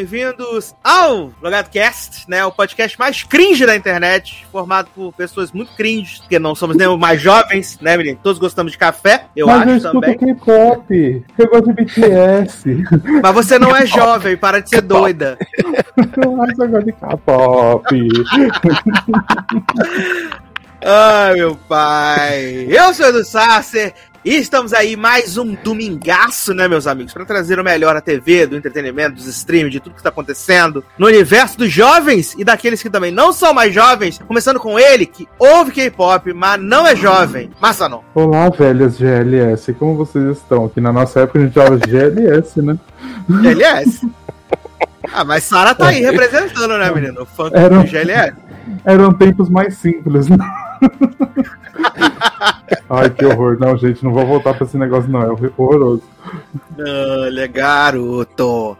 Bem-vindos ao LogadoCast, né? O podcast mais cringe da internet, formado por pessoas muito cringe, porque não somos nem os mais jovens, né, menino? Todos gostamos de café, eu Mas eu acho escuto também. K-pop. Eu gosto de BTS. Mas você não é jovem, para de ser doida. Mas eu gosto de K-pop. Ai, meu pai. Eu sou o Edu Sasser. E estamos aí mais um domingaço, né, meus amigos? Para trazer o melhor da TV, do entretenimento, dos streams, de tudo que está acontecendo no universo dos jovens e daqueles que também não são mais jovens. Começando com ele, que ouve K-pop, mas não é jovem. Massa não. Olá, velhas GLS. Como vocês estão? Aqui na nossa época a gente fala GLS, né? GLS. Ah, mas Sara tá aí representando, né, menino? O funk Era do GLS. Eram tempos mais simples, né? Ai, que horror. Não, gente, não vou voltar pra esse negócio, não. É horroroso. Olha, garoto.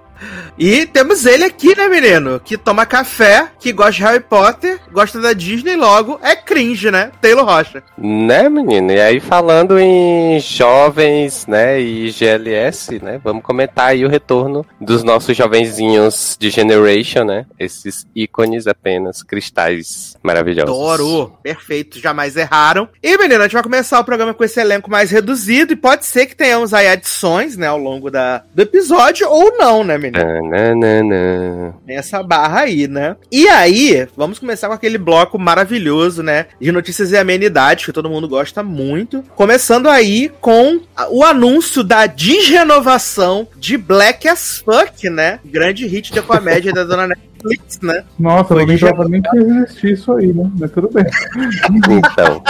E temos ele aqui, né, menino? Que toma café, que gosta de Harry Potter, gosta da Disney, logo é cringe, né? Taylor Rocha. Né, menino? E aí, falando em jovens, né, e GLS, né, vamos comentar aí o retorno dos nossos jovenzinhos de Generation, né? Esses ícones apenas, cristais maravilhosos. Adoro. Perfeito, jamais erraram. E, menino, a gente vai começar o programa com esse elenco mais reduzido e pode ser que tenhamos aí adições, né, ao longo da, do episódio ou não, né, menino? Tananana. Tem essa barra aí, né? E aí, vamos começar com aquele bloco maravilhoso, né? De notícias e amenidades, que todo mundo gosta muito. Começando aí com o anúncio da desrenovação de Black as Fuck, né? Grande hit da comédia da dona Netflix, né? Nossa, Foi eu não lembrava nem que existia isso aí, né? Mas tudo bem. Então,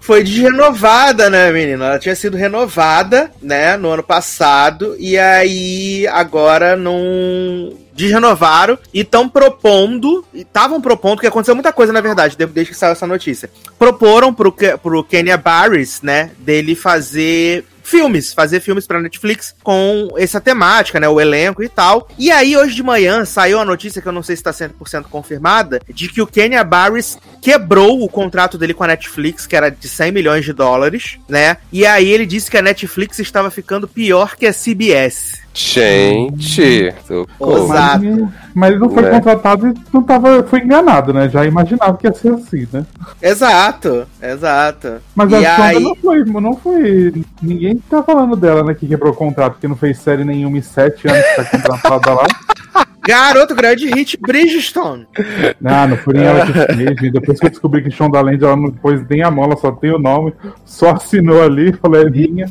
Foi desrenovada, né, menina? Ela tinha sido renovada, né, no ano passado, e aí agora não desrenovaram e estão propondo, estavam propondo, que aconteceu muita coisa na verdade, de- desde que saiu essa notícia. Proporam pro, pro Kenya Barris, né, dele fazer filmes, fazer filmes pra Netflix com essa temática, né, o elenco e tal. E aí hoje de manhã saiu a notícia que eu não sei se tá 100% confirmada, de que o Kenya Barris quebrou o contrato dele com a Netflix, que era de 100 milhões de dólares, né? E aí ele disse que a Netflix estava ficando pior que a CBS. Gente. Exato. Mas, mas ele não foi Né? contratado e não tava, foi enganado, né? Já imaginava que ia ser assim, né? Exato, exato. Mas e a aí... Não foi, não foi. Ninguém tá falando dela, né? Que quebrou o contrato, que não fez série nenhuma em sete anos que tá contratada lá. Garoto grande hit Bridgestone. Ah, não foi nem ela que fez. Depois que eu descobri que Shonda Land ela não pôs nem a mão, ela só tem o nome, só assinou ali, falou, é minha.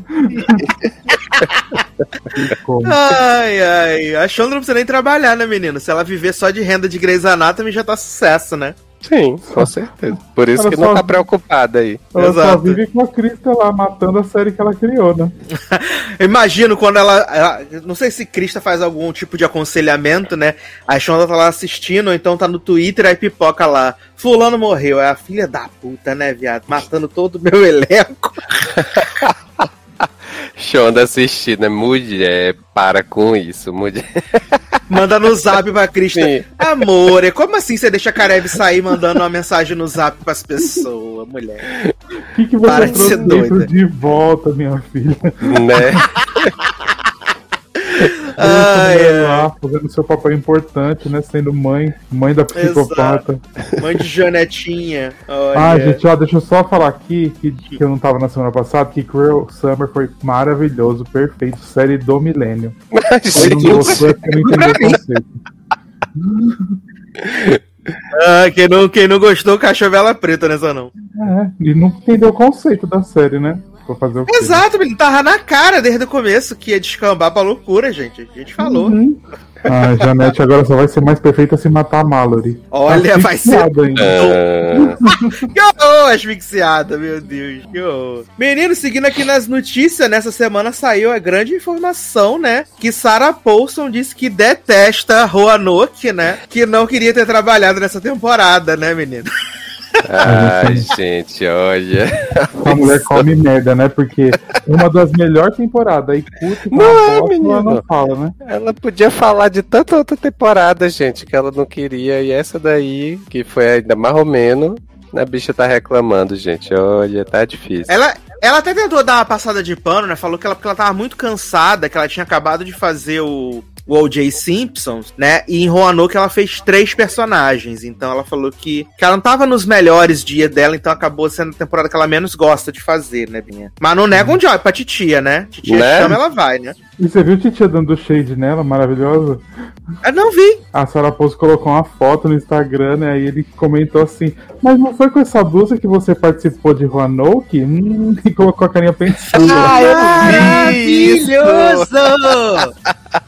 Como? Ai, ai. A Shonda não precisa nem trabalhar, né, menino? Se ela viver só de renda de Grey's Anatomy, já tá sucesso, né? Sim, com certeza. Por isso Ela que só- não tá preocupada aí. Ela só Exato. vive com a Krista lá, matando a série que ela criou, né? Eu Imagino quando ela, ela- Não sei se Krista faz algum tipo de aconselhamento, né? A Shonda tá lá assistindo, ou então tá no Twitter, aí pipoca lá. Fulano morreu. É a filha da puta, né, viado? Matando todo o meu elenco. Shonda assistindo, né? Mulher, para com isso, mulher. Manda no zap pra Krista. Sim. Amor, como assim você deixa a Karev sair mandando uma mensagem no zap pras pessoas, mulher? O que, que você Para de trouxe ser doida. de volta, minha filha? né? Ai, lá, fazendo seu papel importante, né? Sendo mãe, mãe da psicopata. Mãe de Janetinha. Olha. Ah, gente, ó, deixa eu só falar aqui que, que eu não tava na semana passada, que Cruel Summer foi maravilhoso, perfeito, série do milênio. Quem não Gente, gostou porque não entendeu o conceito. Ah, quem, não, quem não gostou, cachovela preta nessa não. É, e não entendeu o conceito da série, né? Vou fazer o quê? Exato, menino. Tava na cara desde o começo que ia descambar pra loucura, gente. A gente falou. Uhum. Ah, Janete agora só vai ser mais perfeita se matar a Mallory. Olha, Tá vai ser. ainda. Que horror, asfixiada, meu Deus. Que horror. Menino, seguindo aqui nas notícias, nessa semana saiu a grande informação, né? Que Sarah Paulson disse que detesta Roanoke, né? Que não queria ter trabalhado nessa temporada, né, menino? ai, gente, olha. A mulher come merda, né? Porque uma das melhores temporadas aí curte com Não, menino. ela não fala, né? Ela podia falar de tanta outra temporada, gente, que ela não queria. E essa daí, que foi ainda mais ou menos, a bicha tá reclamando, gente. Olha, tá difícil. Ela, ela até tentou dar uma passada de pano, né? Falou que ela, porque ela tava muito cansada, que ela tinha acabado de fazer o, o O.J. Simpson, né? E em Roanoke ela fez três personagens. Então ela falou que, que ela não tava nos melhores dias dela, então acabou sendo a temporada que ela menos gosta de fazer, né, Binha? Mas não nega um job pra titia, né? Titia Né? chama, ela vai, né? E você viu Titia dando shade nela, maravilhosa? Eu não vi. A Sarah Post colocou uma foto no Instagram, né? Aí ele comentou assim: Mas não foi com essa blusa que você participou de Roanoke? Hum, e colocou a carinha pensuda. Ah! Maravilhoso!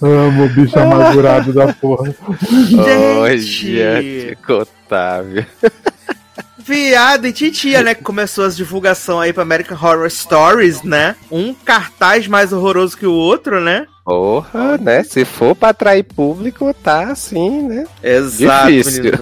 Amo o bicho amargurado da porra. Gente! que Otávio. Viado e titia, né? Que começou as divulgação aí pra American Horror Stories, né? Um cartaz mais horroroso que o outro, né? Porra, né? Se for pra atrair público, tá assim, né? Exato, Difícil. menino.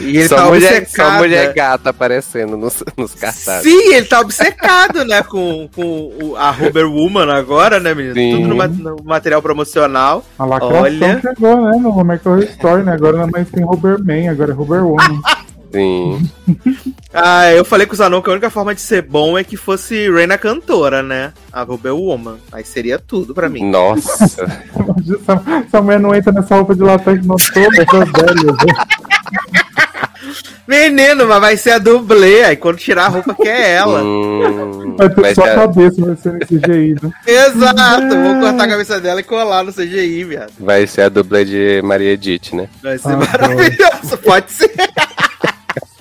E ele só, tá mulher, obcecado. só mulher gata aparecendo nos, nos cartazes. Sim, ele tá obcecado, né? Com, com o- a Rubber Woman agora, né, menino? Sim. Tudo no, no material promocional. A lacração Olha. chegou, né? No American Horror Story, né? Agora não é mais tem Ruberman, agora é Ruber Woman. Sim. Ah, eu falei com o Zanon que a única forma de ser bom é que fosse Reina cantora, né? A Rubber Woman. Aí seria tudo pra mim. Nossa. Essa, essa mulher não entra nessa roupa de latex, não todas essas velhas. né? Menino, mas vai ser a dublê. Aí quando tirar a roupa que é ela. Hum, Vai ter só a a- cabeça, vai ser nesse CGI, né? Exato, vou cortar a cabeça dela e colar no CGI, viado. vai ser a dublê de Maria Edith, né? Vai ser Ah, maravilhoso, pode ser.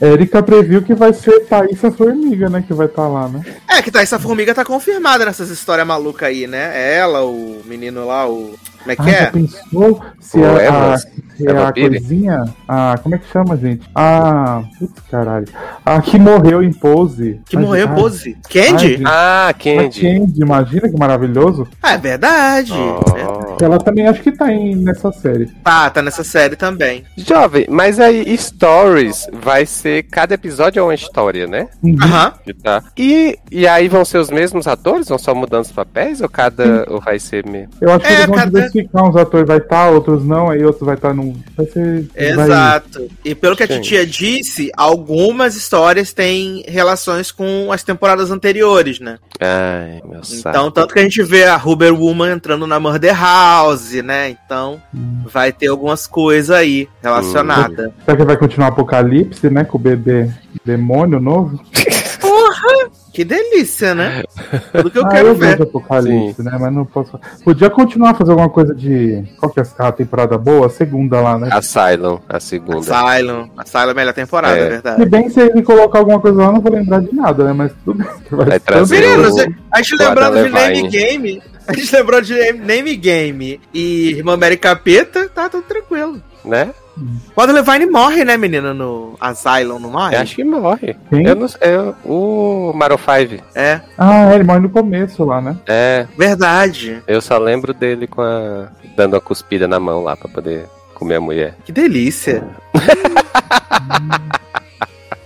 Erika previu que vai ser Thaísa Formiga, né? Que vai estar lá, né? É, que tá, essa formiga tá confirmada nessas histórias malucas aí, né? Ela, o menino lá, o. Como é que Ah, já é? pensou se O a, a, Evans? se Eva a coisinha. A, como é que chama, gente? A. Putz, caralho. A que morreu em pose. Que Mas- morreu ai, Pose. ai, Candy? gente, Ah, a Candy. Candy, imagina que maravilhoso. Ah, é verdade. Oh. Ela também acho que tá em, nessa série. Tá, tá nessa série também. Jovem, mas aí Stories vai ser cada episódio é uma história, né? Uhum. Aham. Tá. E, e aí vão ser os mesmos atores? Vão só mudando os papéis? Ou cada. Ou vai ser mesmo? Eu acho que É, eles vão cada- diversificar. Uns atores vai estar, outros não, aí outros vai estar num. Vai ser. vai- Exato. E pelo que a titia disse, algumas histórias têm relações com as temporadas anteriores, né? Ai, meu saco. Então, tanto que a gente vê a Ruber Woman entrando na Murder House, né? Então, Hum. vai ter algumas coisas aí relacionadas. Será que vai continuar Apocalipse, né? Com o bebê demônio novo? Que delícia, né? Tudo que eu ah, quero eu ver. Apocalipse, né? Mas não posso. Podia continuar a fazer alguma coisa de. Qual que é a temporada boa? A segunda lá, né? Asylum, a segunda. Asylum. Asylum é a melhor temporada, É. é Se verdade. bem que se ele colocar alguma coisa lá, não vou lembrar de nada, né? Mas tudo bem. que Vai trazer Menino, o- a gente lembrando de Name Levine. Game. A gente lembrou de Name Game e Irmã Mary Capeta, tá tudo tranquilo. Né? O Adam Levine morre, né, menina, no Asylum, não morre? Eu acho que morre. Quem? Eu não sei. eu- o Maro 5. É, Ah, é, ele morre no começo lá, né? É, verdade. eu só lembro dele com a. dando uma cuspida na mão lá pra poder comer a mulher. Que delícia.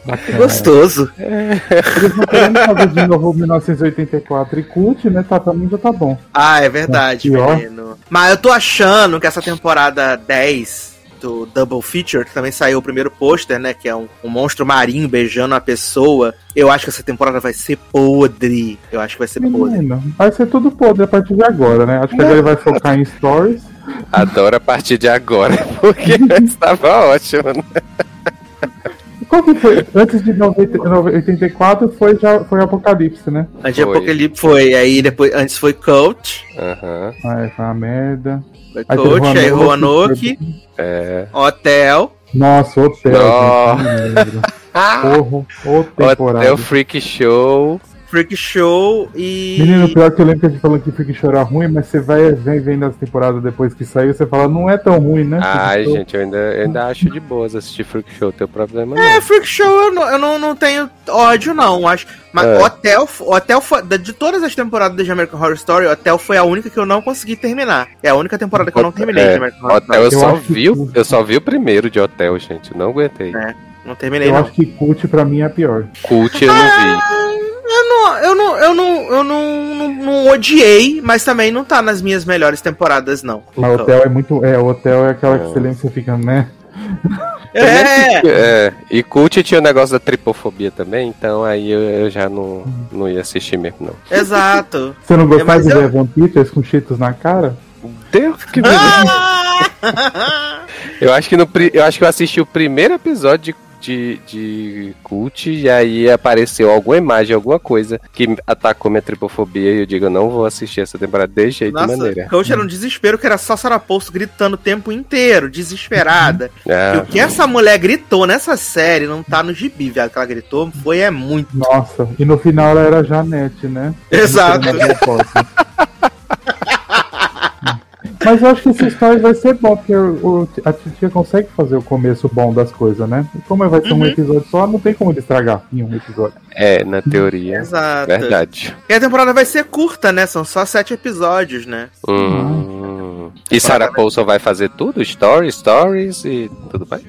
Que Bacana. gostoso. Eles não querendo fazer de novo 1984 e cult, né? Tá, também já tá bom. Ah, é verdade, Pior. menino. Mas eu tô achando que essa temporada 10 do Double Feature, que também saiu o primeiro pôster, né? Que é um, um monstro marinho beijando a pessoa. Eu acho que essa temporada vai ser podre. Eu acho que vai ser podre. Menino, vai ser tudo podre a partir de agora, né? Acho que agora ele vai focar em stories. Adoro a partir de agora, porque estava ótimo. né? Qual que foi? Antes de 90, 84 foi, já, foi Apocalipse, né? Antes de Foi. Apocalipse foi, aí depois, antes foi Coach, Aham. Ai, foi uma merda. foi Aí Coach, aí Roanoke, É. Hotel, Nossa, hotel. Gente, não. Ah! Porra, temporada. Hotel Freak Show. Freak Show e. Menino, pior que eu lembro que a gente falou que Freak Show era ruim, mas você vai vem vendo as temporadas depois que saiu, você fala, não é tão ruim, né? Ai, Freak gente, eu ainda, eu ainda acho de boas assistir Freak Show. Teu problema não. É, Freak Show eu não, eu não, não tenho ódio, não. Acho. Mas É. Hotel, Hotel foi, de todas as temporadas de American Horror Story, Hotel foi a única que eu não consegui terminar. É a única temporada que eu não terminei É, de American Horror Hotel eu Eu só que vi, eu só vi o primeiro de Hotel, gente. eu Não aguentei. É. Não terminei, Eu não. acho que cult pra mim é a pior. Cult eu não vi. Ah, Eu não, eu não, eu não, eu não, não, não odiei, mas também não tá nas minhas melhores temporadas, não. Mas hotel é muito. É, o hotel é aquela que você lembra que você fica, né? É, É, e Cult tinha o negócio da tripofobia também, então aí eu, eu já não, não ia assistir mesmo, não. exato. Você não É, gostava mas de eu- ver Peters com cheetos na cara? Deus, que beleza. eu acho que no pri- eu acho que eu assisti o primeiro episódio de de, de cult e aí apareceu alguma imagem, alguma coisa que atacou minha tripofobia e eu digo, eu não vou assistir essa temporada de jeito de Nossa, maneira. Coach era um desespero que era só Sarah Paulson gritando o tempo inteiro, desesperada. E Ah, o que essa mulher gritou nessa série não tá no gibi, viado. Que ela gritou foi é muito. Nossa, e no final ela era Janete, né? Exato. Não querendo abrir a porta. Mas eu acho que esse story vai ser bom, porque o, a titia consegue fazer o começo bom das coisas, né? E como vai ser um Uhum. episódio só, não tem como ele estragar em um episódio. é, na teoria. Exato. Verdade. E a temporada vai ser curta, né? São só sete episódios, né? Hum. E Sarah Paulson vai fazer tudo? Stories, stories e tudo mais?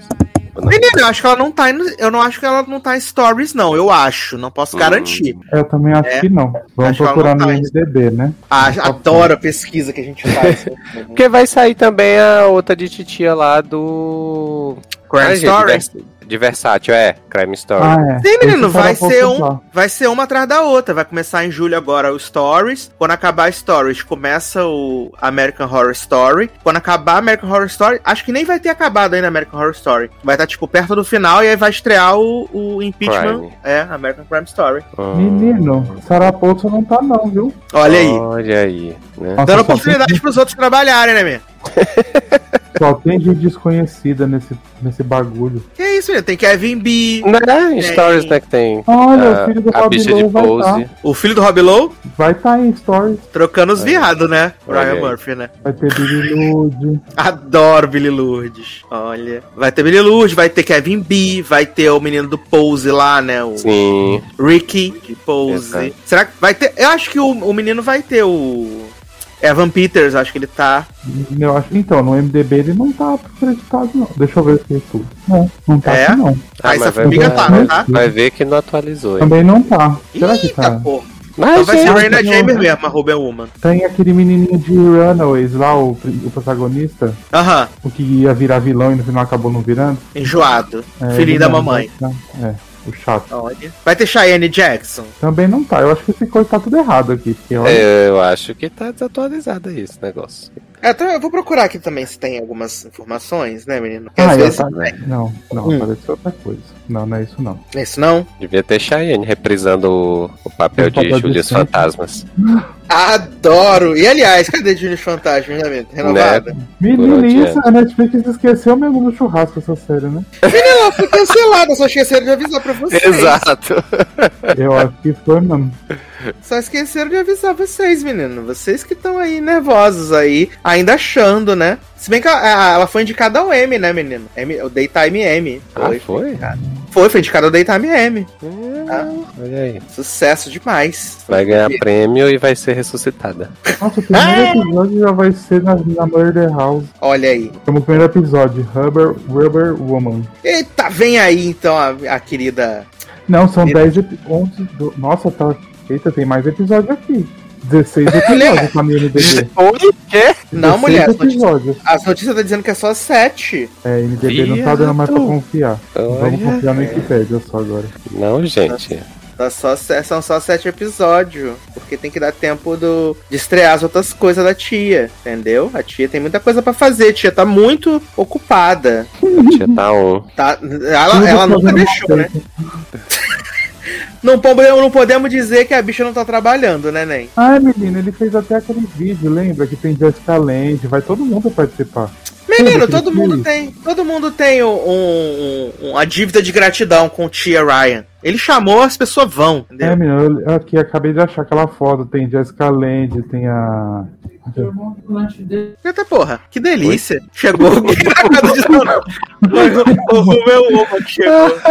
Menina, eu acho que ela não tá indo, Eu não acho que ela não tá em stories, não. Eu acho. Não posso Hum. garantir. Eu também acho É. que não. Vamos procurar não no tá. MDB, né? Ah, adoro a pesquisa que a gente faz. Porque vai sair também a outra de titia lá do. Crime Ah, gente, De Versátil, é. Crime Story. Ah, é. Sim, menino, vai Sarah ser um, tá. vai ser uma atrás da outra. Vai começar em julho agora o Stories. Quando acabar Stories, começa o American Horror Story. Quando acabar American Horror Story, acho que nem vai ter acabado ainda American Horror Story. Vai estar tipo perto do final e aí vai estrear o, o Impeachment. Crime. É, American Crime Story. Hum. Menino, Sarah Paulson não tá não, viu? Olha aí. Olha aí, né? Nossa, Dando só oportunidade pros outros trabalharem, né, minha? Só tem gente desconhecida nesse, nesse bagulho. Que isso? Tem Kevin B. Não é em Stories, né, que tem Olha, a, o filho do Rob Lowe vai pose. estar. O filho do Rob Lowe Vai estar em stories. trocando os viados, né? Olha Ryan aí. Murphy, né? Vai ter Billy Lude. Adoro Billy Lourdes. Olha. Vai ter Billy Lourdes, vai ter Kevin B, vai ter o menino do Pose lá, né? O Sim. Ricky de Pose. Exato. Será que vai ter. Eu acho que o, o menino vai ter o. Evan Peters, acho que ele tá. Eu acho que então, no MDB ele não tá acreditado, não. Deixa eu ver se é tudo. Não, não tá É? aqui, não. Ah, essa formiga tá, não tá? Vai ver que não atualizou. Também não tá. Será que Eita, tá? porra. Mas, Então vai ser gente, Raina não. Chambers mesmo, a Ruben Woman. Tem aquele menininho de Runaways lá, o, o protagonista, Aham, o que ia virar vilão e no final acabou não virando. enjoado. É, Filhinho da não, mamãe. né? É, o chato. Olha. Vai ter Cheyenne Jackson. Também não tá. Eu acho que esse coisa tá tudo errado aqui. Porque, olha, É, eu acho que tá desatualizado aí esse negócio. É, então eu vou procurar aqui também se tem algumas informações, né, menino? Porque Ah, às vezes. tá- Não, não, Hum. apareceu outra coisa. Não, não é isso não. Esse não? Devia ter Cheyenne reprisando o, o papel O de sempre. Fantasmas. Adoro! E aliás, cadê Júnior Fantasma, né, menino? Renovada? Menino, Por isso, a Netflix esqueceu mesmo do churrasco essa série, né? Ela foi cancelada, só esqueceram de avisar pra vocês. Exato. Eu acho que foi mesmo. Só esqueceram de avisar vocês, menino. Vocês que estão aí nervosos aí, ainda achando, né? Se bem que ela, ela foi indicada ao M, né, menino? M, o Daytime M. Ah, foi? Foi, foi indicada ao Daytime M. Ah, Olha aí. Sucesso demais. Vai ganhar prêmio e vai ser ressuscitada. Nossa, o primeiro episódio já vai ser na, na Murder House. Olha aí. Como o primeiro episódio, Rubber, Rubber Woman. Eita, vem aí então a, a querida. Não, são E- 10 episódios. Nossa, tá. Eita, tem mais episódio aqui. 16 episódios pra minha MDB. Oi? Quê? Não, 16 mulher, as notícias, episódios. as notícias tá dizendo que é só sete. É, MDB não tá dando mais pra Viado. confiar. Vamos Olha. confiar no Wikipedia só agora. Não, gente. Tá só, são só sete episódios. Porque tem que dar tempo do, de estrear as outras coisas da tia. Entendeu? A tia tem muita coisa pra fazer. A tia tá muito ocupada. Tá um. Tá, Tudo ela ela nunca deixou, né? Não podemos, não podemos dizer que a bicha não tá trabalhando, né, Nen? Ai, menino, ele fez até aquele vídeo, lembra? Que tem Jessica Lange, vai todo mundo participar. Menino, todo mundo tem. Todo mundo tem um, um- um- uma dívida de gratidão com o tia Ryan. Ele chamou, as pessoas vão. É, Entendeu? menino, eu aqui acabei de achar aquela foto, tem Jessica Lange, tem a... Eita porra, que delícia. Chegou de sono. O, o, o meu ovo chegou.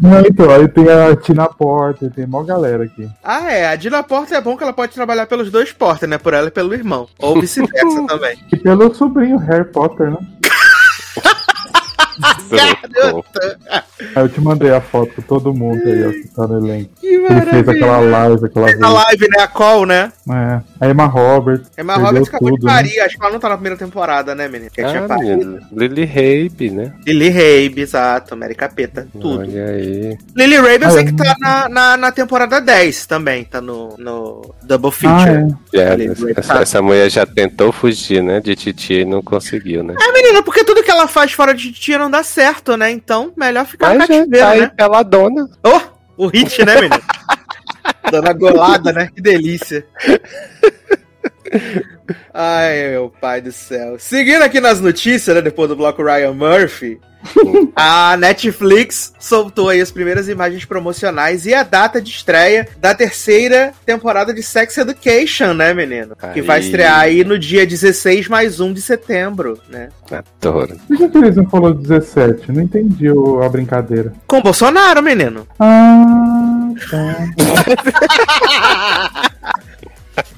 Não, então, aí tem a Tina Porter, tem mó galera aqui. Ah, é. A Dina Porter é bom que ela pode trabalhar pelos dois Porter, né? Por ela e pelo irmão. Ou vice-versa também. E pelo sobrinho Harry Potter, né? Garota! Aí eu te mandei a foto com todo mundo aí, ó, que tá no elenco. Que Ele fez aquela live, aquela Fez a live, né? A call, né? É. A Emma Roberts. Emma Roberts acabou de tudo, né? parir. Acho que ela não tá na primeira temporada, né, menino? Que tinha Ah, parido. menino. Lily Rabe, né? Lily Rabe, exato. Mary Capeta. Tudo. Olha aí. Lily Rabe eu Ah, sei é. que tá na, na, na temporada 10 também. Tá no, no Double Ah, Feature. É, Lily Rabe essa, tá. essa mulher já tentou fugir, né? De Titi e não conseguiu, né? É, menina, porque tudo que ela faz fora de tia não dá certo, né? Então, melhor ficar no Mas já cativeiro, tá né? pela dona. Oh, o hit, né, menino? Dando a golada, né? Que delícia. Ai, meu pai do céu. Seguindo aqui nas notícias, né, depois do bloco Ryan Murphy, a Netflix soltou aí as primeiras imagens promocionais e a data de estreia da terceira temporada de Sex Education, né, menino? Que vai Aí. estrear aí no dia 16 mais 1 de setembro, né? Adoro. Por que, que eles não falou 17? Não entendi o- a brincadeira. Com Bolsonaro, menino. Ah, tá.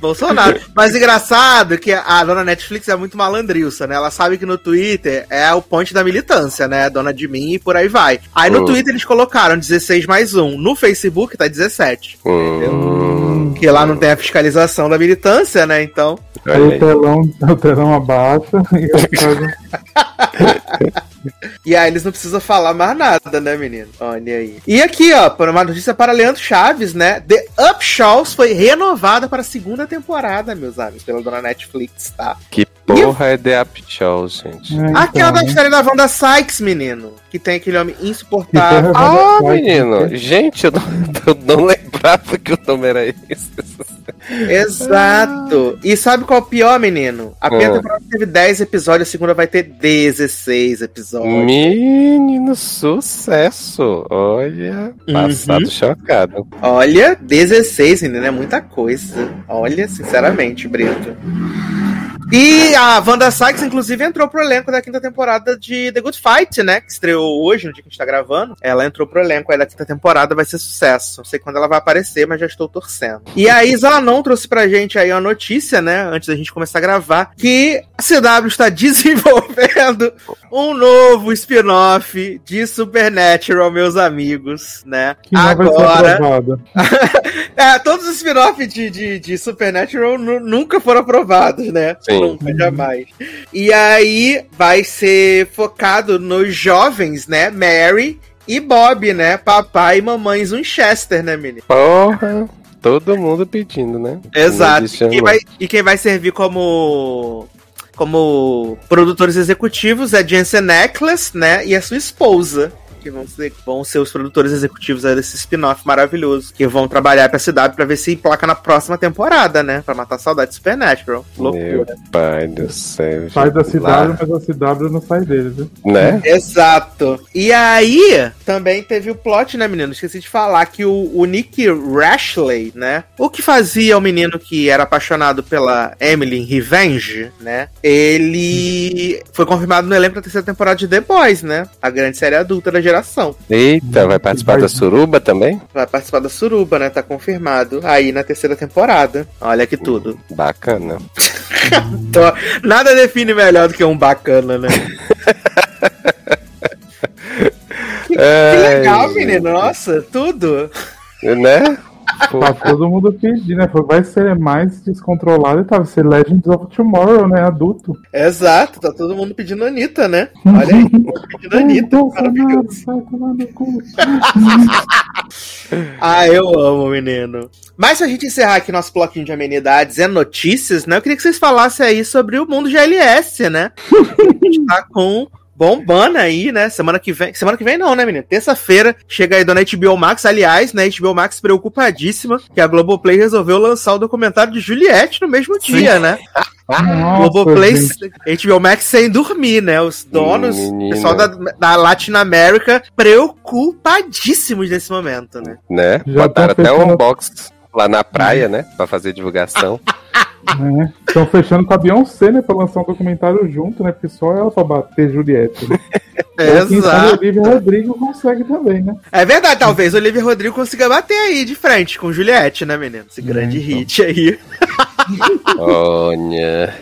Bolsonaro. Mas engraçado que a dona Netflix é muito malandrilça, né? Ela sabe que no Twitter é o ponte da militância, né? Dona de mim e por aí vai. Aí no Hum. Twitter eles colocaram 16 mais 1. No Facebook tá 17. Hum, Que lá não tem a fiscalização da militância, né? Então. O telão, o telão abaixa e fazem- E aí eles não precisam falar mais nada, né, menino? Olha aí. E aqui, ó, por uma notícia para Leandro Chaves, né? The Upshaws foi renovada para a segunda temporada, meus amigos, pela dona Netflix, tá? Que porra é The Up Show, gente? É, Aquela então, da história da Wanda Sykes, menino. Que tem aquele homem insuportável. é Ah, menino. né? Gente, eu não, eu não lembrava que o nome era esse. Exato. E sabe qual é o pior, menino? A primeira Ah. temporada teve 10 episódios, a segunda vai ter 16 episódios. Menino, sucesso. Olha, Uhum. passado chocado. Olha, 16, menino, é muita coisa. Olha, sinceramente, Brito. E a Wanda Sykes, inclusive, entrou pro elenco da quinta temporada de The Good Fight, né? Que estreou hoje, no dia que a gente tá gravando. Ela entrou pro elenco aí da quinta temporada, vai ser sucesso. Não sei quando ela vai aparecer, mas já estou torcendo. E a Isa não trouxe pra gente aí uma notícia, né? Antes da gente começar a gravar, que a CW está desenvolvendo um novo spin-off de Supernatural, meus amigos, né? Que Agora. É, todos os spin-offs de, de, de Supernatural nu- nunca foram aprovados, né? Sim. Nunca, jamais. E aí vai ser focado nos jovens, né? Mary e Bob, né? Papai e mamãe Winchester, né, menino? Porra, todo mundo pedindo, né? Exato. E quem, vai, e quem vai servir como. Como produtores executivos é Jensen Necklace, né? E a sua esposa. Que vão ser, vão ser os produtores executivos aí desse spin-off maravilhoso. Que vão trabalhar pra CW pra ver se emplaca na próxima temporada, né? Pra matar a saudade de Supernatural. Que Meu loucura. pai do céu. Sai da. CW, Lá, mas a CW não sai deles, viu? Né? Exato. E aí, também teve o plot, né, menino? Esqueci de falar que o, o Nick Rashley, né? O que fazia o menino que era apaixonado pela Emily em Revenge, né? Ele foi confirmado no elenco da terceira temporada de The Boys, né? A grande série adulta da geração. Eita, vai participar da suruba também? Vai participar da Suruba, né? Tá confirmado aí na terceira temporada. Olha que tudo. Bacana. Tô- Nada define melhor do que um bacana, né? Que legal, menino. Nossa, tudo. Né? Tá todo mundo pedindo, né? Vai ser mais descontrolado e tá, vai ser Legends of Tomorrow, né? Adulto. Exato, tá todo mundo pedindo Anitta, né? Olha aí, pedindo Anitta, Bolsonaro, maravilhoso. sai tomar no cu. Ah, eu amo, menino. Mas pra gente encerrar aqui nosso bloquinho de amenidades e notícias, né? Eu queria que vocês falassem aí sobre o mundo GLS, né? A gente tá com bombando aí, né? Semana que vem. Semana que vem não, né, menino? Terça-feira chega aí dona HBO Max. Aliás, né? HBO Max preocupadíssima que a Globoplay resolveu lançar o documentário de Juliette no mesmo dia, né? Nossa, Globoplay, gente. HBO Max sem dormir, né? Os donos, o Menina. pessoal da, da Latinoamérica preocupadíssimos nesse momento, né? né? Já Botaram tá até um box lá na praia, né? Pra fazer divulgação. Estão fechando com a Beyoncé, né? Pra lançar um documentário junto, né? Porque só ela pra bater Juliette. Né? Quem sabe Exato. Olivia Rodrigo consegue também, né? É verdade, talvez o Olivia Rodrigo consiga bater aí de frente com Juliette, né, menino? Esse grande então. hit aí. Olha.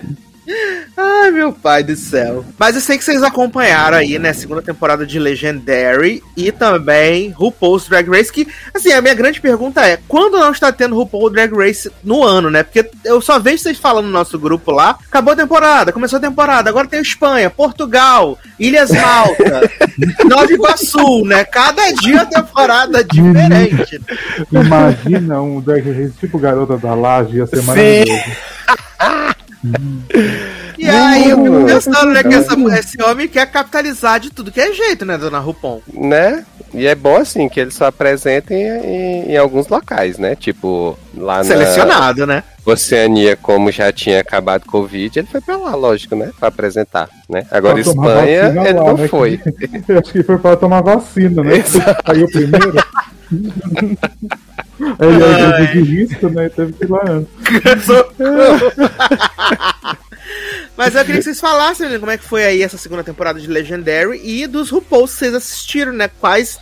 Ai, meu pai do céu. Mas eu sei que vocês acompanharam aí, né, segunda temporada de Legendary e também RuPaul's Drag Race, que, assim, a minha grande pergunta é, quando não está tendo RuPaul Drag Race no ano, né? Porque eu só vejo vocês falando no nosso grupo lá, acabou a temporada, começou a temporada, agora tem Espanha, Portugal, Ilhas Malta, Nova Iguaçu, né? Cada dia a temporada diferente. Imagina um Drag Race tipo Garota da Laje, ia ser maravilhoso. E aí eu fico pensando, né, que essa, esse homem quer capitalizar de tudo que é jeito, né, dona Rupon? Né? E é bom assim que ele só apresentem em, em alguns locais, né? Tipo, lá Selecionado, na né? Oceania, como já tinha acabado o Covid, ele foi pra lá, lógico, né? Pra apresentar, né? Agora Espanha, ele lá, não né? foi. Eu acho que foi pra tomar vacina, né? Saiu primeiro. Ele é o grupo de risco, né? Teve que ir lá antes. Mas eu queria que vocês falassem né, como é que foi aí essa segunda temporada de Legendary e dos RuPaul's que vocês assistiram, né? Quais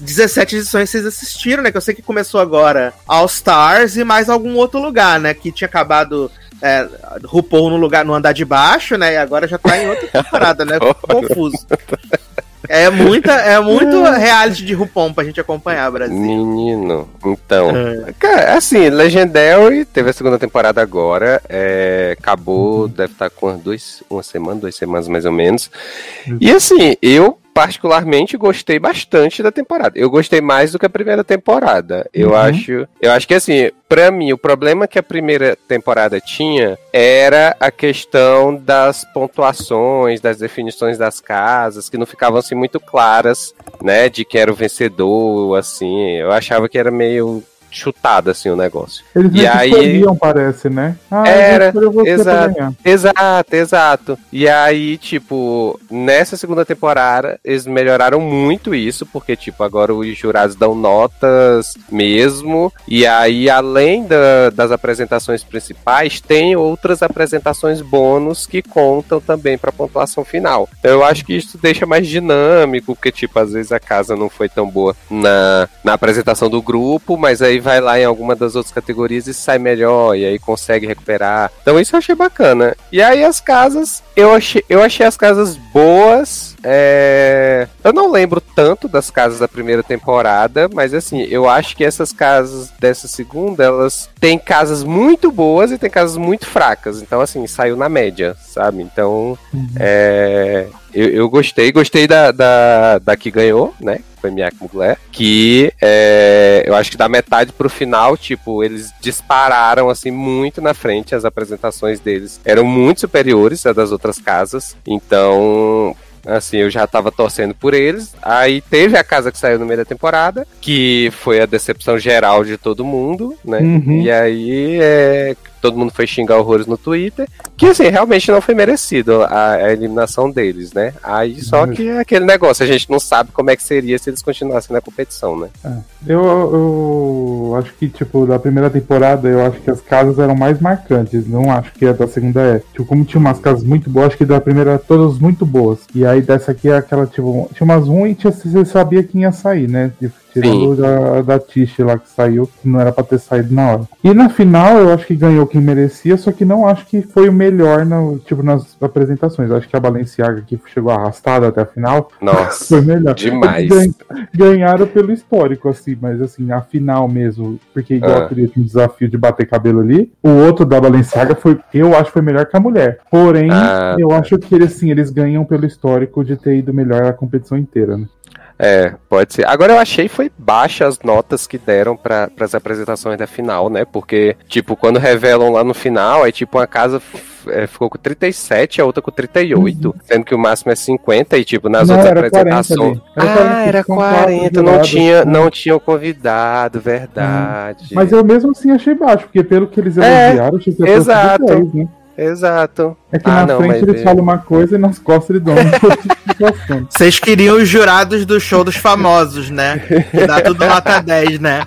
17 edições vocês assistiram, né? Que eu sei que começou agora All Stars e mais algum outro lugar, né? Que tinha acabado é, RuPaul no lugar no andar de baixo, né? E agora já tá em outra temporada, né? Confuso. É muita, é muito reality de RuPaul pra gente acompanhar, Brasil. Menino, então. É. Cara, assim, Legendary teve a segunda temporada agora. é, acabou, deve estar com umas duas, uma semana, duas semanas mais ou menos. E assim, eu particularmente gostei bastante da temporada. Eu gostei mais do que a primeira temporada. Eu Uhum. acho, eu acho que assim, pra mim, o problema que a primeira temporada tinha era a questão das pontuações, das definições das casas, que não ficavam assim muito claras, né, de quem era o vencedor, assim. Eu achava que era meio chutado assim o negócio. Eles E aí- escolhiam, parece, né? Ah, Era, exato. Exato, exato. E aí, tipo, nessa segunda temporada, eles melhoraram muito isso, porque, tipo, agora os jurados dão notas mesmo. E aí, além da- das apresentações principais, tem outras apresentações bônus que contam também pra pontuação final. Então, eu acho que isso deixa mais dinâmico, porque, tipo, às vezes a casa não foi tão boa na, na apresentação do grupo, mas aí vai lá em alguma das outras categorias e sai melhor, e aí consegue recuperar. Então isso eu achei bacana. E aí as casas, eu achei, eu achei as casas boas. É, Eu não lembro tanto das casas da primeira temporada, mas assim, eu acho que essas casas dessa segunda, elas têm casas muito boas e tem casas muito fracas. Então, assim, saiu na média, sabe? Então, é, eu, eu gostei, gostei da, da, da que ganhou, né? Foi Miak Mugler. Que é, eu acho que da metade pro final, tipo, eles dispararam assim muito na frente. As apresentações deles eram muito superiores às das outras casas. Então. Assim, eu já tava torcendo por eles. Aí teve a casa que saiu no meio da temporada, que foi a decepção geral de todo mundo, né? Uhum. E aí é, todo mundo foi xingar horrores no Twitter. Que assim, realmente não foi merecido a, a eliminação deles, né? Aí só que é aquele negócio, a gente não sabe como é que seria se eles continuassem na competição, né? Eu, eu acho que, tipo, da primeira temporada, eu acho que as casas eram mais marcantes. Não acho que a da segunda é. Tipo, como tinha umas casas muito boas, acho que da primeira todas muito boas. E aí dessa aqui é aquela, tipo, tinha umas ruins e você sabia quem ia sair, né? De- Tirando da, da Tish lá que saiu, que não era pra ter saído na hora. E na final, eu acho que ganhou quem merecia, só que não acho que foi o melhor no, tipo, nas apresentações. Acho que a Balenciaga que chegou arrastada até a final Nossa, foi melhor. demais. Ganha- ganharam pelo histórico, assim, mas assim, a final mesmo, porque igual Ah. teria um desafio de bater cabelo ali, o outro da Balenciaga foi, eu acho que foi melhor que a mulher. Porém, Ah, eu acho que eles, assim, eles ganham pelo histórico de ter ido melhor a competição inteira, né? É, pode ser. Agora eu achei foi baixa as notas que deram para as apresentações da final, né? Porque, tipo, quando revelam lá no final, é tipo uma casa é, ficou com 37, a outra com 38, sendo que o máximo é 50 e tipo nas Não, outras era 40 apresentações. ali. Era ah, 40, era são quatro 40, não jurados, tinha, né? não tinha o convidado, verdade. Mas eu mesmo assim achei baixo, porque pelo que eles É, elogiaram, achei que ter sido exato. 10, né? Exato. É que Ah, na não, frente eles é- falam uma coisa e nas costas eles dão outra justificação. Vocês queriam os jurados do show dos famosos, né? Dá tudo nota 10, né?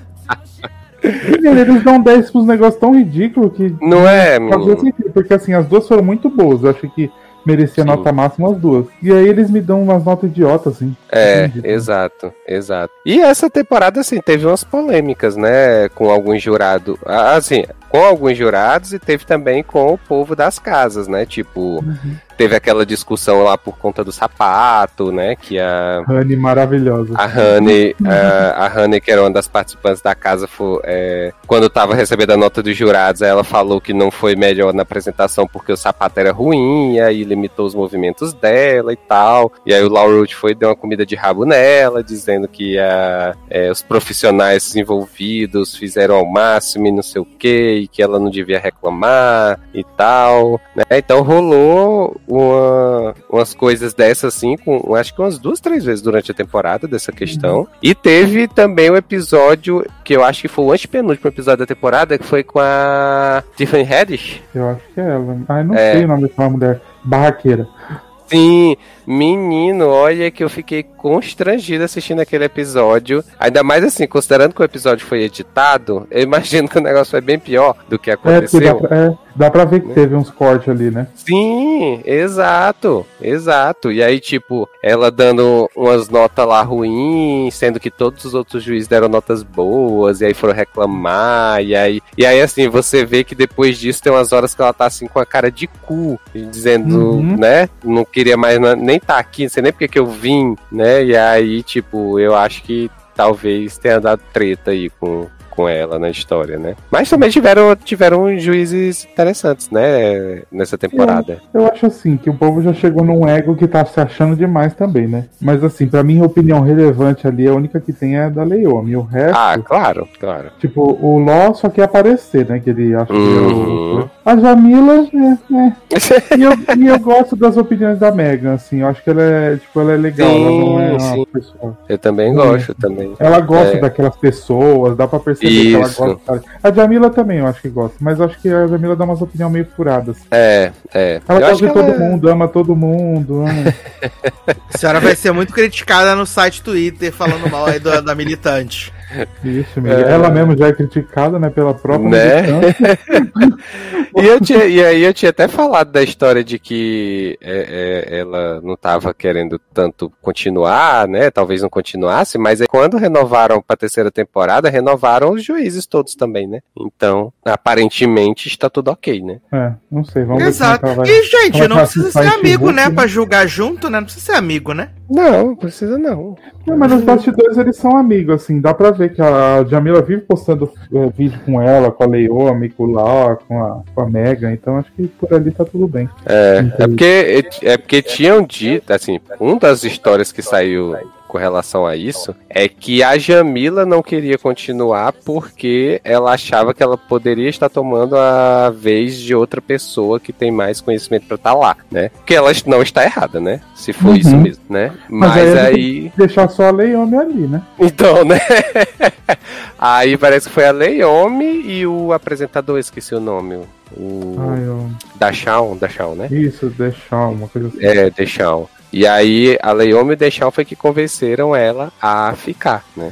Eles dão 10 pros negócios tão ridículos que Não é, sentido, porque assim, as duas foram muito boas. Eu acho que merecia Sim. nota máxima as duas. E aí eles me dão umas notas idiotas, assim. É, exato, exato. E essa temporada, assim, teve umas polêmicas, né, com alguns jurados. Ah, Assim, com alguns jurados e teve também com o povo das casas, né? Tipo, uhum. teve aquela discussão lá por conta do sapato, né? Que a. Honey maravilhosa. A Honey, a, a Honey, que era uma das participantes da casa, foi, é, quando tava recebendo a nota dos jurados, ela falou que não foi melhor na apresentação porque o sapato era ruim, e aí limitou os movimentos dela e tal. E aí o Laurel foi deu uma comida de rabo nela, dizendo que a, é, os profissionais envolvidos fizeram ao máximo e não sei o que e que ela não devia reclamar e tal, né? Então rolou uma, umas coisas dessas assim, com acho que umas duas, três vezes durante a temporada dessa questão. Uhum. E teve também o um episódio que eu acho que foi o antepenúltimo episódio da temporada, que foi com a Tiffany Haddish. Eu acho que é ela. Ah, não é. sei o nome daquela mulher. Barraqueira. Sim, menino, olha que eu fiquei constrangido assistindo aquele episódio. Ainda mais assim, considerando que o episódio foi editado, eu imagino que o negócio foi bem pior do que aconteceu. É, dá, pra, é, dá pra ver que teve uns cortes ali, né? Sim, exato, exato. E aí, tipo, ela dando umas notas lá ruins, sendo que todos os outros juízes deram notas boas, e aí foram reclamar, e aí, e aí assim, você vê que depois disso tem umas horas que ela tá assim com a cara de cu, dizendo, uhum. né, não queria mais nem estar tá aqui, não sei nem porque que eu vim, né? E aí, tipo, eu acho que talvez tenha dado treta aí com, com ela na história, né? Mas também tiveram, tiveram juízes interessantes, né? Nessa temporada. Eu, eu acho assim, que o povo já chegou num ego que tá se achando demais também, né? Mas assim, pra mim, a opinião relevante ali, a única que tem é a da Leomi. O resto. Ah, claro, claro. Tipo, o Ló só quer aparecer, né? Que ele acha uhum. que é o. Uhum. A Jamila, é, é. e, eu, e eu gosto das opiniões da Megan, assim. Eu acho que ela é, tipo, ela é legal. Sim, ela não é uma pessoa. Eu também gosto, também. Ela gosta é. daquelas pessoas, dá pra perceber isso. que ela gosta. A Jamila também, eu acho que gosta. Mas acho que a Jamila dá umas opiniões meio furadas. É, é. Ela gosta de todo ela... mundo, ama todo mundo. Ama. a senhora vai ser muito criticada no site Twitter falando mal aí da, da militante. Isso, é... ela mesmo já é criticada, né, pela própria né? e, eu tinha, e aí eu tinha até falado da história de que é, é, ela não estava querendo tanto continuar, né, talvez não continuasse, mas quando renovaram para a terceira temporada, renovaram os juízes todos também, né? Então, aparentemente está tudo ok, né? É, não sei, vamos Exato. ver. Exato. E, gente, não precisa ser amigo, né, né, para julgar junto, né? Não precisa ser amigo, né? Não, não precisa não. não mas nos bastidores eles são amigos, assim, dá pra ver que a Jamila vive postando é, vídeo com ela, com a Leomi, com o Lau, com a, com a Mega, então acho que por ali tá tudo bem. É, é porque, é porque tinham dito, assim, uma das histórias que saiu com relação a isso é que a Jamila não queria continuar porque ela achava que ela poderia estar tomando a vez de outra pessoa que tem mais conhecimento para estar tá lá, né? Porque ela não está errada, né? Se for uhum. isso mesmo, né? Mas, Mas aí, aí... deixar só a Leome ali, né? Então, né? aí parece que foi a Leome e o apresentador, esqueci o nome. O Ai, eu... Dachau, Dachau, né? Isso, Dachau, uma coisa assim. É, Dachau. E aí a Leomi e o foi que convenceram ela a ficar, né?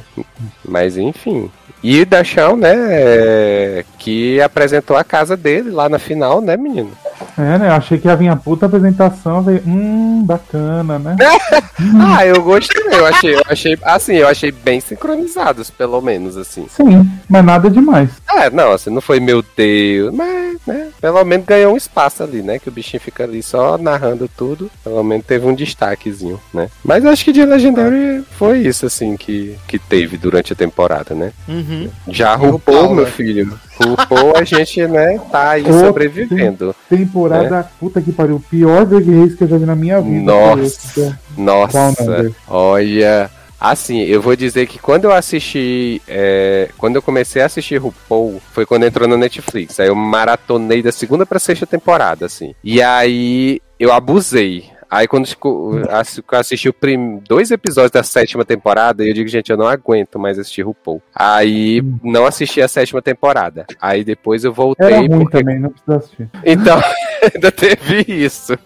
Mas enfim. E Deschamps, né, que apresentou a casa dele lá na final, né, menino? É, né? Eu achei que ia vir a puta apresentação, veio, hum, bacana, né? ah, eu gostei, eu achei, eu achei, assim, eu achei bem sincronizados, pelo menos, assim. Sim, mas nada demais. É, não, assim, não foi meu Deus, mas, né, pelo menos ganhou um espaço ali, né, que o bichinho fica ali só narrando tudo, pelo menos teve um destaquezinho, né. Mas acho que de Legendary foi isso, assim, que, que teve durante a temporada, né. Uhum. Já roubou, meu filho. RuPaul a gente, né, tá aí sobrevivendo. Temporada, né? puta que pariu, pior Drag Race que eu já vi na minha vida. Nossa, nossa, olha... Assim, eu vou dizer que quando eu assisti. É, quando eu comecei a assistir RuPaul, foi quando entrou na Netflix. Aí eu maratonei da segunda pra sexta temporada, assim. E aí eu abusei. Aí quando eu assisti dois episódios da sétima temporada, eu digo, gente, eu não aguento mais assistir RuPaul. Aí não assisti a sétima temporada. Aí depois eu voltei. Era ruim porque... também, não precisa assistir. Então, ainda teve isso.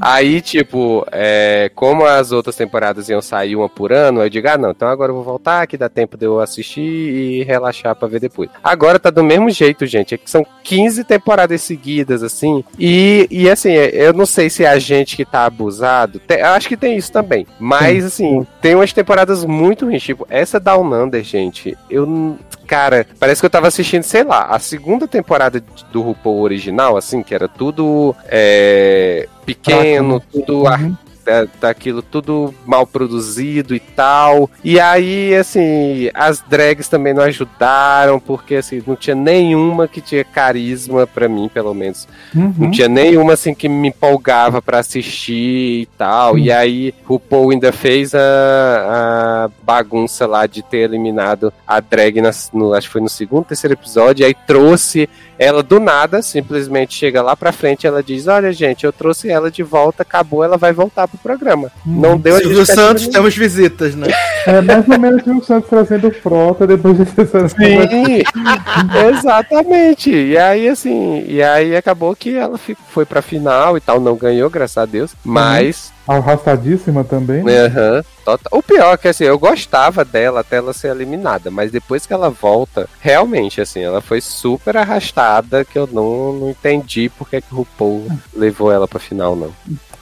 Aí, tipo, é, como as outras temporadas iam sair uma por ano, eu digo, ah, não, então agora eu vou voltar, que dá tempo de eu assistir e relaxar pra ver depois. Agora tá do mesmo jeito, gente. É que são 15 temporadas seguidas, assim. E, e assim, eu não sei se é a gente que tá abusado. Tem, acho que tem isso também. Mas, assim, tem umas temporadas muito ruins. Tipo, essa Down Under, gente, eu cara, parece que eu tava assistindo, sei lá, a segunda temporada do RuPaul original, assim, que era tudo é, pequeno, tudo uhum da, daquilo tudo mal produzido e tal. E aí, assim, as drags também não ajudaram, porque assim, não tinha nenhuma que tinha carisma para mim, pelo menos. Uhum. Não tinha nenhuma assim que me empolgava para assistir e tal. Uhum. E aí, o Paul ainda fez a, a, bagunça lá de ter eliminado a drag, nas, no, acho que foi no segundo, terceiro episódio, e aí trouxe ela do nada, simplesmente chega lá pra frente ela diz: Olha, gente, eu trouxe ela de volta, acabou, ela vai voltar pro programa. Hum. Não deu Silvio a Santos, temos visitas, né? É mais ou menos o Santos trazendo frota depois de ter Sim, exatamente. E aí, assim, e aí acabou que ela foi pra final e tal, não ganhou, graças a Deus, mas. Uhum Arrastadíssima também. Né? Uhum, o pior é que assim, eu gostava dela até ela ser eliminada, mas depois que ela volta, realmente, assim, ela foi super arrastada que eu não, não entendi porque que o RuPaul levou ela pra final, não.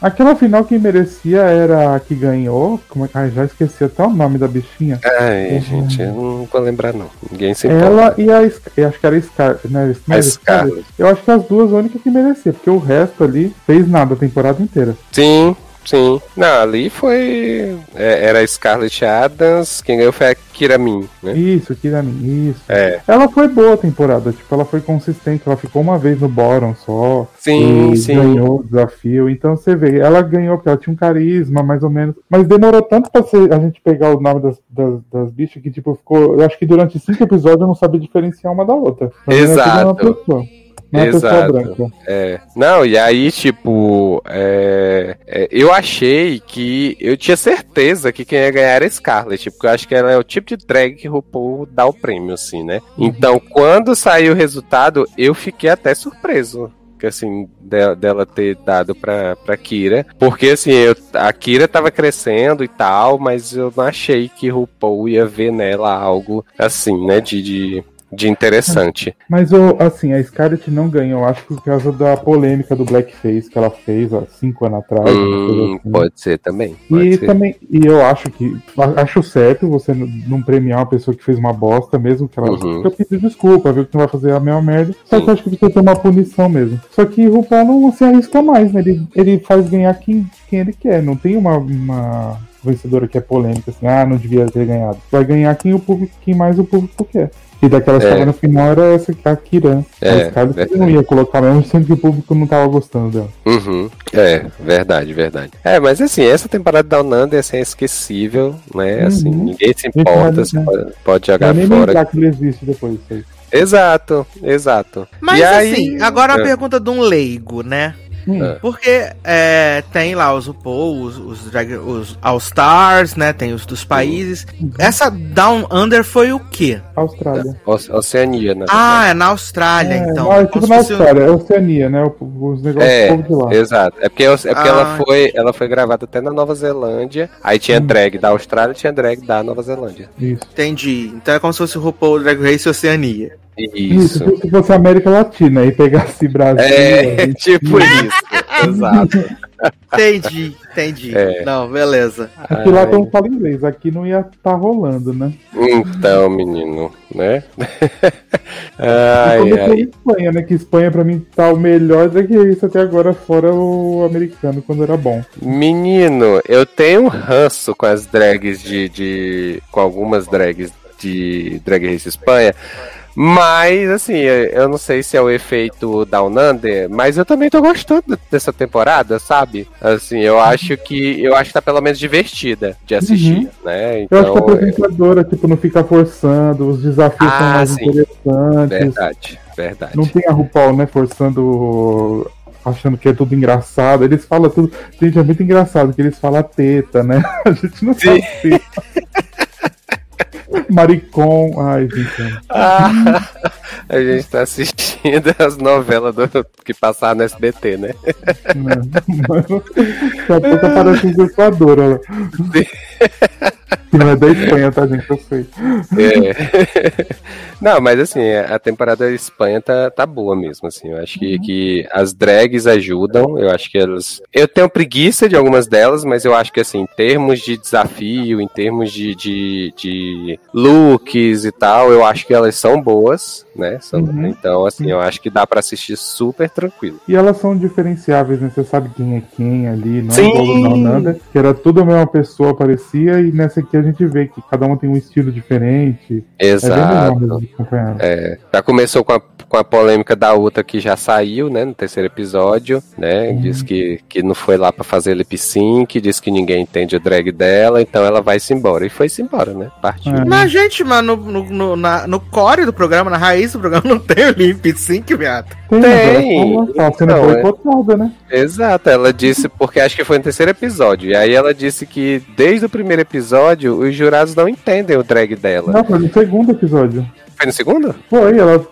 Aquela final que merecia era a que ganhou. Como é que. Ai, já esqueci até o nome da bichinha. Ai, uhum. gente, eu não vou lembrar, não. Ninguém se importa. Ela e a. Eu acho que era Scar, né? a Scarlet. Eu acho que as duas únicas que merecia, porque o resto ali fez nada a temporada inteira. Sim, Sim. Não, ali foi. É, era a Scarlett Adams, quem ganhou foi a Kiramin, né? Isso, Kiramin, isso. É. Ela foi boa a temporada, tipo, ela foi consistente, ela ficou uma vez no bottom só. Sim, sim. Ganhou o desafio. Então você vê, ela ganhou porque ela tinha um carisma, mais ou menos. Mas demorou tanto pra ser, a gente pegar o nome das, das, das bichas que, tipo, ficou. Eu acho que durante cinco episódios eu não sabia diferenciar uma da outra. Exato. Não Exato. É. Não, e aí, tipo, é, é, eu achei que. Eu tinha certeza que quem ia ganhar era Scarlett, porque eu acho que ela é o tipo de drag que RuPaul dá o prêmio, assim, né? Uhum. Então, quando saiu o resultado, eu fiquei até surpreso assim, de, dela ter dado pra, pra Kira. Porque, assim, eu, a Kira tava crescendo e tal, mas eu não achei que RuPaul ia ver nela algo assim, né? De, de, de interessante. Mas, assim, a Scarlett não ganhou, acho que por causa da polêmica do blackface que ela fez há cinco anos atrás. Hum, assim. Pode ser também. Pode e ser. também, e eu acho que acho certo você não premiar uma pessoa que fez uma bosta, mesmo que ela uhum. pediu desculpa, viu que não vai fazer a mesma merda. Só que eu acho que precisa ter uma punição mesmo. Só que o RuPaul não se arrisca mais, né? Ele, ele faz ganhar quem, quem ele quer. Não tem uma, uma vencedora que é polêmica, assim, ah, não devia ter ganhado. Vai ganhar quem o público, quem mais o público quer. E daquelas é. que no final era essa a Kira. É, a não ia colocar mesmo, sendo que o público não tava gostando dela. Uhum. É, verdade, verdade. É, mas assim, essa temporada da Unanda é assim, esquecível, né? Assim, uhum. ninguém se importa, você pode, pode jogar eu fora. Nem que ele existe depois disso aí. Exato, exato. Mas e assim, aí... agora a é. pergunta de um leigo, né? Hum. É. Porque é, tem lá os RuPaul, os, os, os All-Stars, né? Tem os dos países. Uhum. Essa Down Under foi o quê? Austrália. O, Oceania, né? Ah, é na Austrália, é, então. Não, é tipo na Austrália, é Oceania, né? Os negócios é, de lá. Exato. É porque, é porque ah. ela, foi, ela foi gravada até na Nova Zelândia. Aí tinha hum. drag da Austrália e tinha drag da Nova Zelândia. Isso. Entendi. Então é como se fosse o RuPaul Drag Race Oceania. Isso. isso. Se fosse América Latina e pegasse Brasil. É, tipo isso. Exato. Entendi, entendi. É. Não, beleza. Aqui lá todo fala inglês, aqui não ia estar tá rolando, né? Então, menino, né? ai, e ai. Espanha, né? Que Espanha pra mim tá o melhor do que isso até agora, fora o americano, quando era bom. Menino, eu tenho um ranço com as drags de. de com algumas drags de Drag Race Espanha mas, assim, eu não sei se é o efeito Down Under, mas eu também tô gostando dessa temporada, sabe? Assim, eu acho que eu acho que tá pelo menos divertida de assistir, uhum. né? Então, eu acho que a então, apresentadora, é... tipo, não fica forçando, os desafios ah, são mais sim. interessantes. Verdade, verdade. Não tem a RuPaul, né, forçando achando que é tudo engraçado. Eles falam tudo. Gente, é muito engraçado que eles falam teta, né? A gente não Sim. sabe. Maricom. Ai, gente. Ah, a gente tá assistindo as novelas do, que passaram no SBT, né? Daqui a pouco aparece um Equador, olha não é da Espanha, tá, gente? Eu sei. É. Não, mas assim, a temporada da Espanha tá, tá boa mesmo, assim. Eu acho que, uhum. que as drags ajudam. Eu acho que elas. Eu tenho preguiça de algumas delas, mas eu acho que, assim, em termos de desafio, em termos de, de, de looks e tal, eu acho que elas são boas, né? São- Uhum. Então, assim, eu acho que dá pra assistir super tranquilo. E elas são diferenciáveis, né? Você sabe quem é quem ali, não Sim. é igual não nada. Que era tudo a mesma pessoa, parecia, e nessa aqui a gente vê que cada um tem um estilo diferente. É Exato. É, já começou com a, com a polêmica da Uta que já saiu, né, no terceiro episódio, né? Uhum. Diz que, que não foi lá pra fazer lip sync, diz que ninguém entende o drag dela, então ela vai-se embora. E foi-se embora, né? Partiu. É. Mas, gente, mano, no, no, na- no core do programa, na raiz do programa, não tem o Limp Sync, viado. Tem, Tem. tá sendo Não, é. boicotada, né? Exato, ela disse, porque acho que foi no terceiro episódio. E aí ela disse que desde o primeiro episódio os jurados não entendem o drag dela. Não, foi no segundo episódio. Foi no segundo? Foi, ela,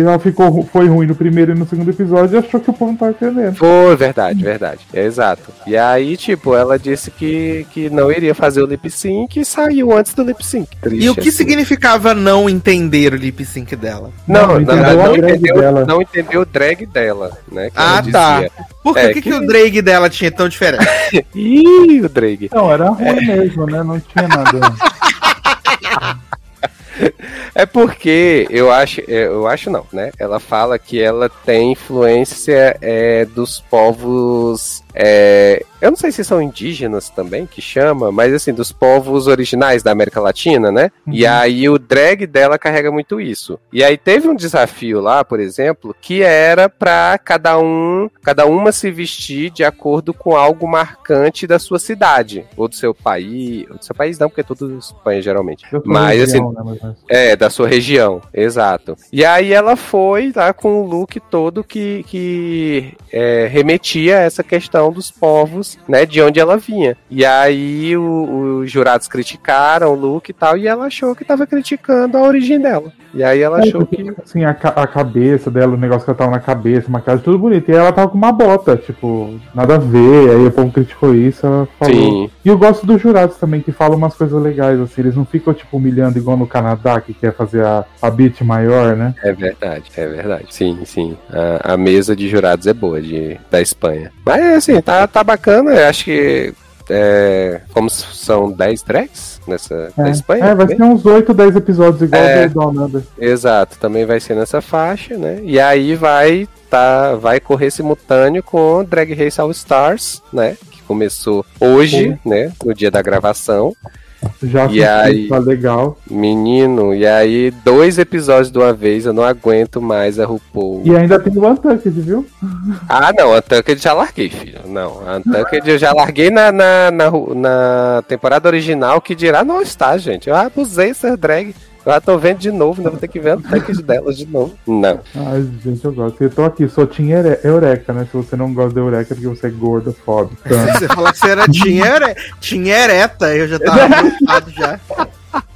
ela ficou, foi ruim no primeiro e no segundo episódio e achou que o povo não tava entendendo. Foi, verdade, verdade. É exato. E aí, tipo, ela disse que, que não iria fazer o lip sync e saiu antes do lip sync. Triste, E o que assim. significava não entender o lip sync dela? Não, Não, na entendeu verdade, não drag entendeu, dela. não entendeu o drag dela, né? que Ah, tá. Por? É, que, que... que- o drag dela tinha tão diferente? Ih, o drag. Não, era ruim mesmo, né? Não tinha nada. É porque eu acho, é, eu acho não, né? Ela fala que ela tem influência é, dos povos. é, eu não sei se são indígenas também que chama, mas assim, dos povos originais da América Latina, né? E Uhum. aí o drag dela carrega muito isso. E aí teve um desafio lá, por exemplo, que era pra cada um, cada uma se vestir de acordo com algo marcante da sua cidade, ou do seu país, ou do seu país não, porque é tudo Espanha geralmente. Mas né, mas- é, da sua região, exato. E aí ela foi lá com o look todo que, que é, remetia a essa questão dos povos, né, de onde ela vinha. E aí os jurados criticaram o look e tal, e ela achou que tava criticando a origem dela. E aí ela É, achou porque, que... assim, a, ca- a cabeça dela, o negócio que ela tava na cabeça, maquiagem, tudo bonito. E ela tava com uma bota, tipo, nada a ver. Aí o povo criticou isso, ela falou. Sim, E eu gosto dos jurados também, que falam umas coisas legais, assim. Eles não ficam, tipo, humilhando igual no Canadá, que quer fazer a, a beat maior, né? é verdade, é verdade. Sim, sim. A, a mesa de jurados é boa de, da Espanha. Mas assim, tá, tá bacana. Eu acho que... É, como são 10 drags nessa da Espanha? É, vai também? ser uns 8, 10 episódios igual É. Under. Exato, também vai ser nessa faixa, né? E aí vai tá, vai correr simultâneo com Drag Race All Stars, né? Que começou hoje, né? No dia da gravação. Já E aí? tá legal. Menino, e aí dois episódios de uma vez, eu não aguento mais a RuPaul. E ainda tem o Untucked, viu? Ah, não, a Untucked já larguei, filho. Não, a Untucked eu já larguei na, na, na, na temporada original, que dirá não está, gente. Eu abusei ser drag. Já tô vendo de novo, ainda vou ter que ver a Untucked delas de novo. Não. Ai, gente, eu gosto. Eu tô aqui, só tinha Ere- Eureka, né? Se você não gosta da Eureka, é porque você é gordofóbico. Então, Você falou que você era tinha, ere... tinha ereta, eu já tava preocupado já.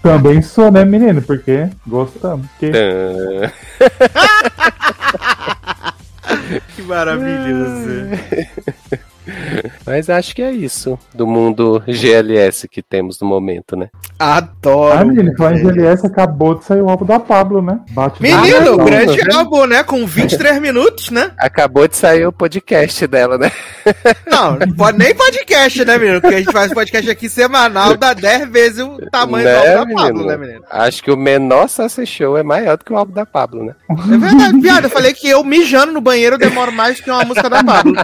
também sou, né, menino? Porque gostamos. Que... Ah, Que maravilhoso. Mas acho que é isso do mundo GLS que temos no momento, né? Adoro. Ah, menino, falar em GLS, acabou de sair o álbum da Pablo, né? Bate Menino, o grande tá vendo? álbum, né? Com 23 minutos, né? Acabou de sair o podcast dela, né? Não, não pode nem podcast, né, menino? Porque a gente faz podcast aqui semanal, dá 10 vezes o tamanho do Né, álbum da Pablo, menino? né, menino? Acho que o menor Sassy Show é maior do que o álbum da Pablo, né? É verdade, piada. Eu falei que eu mijando no banheiro demoro mais que uma música da Pablo.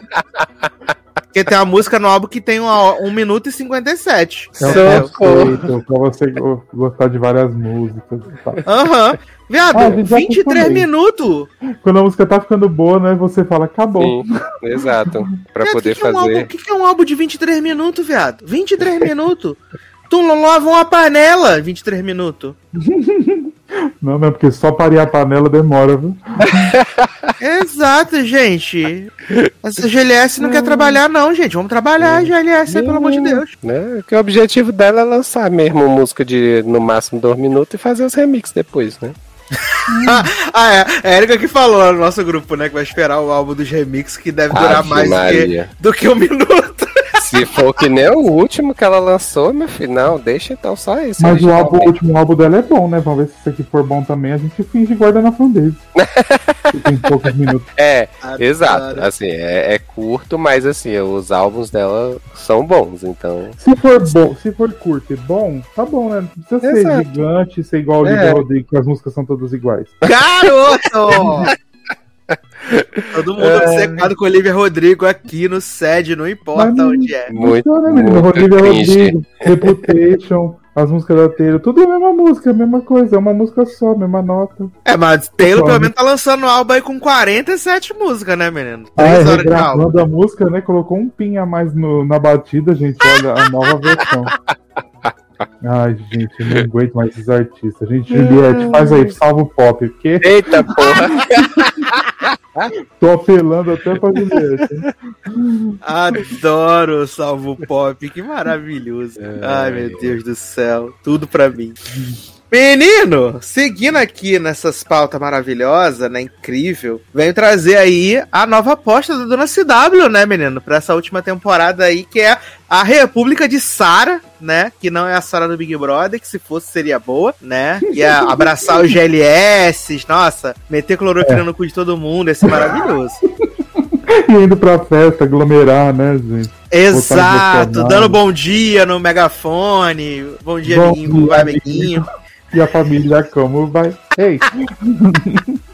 Porque tem uma música no álbum que tem uma, 1 minuto e 57. É um conceito pra você go- gostar de várias músicas e tal. Aham. Viado, Ah, a gente já 23 acostumei. minutos. Quando a música tá ficando boa, né? Você fala, acabou. Sim, exato. Pra Viado, poder que que é um fazer. O que, que é um álbum de 23 minutos, viado? 23 minutos. Tu não lava uma panela 23 minutos. Não, não, porque só parir a panela demora, viu? Exato, gente. Essa GLS não quer trabalhar, não, gente. Vamos trabalhar a GLS aí, pelo amor de Deus. Né? Que o objetivo dela é lançar mesmo música de no máximo dois minutos e fazer os remixes depois, né? ah, é. A Erika que falou no nosso grupo, né? Que vai esperar o álbum dos remix, que deve durar Ave mais do que, do que um minuto. Se for que nem o último que ela lançou, meu filho, não, deixa então só isso. Mas o, álbum, o último álbum dela é bom, né? Vamos ver se isso aqui for bom também. A gente finge guarda na fanbase. tem poucos minutos. É, ah, exato. Assim, é, é, curto, mas assim, os álbuns dela são bons, então. Se for bom, se for curto e bom, tá bom, né? Não precisa exato. ser gigante, ser igual o é. Rodrigo, que as músicas são todas iguais. Garoto! Todo mundo é... obcecado com Olivia Rodrigo aqui no sede, não importa Mas, onde é. Muito, muito, muito Olivia Rodrigo, Reputation, as músicas da Taylor, tudo é a mesma música, a mesma coisa, é uma música só, mesma nota. É, mas Taylor pelo menos tá lançando um álbum aí com 47 músicas, né, menino? Ah, é, horas de álbum. a música, né, colocou um pin a mais no, na batida, gente, olha, a nova versão. Ai, gente, não aguento mais esses artistas. Gente, Juliette, faz aí, salva o pop, porque. Eita porra! Tô apelando até pra Juliette. Adoro o salvo pop, que maravilhoso. Ai, meu Deus do céu, tudo pra mim. Menino, seguindo aqui nessas pautas maravilhosas, né? Incrível, venho trazer aí a nova aposta da Dona CW, né, menino? Pra essa última temporada aí, que é a República de Sara, né? Que não é a Sara do Big Brother, que se fosse seria boa, né? Ia abraçar os GLS, nossa, meter clorofila é. no cu de todo mundo, ia ser maravilhoso. e indo pra festa, aglomerar, né, gente? Exato, dando bom dia no megafone, bom dia, bom amiguinho, dia, vai, amiguinho. E a família como vai? Ei!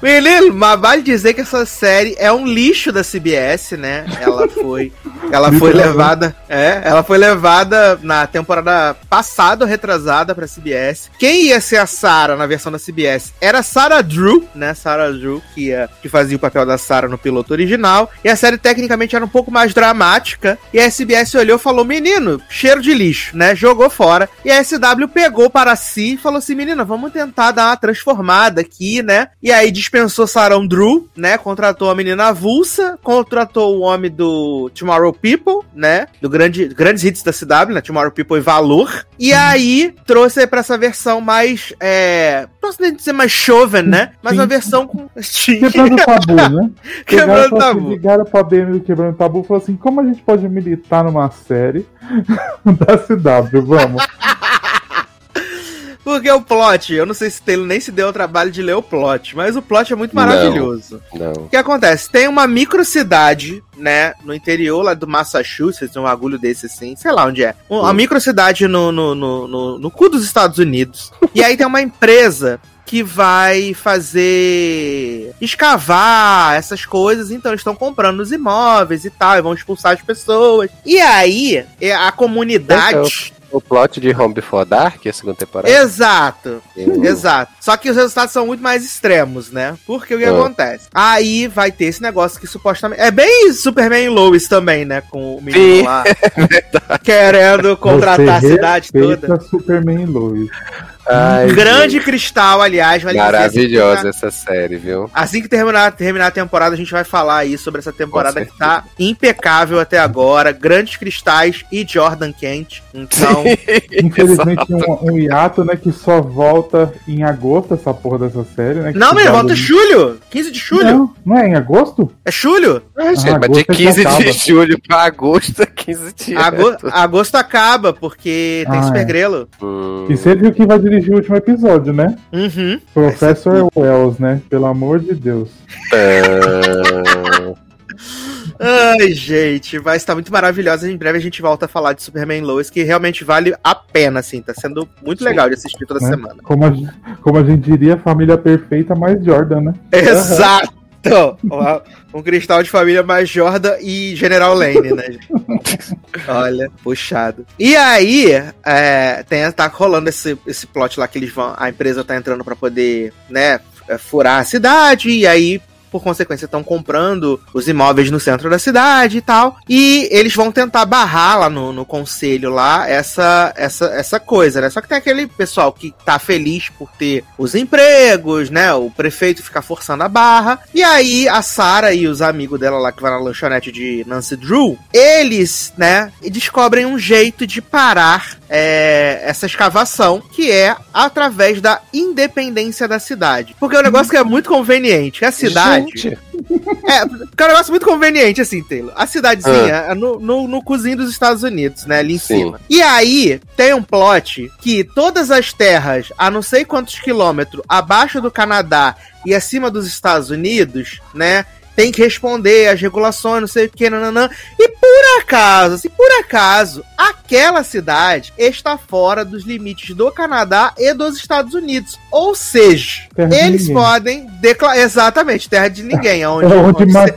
Menino, mas vale dizer que essa série é um lixo da CBS, né? Ela foi, ela foi levada, é, ela foi levada na temporada passada, retrasada para CBS. Quem ia ser a Sarah na versão da CBS era Sarah Drew, né? Sarah Drew que ia, que fazia o papel da Sarah no piloto original. E a série tecnicamente era um pouco mais dramática. E a CBS olhou e falou: "Menino, cheiro de lixo", né? Jogou fora. E a SW pegou para si e falou assim: "Menina, vamos tentar dar uma transformada aqui, né?" E aí dispensou Sarah Drew, né? Contratou a menina avulsa, contratou o homem do Tomorrow People, né? Do grande, grandes hits da CW, né? Tomorrow People e Valor. E aí trouxe para essa versão mais. É, posso nem dizer mais choven, né? Mas uma versão com. Quebrando o tabu, né? Quebrando o tabu. Ligaram pra BM do Quebrando o Tabu e falou assim: como a gente pode militar numa série da CW? Vamos. Porque o plot, eu não sei se Taylor nem se deu o trabalho de ler o plot, mas o plot é muito maravilhoso. Não. não. O que acontece? Tem uma microcidade, né, no interior lá do Massachusetts, um agulho desse assim, sei lá onde é. Uma microcidade no, no, no, no, no cu dos Estados Unidos. e aí tem uma empresa que vai fazer escavar essas coisas, então eles estão comprando os imóveis e tal, e vão expulsar as pessoas. E aí, é, a comunidade o plot de Home Before Dark, a segunda temporada. Exato, exato. Só que os resultados são muito mais extremos, né? Porque o que uhum. acontece? Aí vai ter esse negócio que supostamente. É bem Superman Lois também, né? Com o menino Sim, lá. É querendo contratar Você a cidade toda. Superman Lois. Ai, Grande Deus. Cristal, aliás. Vale Maravilhosa essa série, viu? Assim que terminar, terminar a temporada, a gente vai falar aí sobre essa temporada que tá impecável até agora. Grandes cristais e Jordan Kent. Então. Infelizmente, um, um, hiato, né? Que só volta em agosto, essa porra dessa série, né? Não, mas volta em julho. 15 de julho. Não, não é em agosto? É julho? É, gente, ah, mas de 15 de julho pra agosto, 15 dias. Agosto, agosto acaba, porque tem ah, Supergrelo. É. Hum. E você viu que vai dirigir o último episódio, né? Uhum. Professor Wells, né? Pelo amor de Deus. É... Ai, gente, vai estar muito maravilhosa. Em breve a gente volta a falar de Superman Lois, que realmente vale a pena, assim. Tá sendo muito legal de assistir toda né? semana. Como a, como a gente diria, família perfeita mais Jordan, né? Exato! Um cristal de família mais Jordan e General Lane, né? Olha, puxado. E aí, é, tem, tá rolando esse, esse plot lá que eles vão. A empresa tá entrando para poder, né, furar a cidade, e aí por consequência, estão comprando os imóveis no centro da cidade e tal. E eles vão tentar barrar lá no, no conselho lá essa, essa, essa coisa, né? Só que tem aquele pessoal que tá feliz por ter os empregos, né? O prefeito fica forçando a barra. E aí a Sara e os amigos dela lá que vai na lanchonete de Nancy Drew, eles, né, descobrem um jeito de parar é, essa escavação, que é através da independência da cidade. Porque é um negócio que é muito conveniente. A cidade. Gente, É, porque é um negócio muito conveniente, assim, Taylor. A cidadezinha é no, no, no cozinho dos Estados Unidos, né? Ali em Sim. cima. E aí, tem um plot que todas as terras, a não sei quantos quilômetros abaixo do Canadá e acima dos Estados Unidos, né? Tem que responder às regulações, não sei o que, nananã. E por acaso, se por acaso, aquela cidade está fora dos limites do Canadá e dos Estados Unidos. Ou seja, Terra de eles ninguém. podem declarar. Exatamente, terra de ninguém. Onde, É onde onde ma- cê-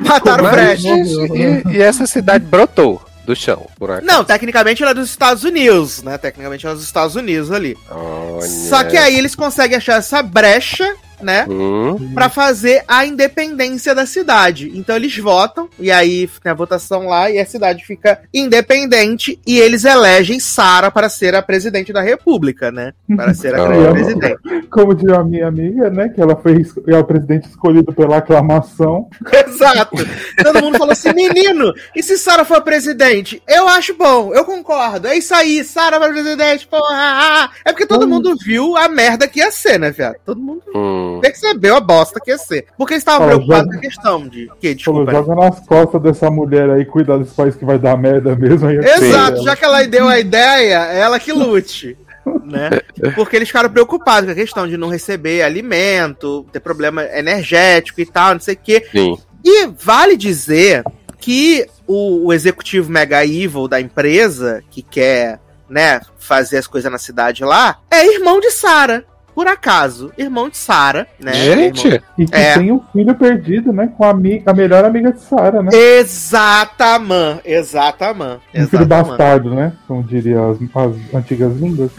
mataram o mas, Fred. e, e essa cidade brotou do chão, por acaso. Não, tecnicamente ela é dos Estados Unidos, né? Tecnicamente ela é dos Estados Unidos ali. Olha. Só que aí eles conseguem achar essa brecha, né? Hum, Pra fazer a independência da cidade. Então eles votam, e aí tem a votação lá, e a cidade fica independente, e eles elegem Sara para ser a presidente da república, né? Para ser a Ah. presidente. Como diz a minha amiga, né? Que ela foi é o presidente escolhido pela aclamação. Exato. Todo mundo falou assim: menino, e se Sara for presidente? Eu acho bom, eu concordo. É isso aí, Sara vai presidente, porra. ah, ah. É porque todo Hum. mundo viu a merda que ia ser, né, viado? Todo mundo hum. Percebeu a bosta que ia ser. Porque eles estavam preocupados com a questão de. Que, Falou, desculpa. né? joga nas costas dessa mulher aí, cuidar desse país que vai dar merda mesmo. Aí Exato, já que ela deu a ideia, é ela que lute. Né? Porque eles ficaram preocupados com a questão de não receber alimento, ter problema energético e tal, não sei o quê. Sim. E vale dizer que o, o executivo mega evil da empresa, que quer, né, fazer as coisas na cidade lá, é irmão de Sarah. Por acaso, irmão de Sarah, né? Gente, Irmão- E que É. tem um filho perdido, né? Com a, amiga, a melhor amiga de Sarah, né? Exatamente, exatamente. Um filho bastardo, né? Como diria as, as antigas línguas.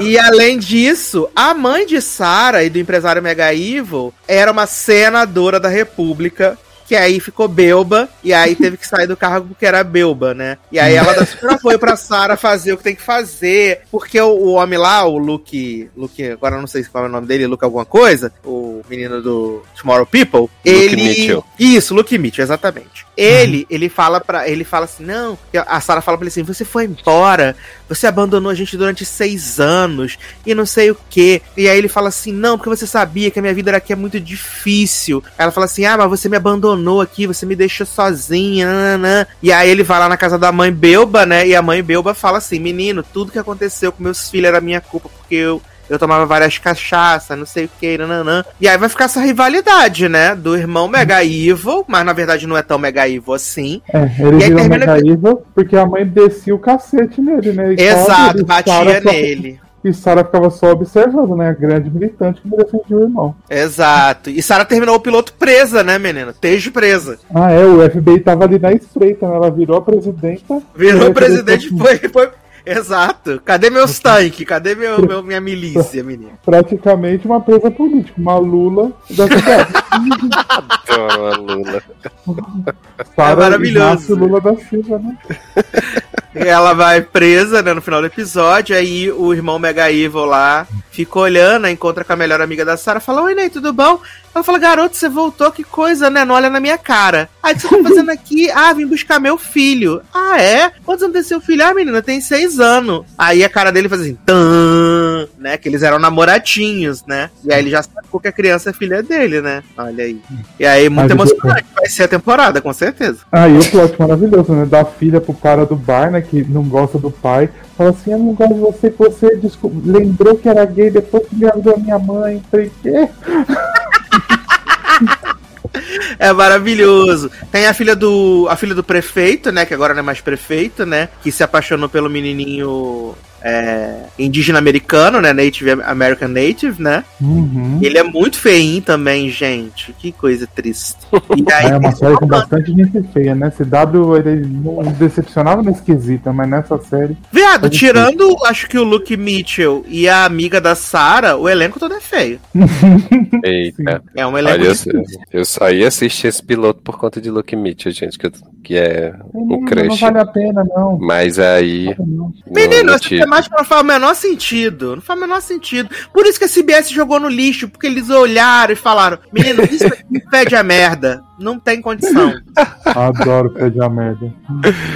E além disso, a mãe de Sarah e do empresário Mega Evil era uma senadora da República. Que aí ficou Belba, e aí teve que sair do cargo porque era Belba, né? E aí ela dá super apoio pra Sarah fazer o que tem que fazer. Porque o, o homem lá, o Luke. Luke, agora eu não sei qual é o nome dele, Luke alguma coisa, o menino do Tomorrow People. ele. Mitchell. Isso, Luke Mitchell, exatamente. Ele, ele fala para ele fala assim: não, a Sarah fala pra ele assim: você foi embora, você abandonou a gente durante seis anos e não sei o que. E aí ele fala assim: não, porque você sabia que a minha vida aqui é muito difícil. Ela fala assim: ah, mas você me abandonou aqui, você me deixou sozinha. nananã." E aí ele vai lá na casa da mãe Belba, né? E a mãe Belba fala assim: menino, tudo que aconteceu com meus filhos era minha culpa, porque eu. Eu tomava várias cachaças, não sei o que, nananã. E aí vai ficar essa rivalidade, né? Do irmão Mega Evil, mas na verdade não é tão Mega Evil assim. É, ele E aí virou mega evil porque a mãe descia o cacete nele, né? E Exato, e batia Sarah só- nele. E Sarah ficava só observando, né? A grande militante que defendia o irmão. Exato. E Sarah terminou o piloto presa, né, menina? Tejo presa. Ah, é, o FBI tava ali na espreita, né? Ela virou a presidenta. Virou E presidente aí, foi, foi. Exato. Cadê meus tanques? Cadê meu, meu- minha milícia, menina? Praticamente uma presa política, uma Lula da cidade. Adoro a Lula. Sarah maravilhoso. Inácio Lula da Silva, né? Ela vai presa, né, no final do episódio, aí o irmão Mega Evil lá fica olhando, encontra com a melhor amiga da Sarah, fala, oi, Ney, tudo bom? Ela fala, garoto, você voltou, que coisa, né? Não olha na minha cara. Aí, o que você tá fazendo aqui? Ah, vim buscar meu filho. Ah, é? Quantos anos tem seu filho? Ah, menina, tem seis anos. Aí a cara dele faz assim, tan, né? Que eles eram namoradinhos, né? E aí ele já sacou que a criança é filha dele, né? Olha aí. E aí, muito emocionante. Vai ser a temporada, com certeza. Ah, e o plot maravilhoso, né? Da filha pro cara do bar, né? Que não gosta do pai. Fala assim, eu não gosto de você, você desco- lembrou que era gay depois que engravidou a minha mãe. Falei, quê? É maravilhoso. Tem a filha do a filha do prefeito, né, que agora não é mais prefeito, né, que se apaixonou pelo menininho é, indígena americano, né, Native American Native, né? Uhum. Ele é muito feinho também, gente. Que coisa triste. E aí, É uma série com bastante gente feia, né? CW, ele não decepcionava na esquisita, mas nessa série. Viado, tirando, acho que o Luke Mitchell e a amiga da Sarah, o elenco todo é feio. Eita. É um elenco Olha, eu, ia assistir esse piloto por conta de Luke Mitchell, gente, que, eu- que é Não, um não crush. vale a pena, não. Mas aí. Não. não- Menino, não essa tive. Que não faz o menor sentido. Não faz o menor sentido. Por isso que a CBS jogou no lixo, porque eles olharam e falaram: menino, isso aqui fede a merda. Não tem condição. Adoro pedir a merda.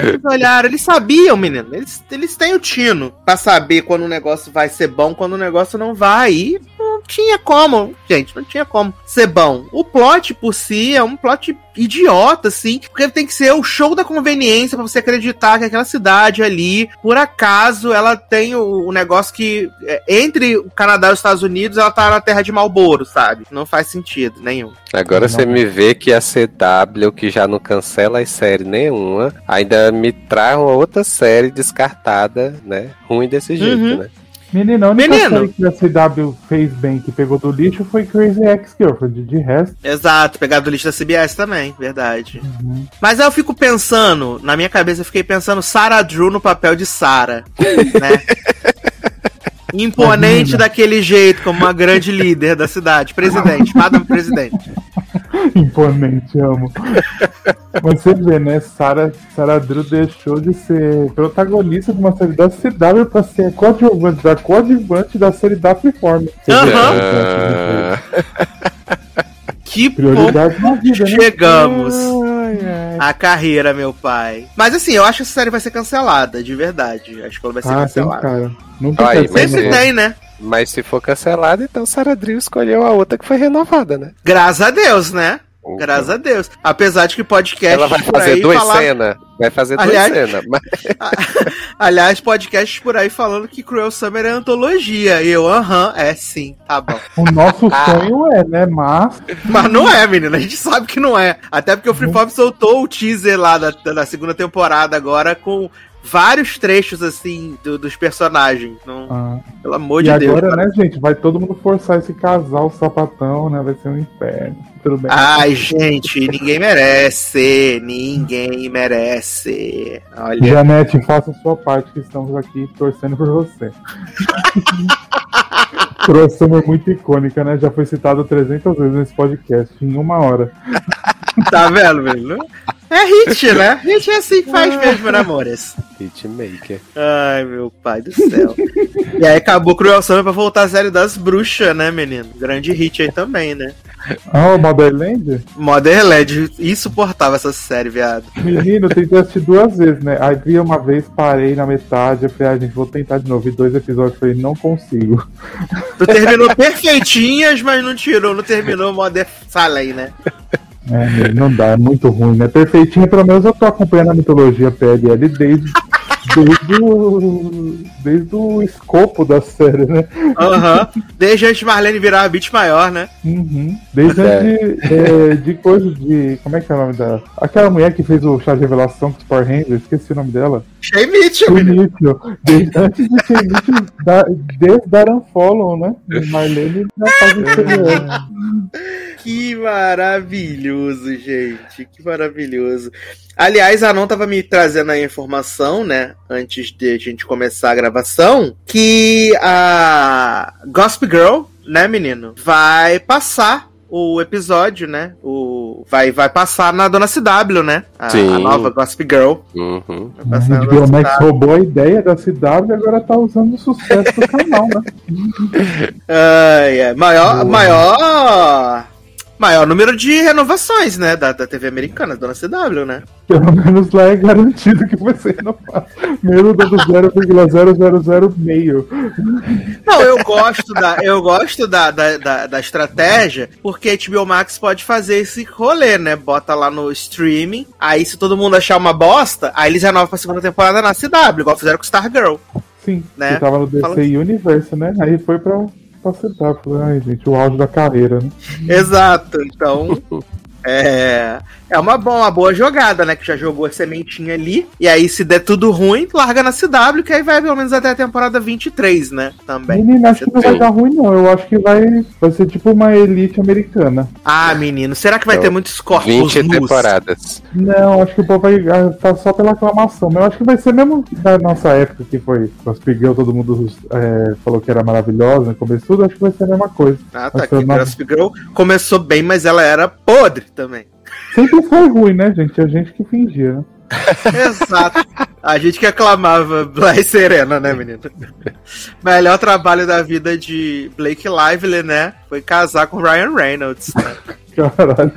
Eles olharam, eles sabiam, menino. Eles, eles têm o tino pra saber quando o negócio vai ser bom, quando o negócio não vai. E tinha como, gente, não tinha como ser bom. O plot por si é um plot idiota, assim, porque tem que ser o show da conveniência pra você acreditar que aquela cidade ali, por acaso, ela tem o, o negócio que é, entre o Canadá e os Estados Unidos, ela tá na terra de Malboro, sabe? Não faz sentido nenhum. Agora você me vê que a CW, que já não cancela as séries nenhuma, ainda me traz uma outra série descartada, né? Ruim desse jeito, Uhum. né? Menina, a única Menino. série que a CW fez bem, que pegou do lixo, foi Crazy Ex-Girlfriend. De resto, Exato, pegado do lixo da CBS também, verdade. Uhum. Mas aí eu fico pensando, na minha cabeça eu fiquei pensando Sarah Drew no papel de Sarah, né? Imponente daquele jeito, como uma grande líder da cidade. Presidente, Madame Presidente. imponente, amo. Mas você vê, né? Sarah, Sarah Drew deixou de ser protagonista de uma série da CW pra ser coadjuvante da coadjuvante da série da Freeform. Aham. né? Que ponto né? chegamos À carreira, meu pai. Mas assim, eu acho que essa série vai ser cancelada, de verdade. Acho que ela vai ser Ah, cancelada. cara. Nunca Aí, mas Sempre tem, né? Mas se for cancelado, então Sarah Drew escolheu a outra que foi renovada, né? Graças a Deus, né? Graças a Deus. Apesar de que podcast Ela vai fazer duas falar- cenas. Vai fazer Aliás- duas cenas. Mas Aliás, podcasts por aí falando que Cruel Summer é antologia. E eu, aham, é sim, tá bom. O nosso Ah. sonho é, né? Mas Mas não é, menina, a gente sabe que não é. Até porque o Freepop soltou o teaser lá da, da segunda temporada agora com vários trechos, assim, do- dos personagens. Não, ah, pelo amor e de Deus. agora, né, gente? Vai todo mundo forçar esse casal sapatão, né? Vai ser um inferno. Tudo bem. Ai, gente, ninguém merece. Ninguém merece. Olha. Janete, faça a sua parte, que estamos aqui torcendo por você. Crossover muito icônica, né? Já foi citado 300 vezes nesse podcast, em uma hora. Tá vendo, menino? É hit, né? Hit é assim que faz mesmo, né, amores? Hitmaker. Ai, meu pai do céu. e aí acabou Cruel Summer pra voltar a série das bruxas, né, menino? Grande hit aí também, né? Ah, o Motherland? Motherland, insuportável essa série, viado. Menino, eu tentei assistir duas vezes, né? Aí vi uma vez, parei na metade, eu falei, ah, gente, vou tentar de novo. Vi dois episódios, falei, não consigo. Tu terminou perfeitinhas, mas não tirou, não terminou Mother Salem, né? É, não dá, é muito ruim, né? Perfeitinho, pelo menos eu tô acompanhando a mitologia PLL desde, desde, o, desde o escopo da série, né? Aham. Desde antes de Marlene virar a beat maior, né? Uhum. Desde É. antes de, é, de coisa de. Como é que é o nome dela? Aquela mulher que fez o chá de revelação com os Power Rangers, esqueci o nome dela. Shea Mitchell, O início. Desde antes de ser início, da, desde dar unfollow, né? E Marlene já faz experiência. Que maravilhoso, gente. Que maravilhoso. Aliás, a Anon tava me trazendo a informação, né? Antes de a gente começar a gravação, que a Gospel Girl, né, menino? Vai passar o episódio, né? O vai vai passar na Dona CW, né? A, Sim. a nova Gospel Girl. Uhum. Vai A passar na HBO Max CW. roubou a ideia da CW e agora tá usando o sucesso do canal, né? Ai, ai. Maior, Boa. maior, maior número de renovações, né? Da, da TV americana, Dona CW, né? Pelo menos lá é garantido que vai ser renovado. Mesmo dando 0,000 meio. Não, eu gosto da, eu gosto da, da, da, da estratégia, porque a HBO Max pode fazer esse rolê, né? Bota lá no streaming, aí se todo mundo achar uma bosta, aí eles renovam pra segunda temporada na CW, igual fizeram com Stargirl. Sim, Né? que tava no DC Fala- Universe, né? Aí foi pra, pra CW. Falei, ai, gente, o auge da carreira, né? Exato, então. É, é uma, boa, uma boa jogada, né? Que já jogou a sementinha ali. E aí, se der tudo ruim, larga na CW, que aí vai pelo menos até a temporada 23, né? Também. Menina, acho que não vai dar ruim, não. Eu acho que vai, vai ser tipo uma elite americana. Ah, menino, será que vai Então, ter muitos corpos 20 nus? temporadas. Não, acho que o povo vai estar só pela aclamação. Mas eu acho que vai ser mesmo da nossa época, que foi Gospel Girl, todo mundo é, falou que era maravilhosa no começo, tudo. Acho que vai ser a mesma coisa. Ah, tá. Vai Que uma- Girl começou bem, mas ela era podre também. Sempre foi ruim, né, gente? A gente que fingia, né? Exato. A gente que aclamava Blair Serena, né, menino? Melhor trabalho da vida de Blake Lively, né? Foi casar com Ryan Reynolds. Né? Caralho.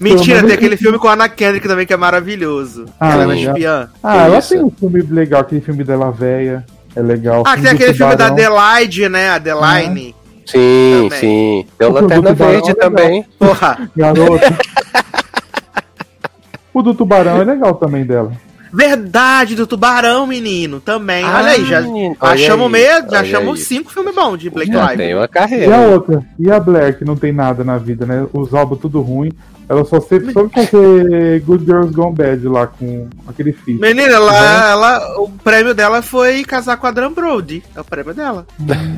Mentira, tem aquele filme com a Anna Kendrick também que é maravilhoso. Ah, ela é uma espiã. Ah, ela tem um filme legal, aquele filme dela véia. É legal. Ah, tem aquele filme da. Adelaide, né? Adeline. Sim, Também. sim. Tem o Lanterna Verde é também. Porra, Garoto. o do Tubarão é legal também dela. verdade do Tubarão, menino, também. Olha aí, já menino, achamos aí, meio, já achamos aí. cinco filmes bons de Blake Já Lively. tem uma E a carreira. outra? E a Blair, que não tem nada na vida, né? Os álbuns tudo ruim. Ela só sempre soube fazer Good Girls Gone Bad lá com aquele filho. Menina, ela, ela, o prêmio dela foi casar com a Drum Brody. É o prêmio dela.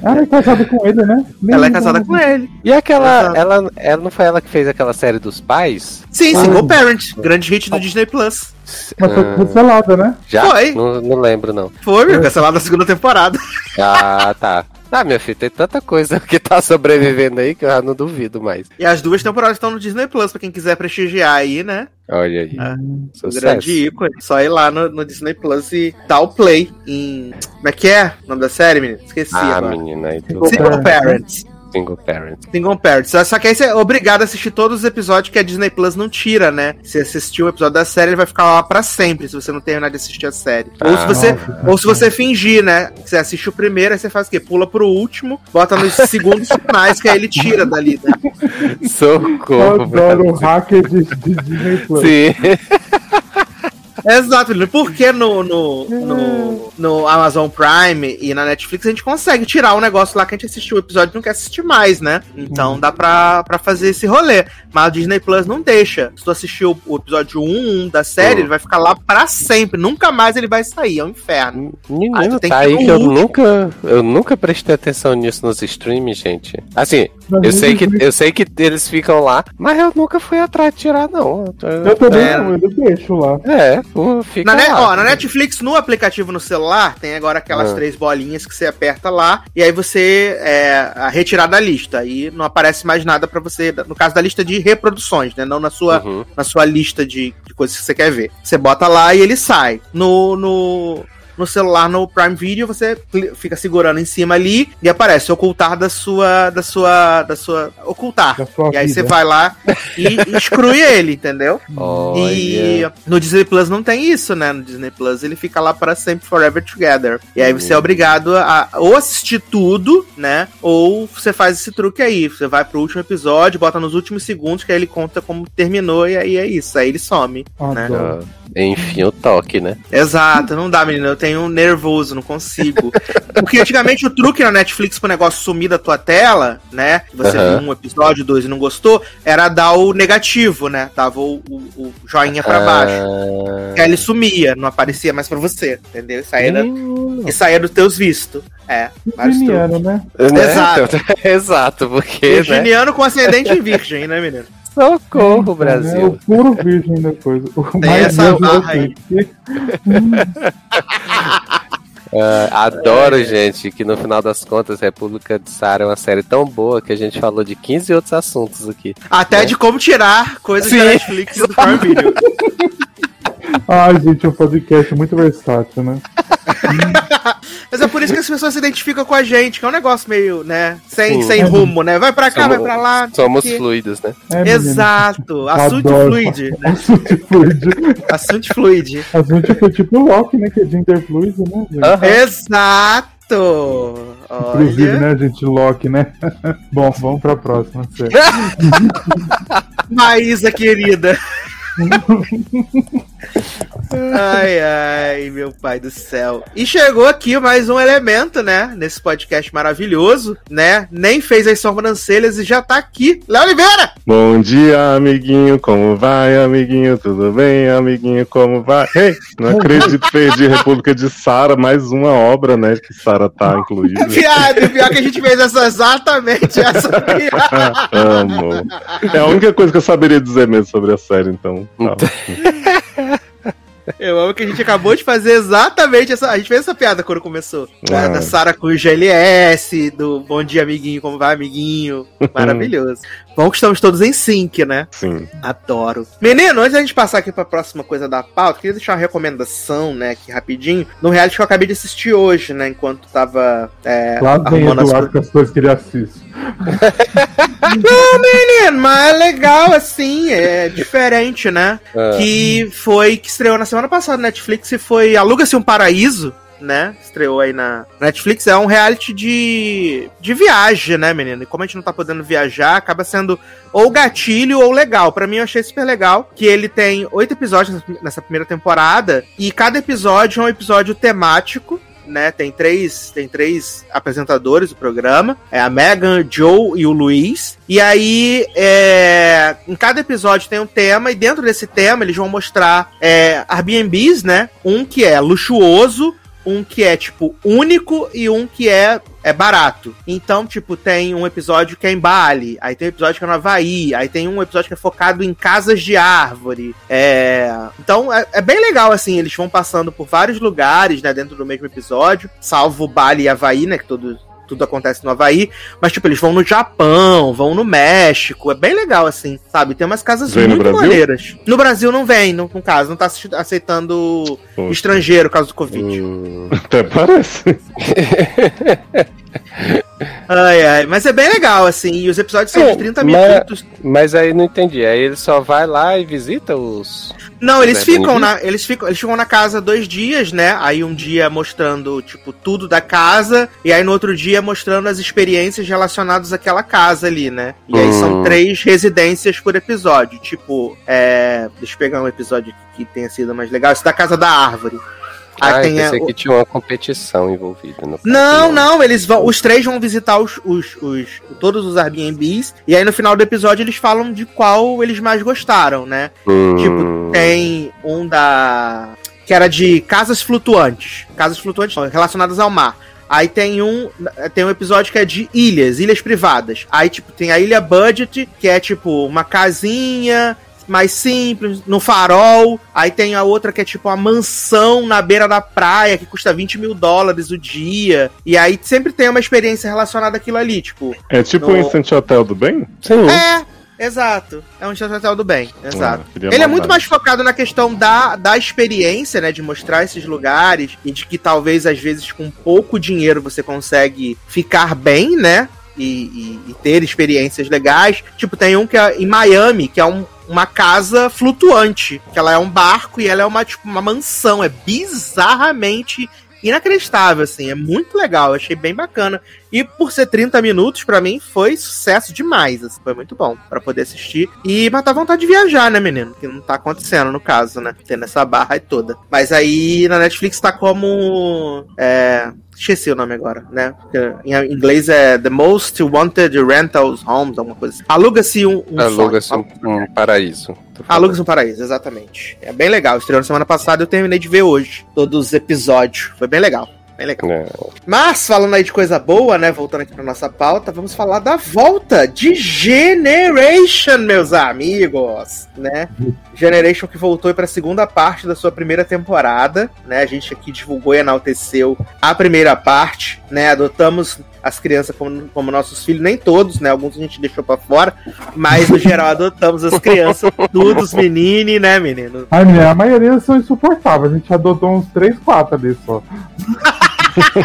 Ela é casada com ele, né? Nem- Ela é casada com ele. E aquela. Ela, ela não foi ela que fez aquela série dos pais? Sim, Ah. Single Parent. Grande hit do Disney Plus. Mas foi Ah, cancelada, né? já? Foi. Não, não lembro, não. Foi, meu, cancelado na segunda temporada. Ah, tá. Ah, meu filho, tem tanta coisa que tá sobrevivendo aí que eu já não duvido mais. E as duas temporadas estão no Disney Plus, pra quem quiser prestigiar aí, né? Olha aí. Ah, Sucesso. Grande ícone. Só ir lá no, no Disney Plus e dar o play em. Como é que é o nome da série, menino? Esqueci Ah, agora. menina. Single Single Parents. Single parent. Single Parents. Só- que aí você é obrigado a assistir todos os episódios que a Disney Plus não tira, né? Se assistir um episódio da série, ele vai ficar lá pra sempre, se você não terminar de assistir a série. ou, se Ah, você, ou se você fingir, né? Você assiste o primeiro, aí você faz o quê? Pula pro último, bota nos segundos finais, que aí ele tira dali. Né? Eu Socorro, adoro o hacker de, de Disney Plus. Sim. Exato, menino. Porque no, no, no, no Amazon Prime e na Netflix a gente consegue tirar o negócio lá que a gente assistiu o episódio e não quer assistir mais, né? Então dá pra, pra fazer esse rolê. Mas a Disney Plus não deixa. Se tu assistiu o episódio 1, 1 da série, Hum. ele vai ficar lá pra sempre. Nunca mais ele vai sair. É um inferno. Menino, tu tem tá que aí que eu último. nunca, eu nunca prestei atenção nisso nos streams, gente. Assim, eu sei que eu sei que eles ficam lá, mas eu nunca fui atrás de tirar não. Eu também É. não, eu deixo lá. É, fica Na, lá. ó, na Netflix, no aplicativo no celular, tem agora aquelas Ah. três bolinhas que você aperta lá, e aí você é, a retirar da lista. Aí não aparece mais nada pra você, no caso da lista de reproduções, né? Não na sua, Uhum. na sua lista de, de coisas que você quer ver. Você bota lá e ele sai. No, no, no celular, no Prime Video, você fica segurando em cima ali e aparece ocultar da sua. da sua. da sua. ocultar. Da sua e aí vida. você vai lá e exclui ele, entendeu? E Olha. no Disney Plus não tem isso, né? No Disney Plus ele fica lá para sempre, forever together. E aí você é obrigado a ou assistir tudo, né? Ou você faz esse truque aí. Você vai pro último episódio, bota nos últimos segundos, que aí ele conta como terminou, e aí é isso. Aí ele some. né? Adoro. Ah, Enfim, o toque, né? Exato, não dá, menino. Eu tenho um nervoso, não consigo. Porque antigamente o truque na Netflix pro negócio sumir da tua tela, né? Que você Aham. viu um episódio, dois e não gostou, era dar o negativo, né? Dava o, o- o joinha pra baixo. Que aí ele sumia, não aparecia mais pra você, entendeu? Isso aí, era, menino. isso aí é dos teus vistos. É, vários truques. Virginiano, né? Né? Exato. Exato, porque, né? Virginiano com ascendente em virgem, né, menino? Socorro, É o Brasil. puro virgem da coisa. O Tem mais essa virgem barra aí. Ah, adoro, gente, que no final das contas, República de Sara é uma série tão boa que a gente falou de 15 outros assuntos aqui. Até de como tirar coisas Sim. da Netflix do Prime Video. Ai, gente, é um podcast muito versátil, né? Mas é por isso que as pessoas se identificam com a gente, que é um negócio meio, né, sem, sem rumo, né? Vai pra cá, Somos- vai pra lá. Somos o quê. fluidos, né? É. Exato, assunto fluide, né? Assunto fluide. Assunto fluide. Assunto foi tipo o Loki, né? Que é gender fluide, né. Exato! Inclusive, Olha, né, gente, Loki, né? Bom, vamos pra próxima. Maísa querida. Ai, ai, meu pai do céu. E chegou aqui mais um elemento, né? Nesse podcast maravilhoso, né? Nem fez as sobrancelhas e já tá aqui. Léo Oliveira! Bom dia, amiguinho, como vai, amiguinho? Tudo bem, amiguinho, como vai? Ei, não acredito, perdi República de Sara, mais uma obra, né, que Sara tá incluída. Piada, pior que a gente fez essa exatamente essa piada. Amo. É a única coisa que eu saberia dizer mesmo sobre a série, então. tá. Eu amo que a gente acabou de fazer exatamente essa. A gente fez essa piada quando começou. Da, Ah. da Sara com o GLS, do Bom Dia Amiguinho, como vai, amiguinho? Maravilhoso. Bom que estamos todos em sync, né? Sim. Adoro. Menino, antes da gente passar aqui pra próxima coisa da pauta, queria deixar uma recomendação, né, aqui rapidinho, no reality que eu acabei de assistir hoje, né, enquanto tava é, Lá vem as Eduardo com as coisas que ele assiste. Menino, mas é legal assim, é diferente, né? Ah. Que foi que estreou na semana passada na Netflix e foi Aluga-se um Paraíso, né? Estreou aí na Netflix. É um reality de, de viagem, né, menino? E como a gente não tá podendo viajar, acaba sendo ou gatilho ou legal. Pra mim, eu achei super legal que ele tem oito episódios nessa primeira temporada e cada episódio é um episódio temático. Né, tem três, tem três apresentadores do programa, é a Megan, Joe e o Luiz. E aí, é, em cada episódio tem um tema e dentro desse tema eles vão mostrar é, Airbnbs, né? Um que é luxuoso, um que é tipo único e um que é é barato. Então, tipo, tem um episódio que é em Bali, aí tem um episódio que é no Havaí, aí tem um episódio que é focado em casas de árvore. É... Então, é, é bem legal, assim, eles vão passando por vários lugares, né, dentro do mesmo episódio, salvo Bali e Havaí, né, que todos tudo acontece no Havaí, mas tipo, eles vão no Japão, vão no México, é bem legal assim, sabe? Tem umas casas Vem no muito Brasil? maneiras. No Brasil não vem, no, no caso, não tá aceitando Poxa. estrangeiro, caso do Covid. Hum, Até parece. Ai, ai, mas é bem legal, assim, e os episódios são É, de 30 mas- minutos. mas aí não entendi. Aí ele só vai lá e visita os. Não, eles Os ficam na, eles ficam, eles ficam na casa dois dias, né? Aí um dia mostrando, tipo, tudo da casa, e aí no outro dia mostrando as experiências relacionadas àquela casa ali, né? E aí são Hum. três residências por episódio. Tipo, é. Deixa eu pegar um episódio que tenha sido mais legal. Esse da Casa da Árvore. Ah, tem a- pensei que tinha uma competição envolvida no. Não, não, eles vão. Os três vão visitar os, os, os- todos os Airbnbs. E aí no final do episódio eles falam de qual eles mais gostaram, né? Hum, Tipo, tem um da. que era de casas flutuantes. Casas flutuantes relacionadas ao mar. Aí tem um. Tem um episódio que é de ilhas, ilhas privadas. Aí, tipo, tem a ilha budget, que é tipo uma casinha mais simples, no farol. Aí tem a outra que é tipo uma mansão na beira da praia, que custa 20 mil dólares o dia. E aí sempre tem uma experiência relacionada àquilo ali, tipo. É tipo No- o Instant Hotel do Bem? Sim. É, exato. É um hotel do bem, exato. Ah, Ele é muito mais focado na questão da, da experiência, né? De mostrar esses lugares e de que talvez, às vezes, com pouco dinheiro você consegue ficar bem, né? E, e- e ter experiências legais. Tipo, tem um que é em Miami, que é um- uma casa flutuante. Que ela é um barco e ela é uma, tipo, uma mansão. É bizarramente inacreditável, assim. É muito legal. Achei bem bacana. E por ser 30 minutos, pra mim, foi sucesso demais. Assim, foi muito bom pra poder assistir. E matar vontade de viajar, né, menino? Que não tá acontecendo, no caso, né? Tendo essa barra toda. Mas aí na Netflix tá como. É. Esqueci o nome agora, né? Porque em inglês é The Most Wanted Rentals Homes, alguma coisa assim. Aluga-se um, um Aluga-se um, um paraíso. Aluga-se um paraíso, exatamente. É bem legal. Estreou na semana passada eu terminei de ver hoje. Todos os episódios. Foi bem legal. Bem legal. É. Mas, falando aí de coisa boa, né? Voltando aqui pra nossa pauta, vamos falar da volta de Generation, meus amigos, né? Generation que voltou para a segunda parte da sua primeira temporada, né? A gente aqui divulgou e enalteceu a primeira parte, né? Adotamos as crianças como, como nossos filhos, nem todos, né? Alguns a gente deixou pra fora, mas no geral adotamos as crianças, tudo os meninos, né, menino? Ai, minha, a maioria são insuportáveis. A gente adotou uns 3, 4 ali só.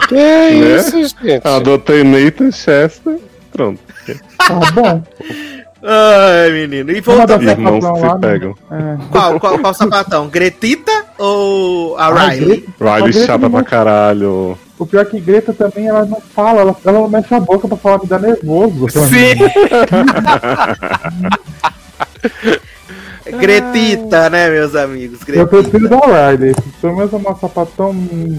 Que é Né? isso, gente? Adotei Nathan Chester. Pronto. Tá bom. Ai, menino. E. Irmãos sapatão que se né? pegam. É. Qual, qual, qual sapatão? Gretita ou a Riley? Greta- Riley a chata não- pra caralho. O pior é que Greta também, ela não fala, ela, ela não mexe a boca pra falar, me dá nervoso. Sim. Gretita, né, meus amigos? Eu prefiro Gretita. da Riley. Pelo menos é uma sapatão,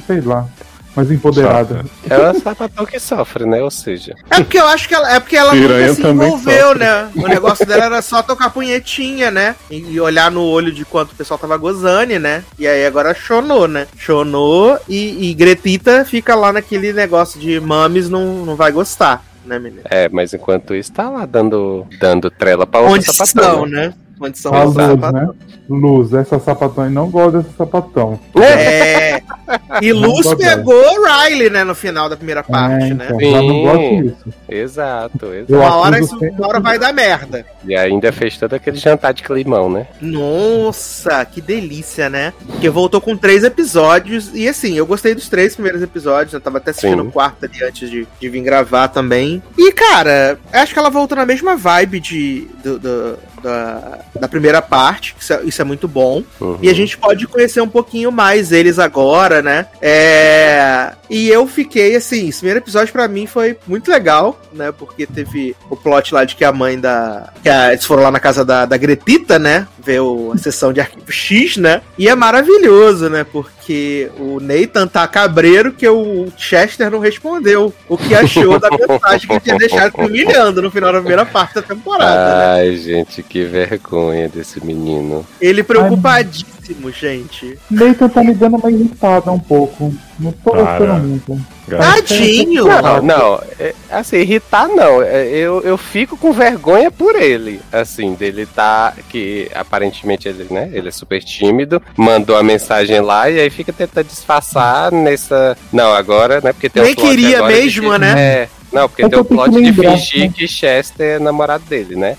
sei lá, mais empoderada. É o sapatão que sofre, né? Ou seja, É porque eu acho que ela, é porque ela Piranha nunca se envolveu, sofre. né? O negócio dela era só tocar punhetinha, né? E, e olhar no olho de quanto o pessoal tava gozando, né? E aí agora chonou, né? Chonou e, e Gretita fica lá naquele negócio de mames não, não vai gostar, né, menina? é, mas enquanto isso tá lá dando, dando trela pra outra Onde sapatão. estão, né? né? Condição A do luz, sapatão. né? Luz, essa sapatão e não gosta desse sapatão. É. E Luz Não pegou Riley, né, no final da primeira parte, é, né? então, Sim. já não gosto disso. Exato, exato. Uma hora, isso, uma hora vai dar merda. E ainda fez todo aquele jantar de climão, né? Nossa, que delícia, né? Porque voltou com três episódios. E assim, eu gostei dos três primeiros episódios. Eu tava até assistindo Sim. o quarto ali antes de, de vir gravar também. E, cara, acho que ela voltou na mesma vibe de, do- do- da, da primeira parte. É, isso é muito bom. Uhum. E a gente pode conhecer um pouquinho mais eles agora, né? É... E eu fiquei assim, esse primeiro episódio pra mim foi muito legal, né? Porque teve o plot lá de que a mãe da. Que a... Eles foram lá na casa da, da Gretita, né? Ver o... a sessão de arquivo X, né? E é maravilhoso, né? Porque o Nathan tá cabreiro que o Chester não respondeu o que achou da mensagem que tinha deixado humilhando no final da primeira parte da temporada, né? Ai, gente, que vergonha desse menino. Ele preocupadíssimo, gente. Nathan tá me dando uma irritada um pouco. Não tô gostando muito. Tadinho! Não, não, é, assim, irritar não. É, Eu, eu fico com vergonha por ele. Assim, dele tá. Que aparentemente ele, né? Ele é super tímido, mandou a mensagem lá e aí fica tentando disfarçar nessa. Não, agora, né? Porque tem Nem plot queria agora mesmo, né? É. Não, porque É tem o eu plot de fingir né? que Chester é namorado dele, né?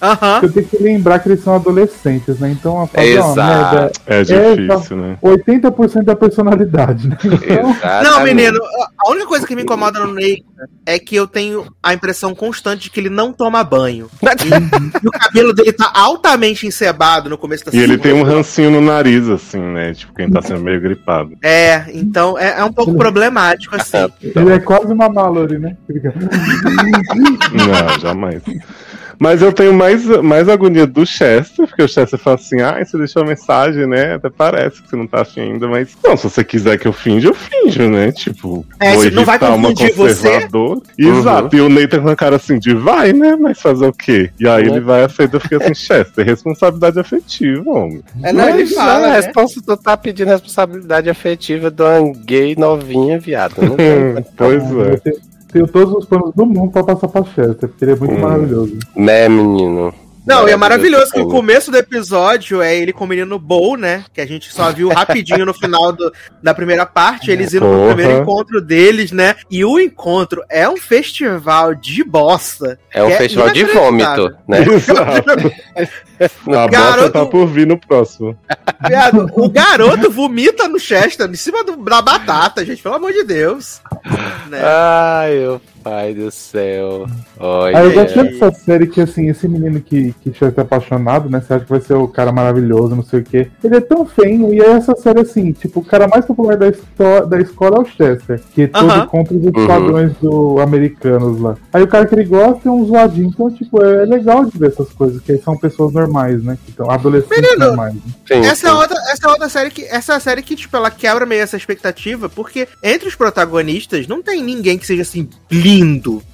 Aham. Eu tenho que lembrar que eles são adolescentes, né? Então a fazer uma Exato. merda É difícil, né? 80% da personalidade, né? Então. Não, menino, a única coisa que me incomoda no Ney é que eu tenho a impressão constante de que ele não toma banho. E, e o cabelo dele tá altamente encebado no começo da E ele tem um rancinho no nariz, assim, né? Tipo, quem tá sendo meio gripado. É, então é, é um pouco problemático, assim. ele é quase uma Mallory, né? Não, jamais. Mas eu tenho mais, mais agonia do Chester, porque o Chester fala assim: ah, você deixou a mensagem, né? Até parece que você não tá afim ainda, mas. Não, se você quiser que eu finja, eu finjo, né? Tipo, É, vou não vai uma confundir você? conservadora. Exato, e o Nathan com a cara assim de vai, né? Mas fazer o quê? E aí Uhum. ele vai aceitar e fica assim, Chester, responsabilidade afetiva, homem. É, não, ele Mas, fala, é, né? responsa- tu tá pedindo responsabilidade afetiva de uma gay novinha, viado. Não tem. pois é. Tenho, tenho todos os planos do mundo pra passar pra Chester, porque ele é muito Hum. maravilhoso. né, menino? Não, e é maravilhoso que o começo do episódio é ele com o menino Bow, né? Que a gente só viu rapidinho no final do- da primeira parte, eles indo pro Porra. primeiro encontro deles, né? E o encontro é um festival de bosta. É um É festival de inacreditável. vômito, né? Exato. A Garoto- bota tá por vir no próximo. O garoto vomita no Chester, em cima do- da batata, gente, pelo amor de Deus. Né? Ai, meu pai do céu. Olha. Aí eu gosto dessa série que, assim, esse menino que, que Chester é apaixonado, né? Você acha que vai ser o cara maravilhoso, não sei o quê. Ele é tão feio, e aí essa série, assim, tipo, o cara mais popular da, histó- da escola é o Chester, que é todo Aham. contra os Uhum. padrões do americanos lá. Aí o cara que ele gosta é um zoadinho, então, tipo, é legal de ver essas coisas, que aí são pessoas normais, né? Que são adolescentes Menino, normais. Né? Sim, Essa é, sim. outra, essa é outra série que. Essa é a série que, tipo, ela quebra meio essa expectativa, porque entre os protagonistas não tem ninguém que seja assim, lindo.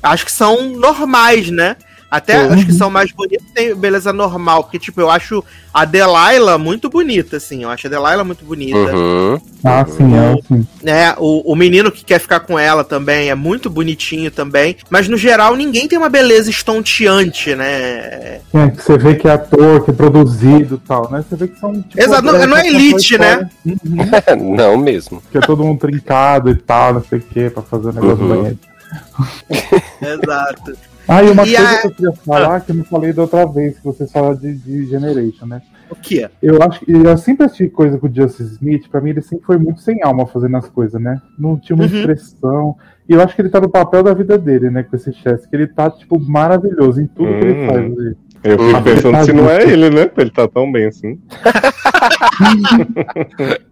Acho que são normais, né? Até Uhum. acho que são mais bonitos, tem beleza normal. Porque, tipo, eu acho a Delilah muito bonita, assim. Eu acho a Delilah muito bonita. Uhum. Ah, sim, é assim. né? O, o menino que quer ficar com ela também é muito bonitinho também. Mas no geral, ninguém tem uma beleza estonteante, né? É, que você vê que é ator, que é produzido e tal, né? Você vê que são. Tipo, Exato, não- não é elite, né? Uhum. Não mesmo. que é todo mundo trincado e tal, não sei o que, pra fazer o negócio do Uhum. banheiro. Exato. Ah, e uma E coisa a- que eu queria falar, que eu não falei da outra vez, que vocês falaram de, de Generation, né? O que? Eu acho que eu sempre assisti coisa com o Justice Smith, pra mim ele sempre foi muito sem alma fazendo as coisas, né? Não tinha uma Uhum. expressão. E eu acho que ele tá no papel da vida dele, né, com esse Chess, que ele tá, tipo, maravilhoso em tudo que ele Hum. faz. ali. Eu fico pensando se não é ele, né? Ele tá tão bem assim.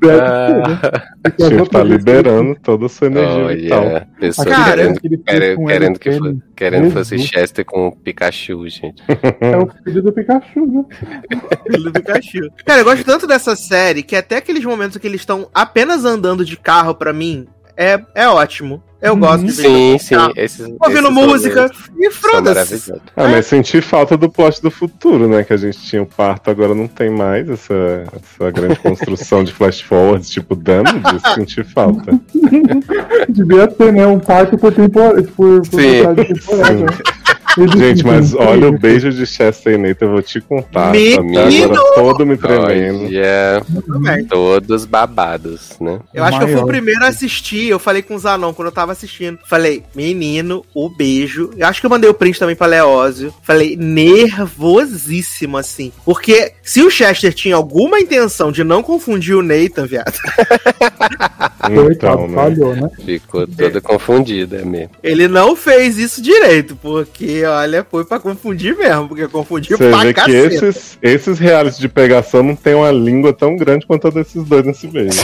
Deve ser, né? Tipo, tá ele- liberando toda a sua energia vital. olha, pessoa querendo, que querendo, com querendo que, querendo fosse. Chester com Pikachu, gente. É o filho do Pikachu, né? Filho do Pikachu. Cara, eu gosto tanto dessa série que até aqueles momentos que eles estão apenas andando de carro, pra mim, é, é ótimo. Eu Uhum. gosto de Sim, sim. carro, Esses, ouvindo esses música e foda-se. Ah, mas senti falta do plot do futuro, né? Que a gente tinha o parto, agora não tem mais essa, essa grande construção de flash forwards, tipo Damages, senti falta. Devia ter, né? Um parto por temporada. Por, por Sim. temporada. né? Gente, mas olha o beijo de Chester e Nathan, eu vou te contar. Menino! Tá agora todo me tremendo. Olha, Também. todos babados, né? Eu acho que eu fui o Maior. primeiro a assistir. Eu falei com o Zanon quando eu tava assistindo. Falei, menino, o beijo. Eu acho que eu mandei o print também pra Leózio. Falei, nervosíssimo, assim. Porque se o Chester tinha alguma intenção de não confundir o Nathan, viado, Coitado, Então, né? falhou, né? Ficou toda confundida mesmo. ele não fez isso direito. Porque, olha, foi pra confundir mesmo. Porque confundiu Você pra vê que esses, esses realities de pegação não tem uma língua tão grande quanto a desses dois nesse beijo.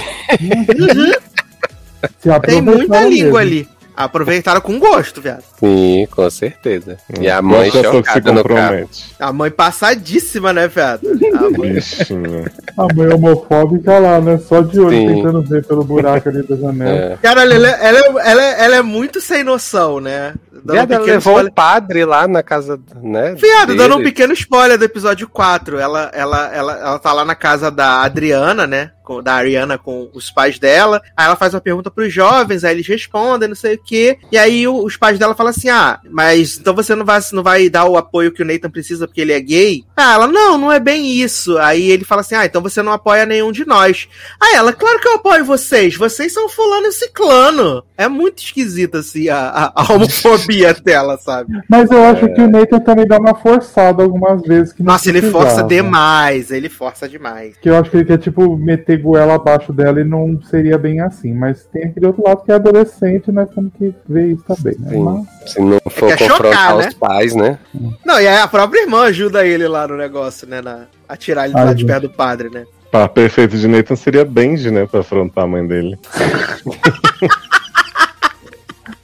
Se Tem muita língua mesmo. ali. Aproveitaram com gosto, viado. Sim, com certeza. E a mãe se chocada no carro. A mãe passadíssima, né, viado? A mãe Bichinha. A mãe homofóbica lá, né? Só de olho, Sim. tentando ver pelo buraco ali da janela. É. Cara, ela, ela, ela, ela, ela é muito sem noção, né? Viado, ela pequeno levou spoiler- um padre lá na casa, né? Viado, dando um dele. pequeno spoiler do episódio 4. Ela, ela, ela, ela tá lá na casa da Adriana, né? Da Ariana com os pais dela. Aí ela faz uma pergunta pros jovens, aí eles respondem, não sei o quê. E aí os pais dela falam assim: Ah, mas então você não vai, não vai dar o apoio que o Nathan precisa porque ele é gay? Ah, ela, não, não é bem isso. Aí ele fala assim: Ah, então você não apoia nenhum de nós. Aí ela, claro que eu apoio vocês. Vocês são fulano e ciclano. É muito esquisita, assim, a, a, a homofobia dela, sabe? Mas eu acho que o Nathan também dá uma forçada algumas vezes. Que Nossa, ele força demais, ele força demais. Que eu acho que ele quer, tipo, meter goela abaixo dela e não seria bem assim. Mas tem aquele outro lado que é adolescente, nós temos que ver isso também, né? Mas- Se não for quer confrontar chocar, os né? pais, né? Não, e aí a própria irmã ajuda ele lá no negócio, né? Na, a tirar ele Ai, lá de perto do padre, né? Par perfeito de Nathan seria Benji, né? Pra afrontar a mãe dele.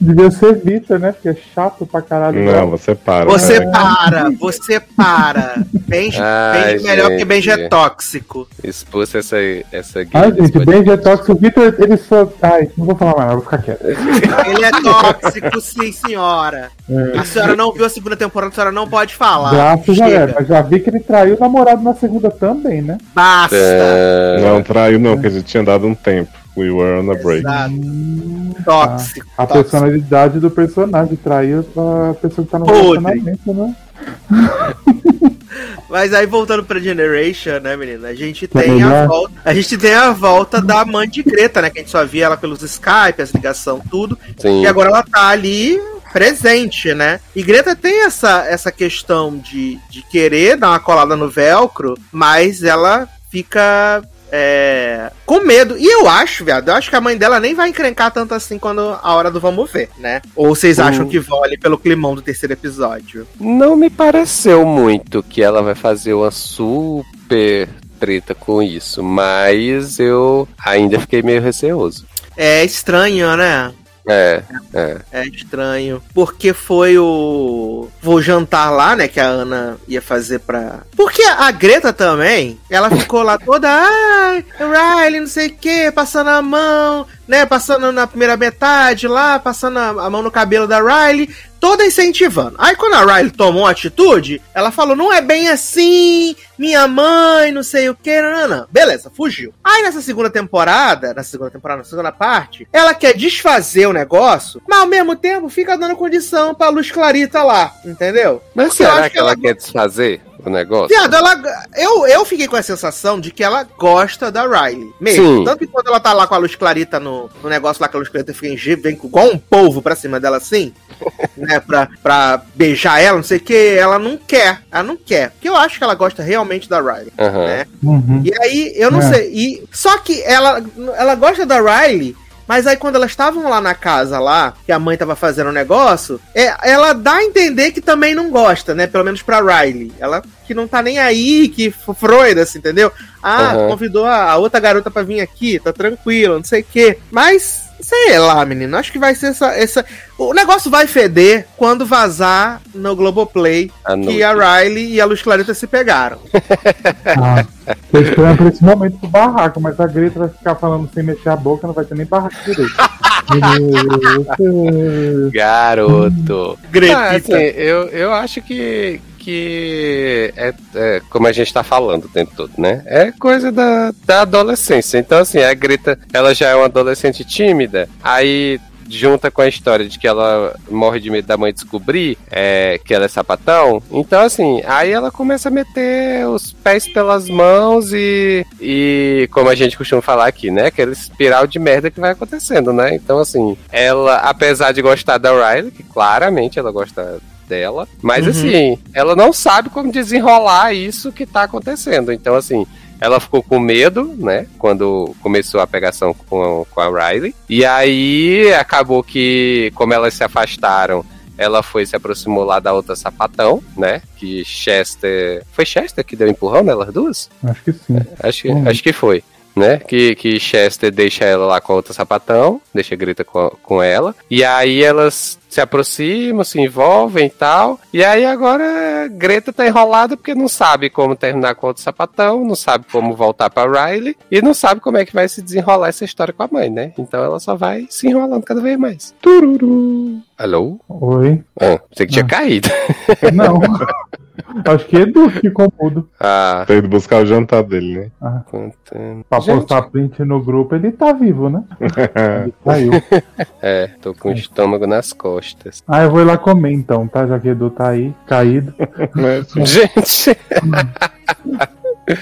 Devia ser Vitor, né? Porque é chato pra caralho. Não, você para. Você né? para, você para. Benji, Ai, Benji melhor que Benji é tóxico. Expulsa essa, essa gay Ai, desse gente, podcast. bem tóxico. O Vitor, ele só. Ai, não vou falar mais, nada, vou ficar quieto. Ele é tóxico, sim, senhora. A senhora não viu a segunda temporada, a senhora não pode falar. Graças a. Deus. Mas já vi que ele traiu o namorado na segunda também, né? Basta. É, Não traiu, não, que a gente tinha dado um tempo. We were on a break. Exato. Hum, Tóxico. A tóxico. personalidade do personagem traiu a pessoa que tá no Podre. relacionamento, né? Mas aí voltando pra Generation, né, menina? A gente Tá tem a volta. A gente tem a volta da mãe de Greta, né? Que a gente só via ela pelos Skype, as ligação, tudo. sim. E agora ela tá ali presente, né? E Greta tem essa, essa questão de, de querer dar uma colada no velcro, mas ela fica é, com medo. E eu acho, viado, eu acho que a mãe dela nem vai encrencar tanto assim quando a hora do vamos ver, né? Ou vocês acham Hum. que vão ali pelo climão do terceiro episódio? Não me pareceu muito que ela vai fazer uma super treta com isso, mas eu ainda fiquei meio receoso. É estranho, né? É, é. É estranho. Porque foi o. Vou jantar lá, né? Que a Ana ia fazer pra. Porque a Greta também, ela ficou lá toda. Ai, Riley, não sei o que, passando a mão, né? Passando na primeira metade lá, passando a mão no cabelo da Riley. Toda incentivando. Aí quando a Riley tomou uma atitude, ela falou: não é bem assim, minha mãe, não sei o que, não, não, não. Beleza, fugiu. Aí nessa segunda temporada, na segunda temporada, na segunda parte, ela quer desfazer o negócio, mas ao mesmo tempo fica dando condição pra Luz Clarita lá, entendeu? Mas Porque será que ela quer desfazer o negócio? Viado, ela. Eu, eu fiquei com a sensação de que ela gosta da Riley. Mesmo. Sim. Tanto que quando ela tá lá com a luz clarita no, no negócio lá que a luz clarita fica em gelo, vem com- igual um polvo pra cima dela assim, né? Pra, pra beijar ela, não sei o que, ela não quer. Ela não quer. Porque eu acho que ela gosta realmente da Riley. Aham. né? Uhum. E aí, eu não É. sei. E, só que ela, ela gosta da Riley. Mas aí quando elas estavam lá na casa lá, que a mãe tava fazendo o negócio, é, ela dá a entender que também não gosta, né? Pelo menos pra Riley. Ela que não tá nem aí, que Freud, assim, entendeu? Ah, Aham. convidou a, a outra garota pra vir aqui, tá tranquilo, não sei o quê. Mas, sei lá, menino, acho que vai ser essa, essa... O negócio vai feder quando vazar no Globoplay A que a Riley e a Luz Clarita se pegaram. Ah, tô esperando por esse momento do barraco, mas a Greta vai ficar falando sem mexer a boca, não vai ter nem barraco direito. Garoto. Gretita. Ah, assim, eu, eu acho que, que é, é como a gente tá falando o tempo todo, né? É coisa da, da adolescência. Então, assim, a Greta, ela já é uma adolescente tímida, aí junta com a história de que ela morre de medo da mãe descobrir é, que ela é sapatão. Então, assim, aí ela começa a meter os pés pelas mãos e, e como a gente costuma falar aqui, né? Aquele espiral de merda que vai acontecendo, né? Então, assim, ela, apesar de gostar da Riley, que claramente ela gosta dela, mas Uhum. assim, ela não sabe como desenrolar isso que tá acontecendo. Então, assim, ela ficou com medo, né? Quando começou a pegação com, com a Riley. E aí acabou que, como elas se afastaram, ela foi se aproximou lá da outra sapatão, né? Que Chester. Foi Chester que deu empurrão nelas duas? Acho que sim. Acho que, acho que foi. Né? Que, que Chester deixa ela lá com a outra sapatão, deixa Greta com, com ela. E aí elas se aproximam, se envolvem e tal. E aí agora Greta tá enrolada porque não sabe como terminar com outro sapatão, não sabe como voltar pra Riley e não sabe como é que vai se desenrolar essa história com a mãe, né? Então ela só vai se enrolando cada vez mais. Tururu. Alô? Oi. Ah, você que tinha Ah. caído. Não. Acho que é Edu que ficou mudo. Ah, Tá indo buscar o jantar dele, né? contando. Pra Gente, postar print no grupo, ele tá vivo, né? Ele caiu. É, tô com o estômago nas costas. Ah, eu vou ir lá comer então, tá? Já que Edu tá aí, caído. Mas, Gente,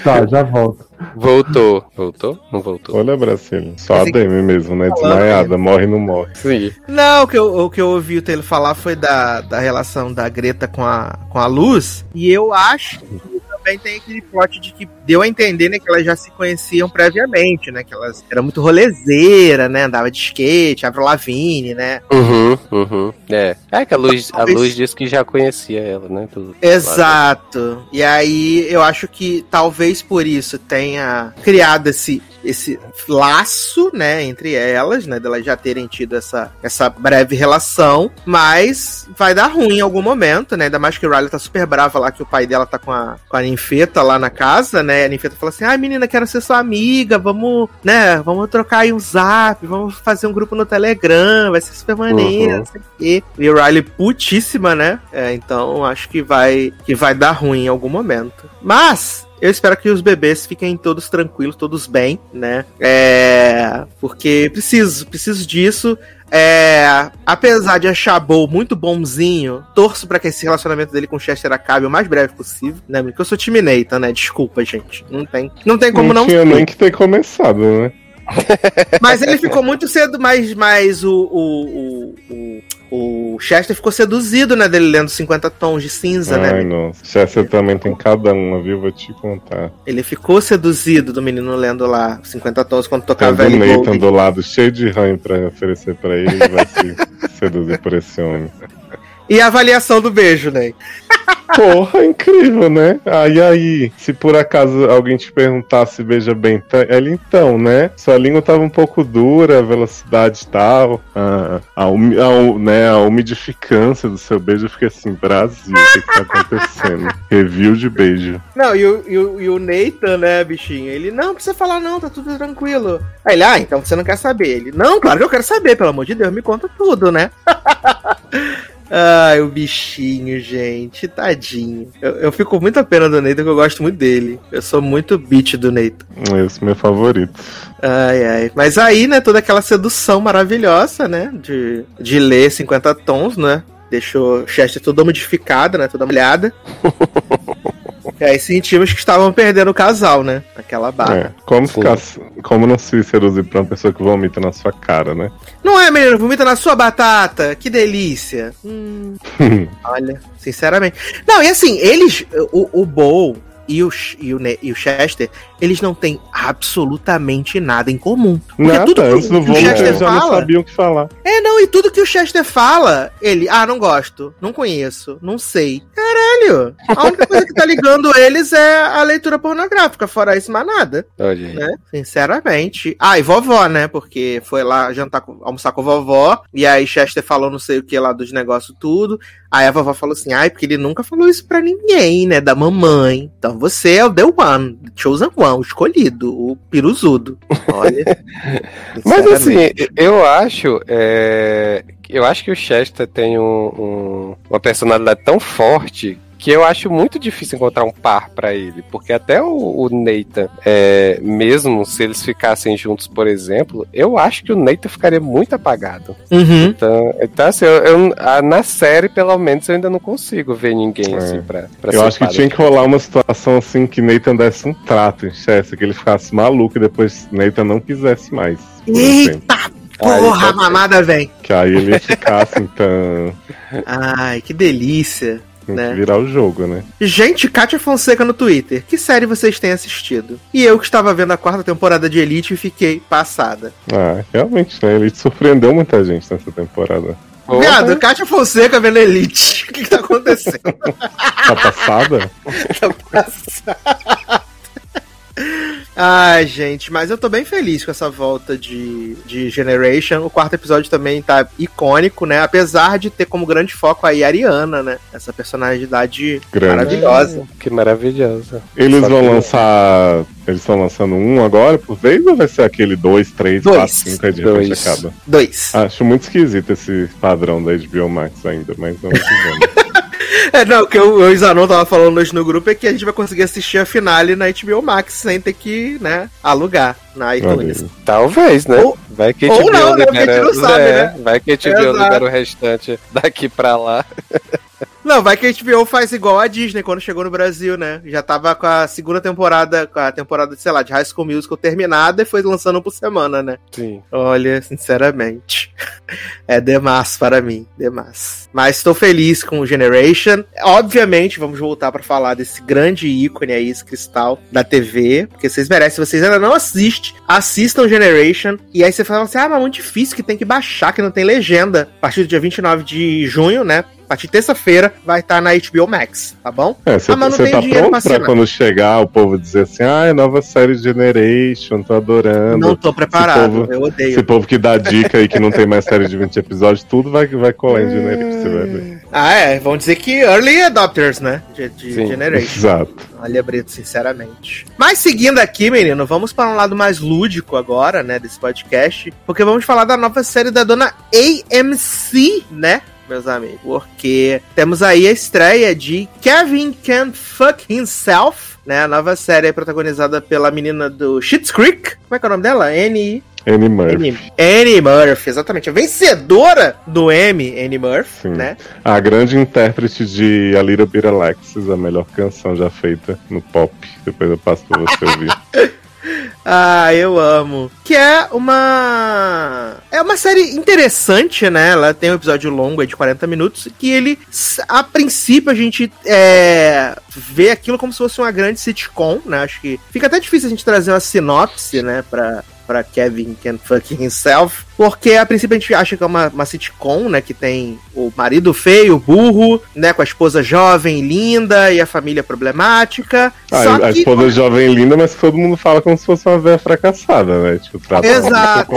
Tá, já volto. voltou. Voltou? Não voltou? olha, Brasília. Só a Demi mesmo, né? Desmaiada, morre não morre. Sim. Não, o que, eu, o que eu ouvi o Taylor falar foi da, da relação da Greta com a, com a Luz. E eu acho que também tem aquele plot de que deu a entender, né, que elas já se conheciam previamente, né? Que elas eram muito rolezeira, né? Andava de skate, Avril Lavigne, né? Uhum, uhum. É. É que a luz, a luz disse que já conhecia ela, né? Do- Exato. E aí eu acho que talvez por isso tenha criado esse esse laço, né, entre elas, né, delas já terem tido essa, essa breve relação, mas vai dar ruim em algum momento, né, ainda mais que o Riley tá super brava lá que o pai dela tá com a, com a ninfeta lá na casa, né, a ninfeta fala assim, ai menina, quero ser sua amiga, vamos, né, vamos trocar aí um zap, vamos fazer um grupo no Telegram, vai ser super maneiro, Uhum. não sei o quê. E o Riley putíssima, né, é, então acho que vai, que vai dar ruim em algum momento. Mas, eu espero que os bebês fiquem todos tranquilos, todos bem, né? É. Porque preciso, preciso disso. É, apesar de achar Bo muito bonzinho, torço pra que esse relacionamento dele com Chester acabe o mais breve possível, né? Porque eu sou time Nathan, né? Desculpa, gente. Não tem, não tem como não, tinha ser. nem que ter começado, né? Mas ele ficou muito cedo, mas, mas o, o, o, o, Chester ficou seduzido, né? Dele lendo 50 tons de cinza, né? Ai, nossa. Chester também tem cada uma, viu? Vou te contar. Ele ficou seduzido do menino lendo lá 50 tons quando tocava Tendo o Nathan Goulding. do lado cheio de ranho pra oferecer pra ele, ele vai se seduzir por esse homem. E a avaliação do beijo, né? Porra, incrível, né? Aí, aí, se por acaso alguém te perguntasse beija bem, tá- ele então, né? Sua língua tava um pouco dura, a velocidade tal, a, a, a né, a umidificância do seu beijo, eu fiquei assim, Brasil, o que, que tá acontecendo? Review de beijo. Não, e o, e, o, e o Nathan, né, bichinho? Ele, não, não precisa falar não, tá tudo tranquilo. Aí ele, ah, então você não quer saber. Ele, não, claro que eu quero saber, pelo amor de Deus, me conta tudo, né? Ai, o bichinho, gente, tadinho. Eu, eu fico com muita pena do Nathan, porque eu gosto muito dele. Eu sou muito beat do Nathan. Esse é meu favorito. Ai, ai. Mas aí, né, toda aquela sedução maravilhosa, né? De, de ler 50 tons, né? Deixou Chester toda modificada, né? Toda molhada. e aí sentimos que estavam perdendo o casal, né? Aquela barra. É, como, ficar, como não se seduzir pra uma pessoa que vomita na sua cara, né? Não é, menino? Vomita na sua batata. Que delícia. Hum, olha, sinceramente. Não, e assim, eles. O, o Bo e o, e, o, e o Chester, eles não têm absolutamente nada em comum. Porque Nada, tudo que o- antes do que o Chester eles já não fala- sabiam o que falar. É, não, e tudo que o Chester fala, ele, ah, não gosto, não conheço, não sei. Caralho! A única coisa que tá ligando eles é a leitura pornográfica, fora isso, mais nada, Olha aí. né? Sinceramente. Ah, e vovó, né? Porque foi lá jantar, com- almoçar com a vovó, e aí Chester falou não sei o que lá dos negócios tudo. Aí a vovó falou assim, ai, porque ele nunca falou isso pra ninguém, né? Da mamãe. Então você é o The One, the Chosen One, o escolhido, o piruzudo. Olha. Mas assim, eu acho. é, Eu acho que o Chester tem um- um- uma personalidade tão forte que eu acho muito difícil encontrar um par para ele, porque até o, o Nathan, é, mesmo se eles ficassem juntos, por exemplo, eu acho que o Nathan ficaria muito apagado. Uhum. Então, então assim, eu, eu- a- na série, pelo menos, eu ainda não consigo ver ninguém É. assim pra, pra Eu acho que tinha que rolar uma situação assim que Nathan desse um trato em Chester, que ele ficasse maluco e depois Nathan não quisesse mais. Eita porra, a mamada vem. Que aí ele ficar assim, então. Ai, que delícia. Tem Né? que virar o jogo, né? Gente, Kátia Fonseca no Twitter. Que série vocês têm assistido? E eu que estava vendo a quarta temporada de Elite e fiquei passada. Ah, realmente, né? Ele surpreendeu muita gente nessa temporada. Viado, Kátia Fonseca vendo Elite. O que, que tá acontecendo? Tá passada? Ai, gente, mas eu tô bem feliz com essa volta de, de Generation. O quarto episódio também tá icônico, né? Apesar de ter como grande foco aí a Ariana, né? Essa personalidade Grande. maravilhosa. Que maravilhosa. Eles Só vão que- lançar. Eles estão lançando um agora por vez ou vai ser aquele dois, três, Dois. quatro, cinco aí de repente Dois. acaba? Dois. Acho muito esquisito esse padrão da HBO Max ainda, mas vamos que vamos. É, não, o que o, Isanon tava falando hoje no grupo é que a gente vai conseguir assistir a finale na HBO Max sem ter que, né, alugar na iTunes. Talvez, né? Ou- vai que ou não, né? Porque a gente não sabe, é, né? Vai que a Exato. libera o restante daqui pra lá. Não, vai que a HBO faz igual a Disney quando chegou no Brasil, né? Já tava com a segunda temporada, com a temporada, sei lá, de High School Musical terminada e foi lançando por semana, né? Sim. Olha, sinceramente, é demais para mim, demais. Mas estou feliz com o Generation. Obviamente, vamos voltar para falar desse grande ícone aí, esse cristal da TV, porque vocês merecem. Vocês ainda não assistem, assistam Generation. E aí você fala assim: ah, mas é muito difícil que tem que baixar, que não tem legenda. A partir do dia 29 de junho, né? A partir de terça-feira vai estar na HBO Max, tá bom? É, você Ah, mas não tá pra pronto pra assinar. quando chegar o povo dizer assim, ah, é nova série Generation, tô adorando. Não tô preparado, povo- eu odeio. Esse povo que dá dica aí que não tem mais série de 20 episódios, tudo vai, vai colar em Generation, você vai ver. Ah, é, vão dizer que early adopters, né? De, de Sim. Generation. Exato. Olha, Brito, sinceramente. Mas seguindo aqui, menino, vamos para um lado mais lúdico agora, né, desse podcast, porque vamos falar da nova série da dona AMC, né? Meus amigos, porque temos aí a estreia de Kevin Can Fuck Himself, né? A nova série é protagonizada pela menina do Schitt's Creek. Como é que é o nome dela? Annie Annie Murphy. Annie, Annie Murphy, exatamente. A vencedora do Emmy, Annie Murphy, Sim. né? A grande intérprete de A Little Bit Alexis, a melhor canção já feita no pop. Depois eu passo pra você ouvir. Ah, eu amo. Que é uma. É uma série interessante, né? Ela tem um episódio longo de 40 minutos. Que ele, a princípio, a gente é, vê aquilo como se fosse uma grande sitcom, né? Acho que fica até difícil a gente trazer uma sinopse, né? Pra, pra Kevin Can Fuck Himself. Porque a princípio a gente acha que é uma, uma sitcom, né? Que tem o marido feio, burro, né? Com a esposa jovem, linda e a família problemática. Ah, Só a que. esposa jovem linda, mas todo mundo fala como se fosse uma véia fracassada, né? Tipo, trata Exato.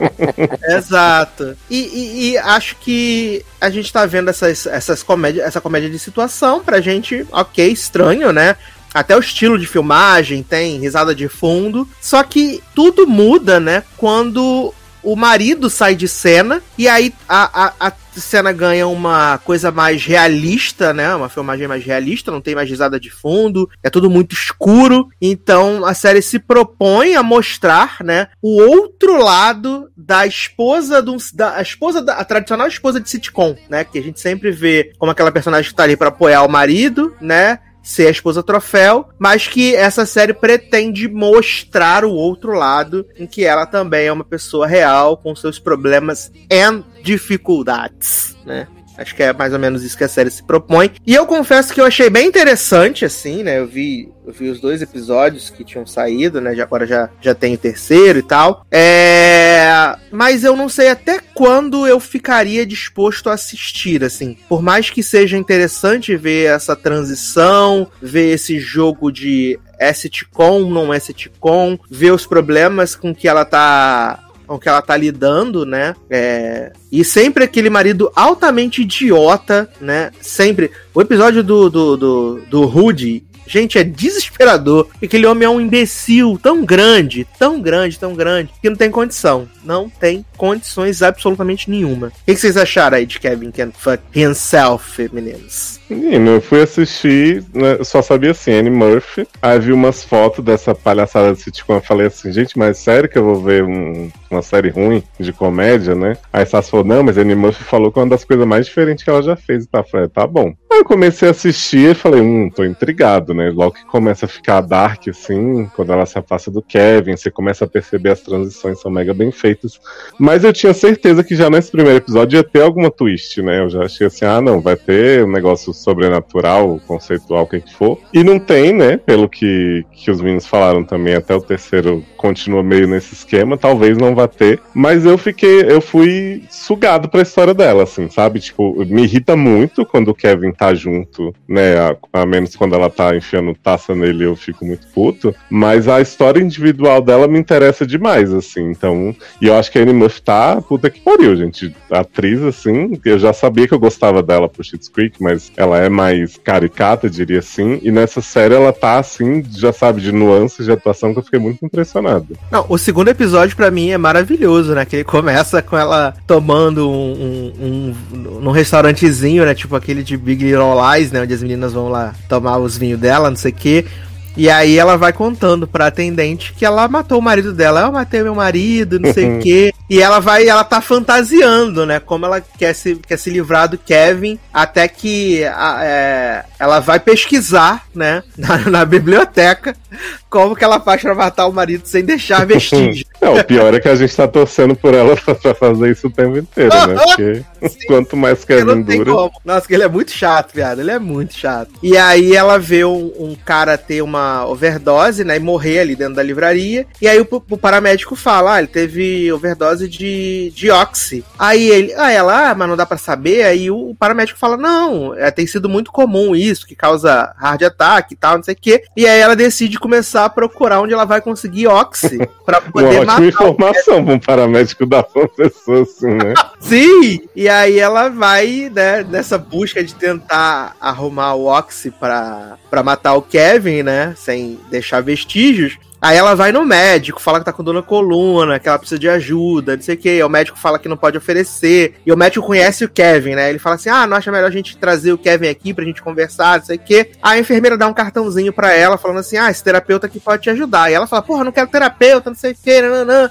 Exato. E, e- e acho que a gente tá vendo essas, essas comédia, essa comédia de situação pra gente, ok, estranho, né? Até o estilo de filmagem tem risada de fundo. Só que tudo muda, né? Quando o marido sai de cena e aí a, a, a cena ganha uma coisa mais realista, né? Uma filmagem mais realista, não tem mais risada de fundo, é tudo muito escuro. Então a série se propõe a mostrar, né, o outro lado da esposa do, da a esposa da a tradicional esposa de sitcom, né? Que a gente sempre vê como aquela personagem que tá ali pra apoiar o marido, né? Ser a esposa troféu, mas que essa série pretende mostrar o outro lado, em que ela também é uma pessoa real com seus problemas e dificuldades, né? Acho que é mais ou menos isso que a série se propõe. E eu confesso que eu achei bem interessante, assim, né? Eu vi, eu vi os dois episódios que tinham saído, né? Já, agora já, já tem o terceiro e tal. É... Mas eu não sei até quando eu ficaria disposto a assistir, assim. Por mais que seja interessante ver essa transição, ver esse jogo de é sitcom, não é sitcom, ver os problemas com que ela tá com que ela tá lidando, né? É... E sempre aquele marido altamente idiota, né? Sempre. O episódio do, do, do, do Rudy Gente, é desesperador. Aquele homem é um imbecil tão grande, tão grande, tão grande, que não tem condição. Não tem condições absolutamente nenhuma. O que vocês acharam aí de Kevin Can Fuck Himself, meninos? Menino, eu fui assistir, né, só sabia assim, Annie Murphy. Aí vi umas fotos dessa palhaçada de sitcom. Eu falei assim, gente, mas sério que eu vou ver um, uma série ruim de comédia, né? Aí Sassi falou, não, mas Annie Murphy falou que é uma das coisas mais diferentes que ela já fez. Tá, falei, tá bom. Aí eu comecei a assistir e falei, hum, tô intrigado, né? Logo que começa a ficar dark, assim, quando ela se afasta do Kevin, você começa a perceber as transições são mega bem feitas. Mas eu tinha certeza que já nesse primeiro episódio ia ter alguma twist, né? Eu já achei assim, ah, não, vai ter um negócio sobrenatural, conceitual, o que que for. E não tem, né? Pelo que, que os meninos falaram também, até o terceiro continua meio nesse esquema, talvez não vá ter. Mas eu fiquei, eu fui sugado pra história dela, assim, sabe? Tipo, me irrita muito quando o Kevin tá junto, né? A, a menos quando ela tá enfiando taça nele, eu fico muito puto. Mas a história individual dela me interessa demais, assim. Então, e eu acho que a Annie Murphy tá puta que pariu, gente. Atriz, assim, eu já sabia que eu gostava dela pro Schitt's Creek, mas ela é mais caricata, diria assim. E nessa série ela tá, assim, já sabe, de nuances de atuação que eu fiquei muito impressionado. Não, o segundo episódio pra mim é maravilhoso, né? Que ele começa com ela tomando um, um, um restaurantezinho, né? Tipo aquele de Big Little Lies, né? Onde as meninas vão lá tomar os vinhos dela, não sei o quê. E aí ela vai contando pra atendente que ela matou o marido dela. Eu matei meu marido, não sei o quê. E ela vai, ela tá fantasiando, né? Como ela quer se, quer se livrar do Kevin, até que a, é, ela vai pesquisar, né? Na, na, biblioteca, como que ela faz pra matar o marido sem deixar vestígio. Não, o pior é que a gente tá torcendo por ela pra fazer isso o tempo inteiro, né? Porque quanto mais Kevin dura. Como. Nossa, que ele é muito chato, viado. Ele é muito chato. E aí ela vê um, um cara ter uma overdose, né? E morrer ali dentro da livraria. E aí o, o paramédico fala: ah, ele teve overdose de, de oxi. Aí ele, ah, ela, ah, mas não dá para saber. Aí o, o paramédico fala: não, é, tem sido muito comum isso, que causa hard attack e tal, não sei o quê. E aí ela decide começar a procurar onde ela vai conseguir oxi pra poder Uma ótima informação pra um paramédico dar pra uma pessoa assim, né? Sim! E aí ela vai, né, nessa busca de tentar arrumar o Oxy pra, pra matar o Kevin, né? Sem deixar vestígios. Aí ela vai no médico, fala que tá com dor na coluna, que ela precisa de ajuda, não sei o que. O médico fala que não pode oferecer. E o médico conhece o Kevin, né? Ele fala assim: ah, não acha melhor a gente trazer o Kevin aqui pra gente conversar, não sei o que. A enfermeira dá um cartãozinho pra ela, falando assim: ah, esse terapeuta aqui pode te ajudar. E ela fala: porra, não quero terapeuta, não sei o que, não, não.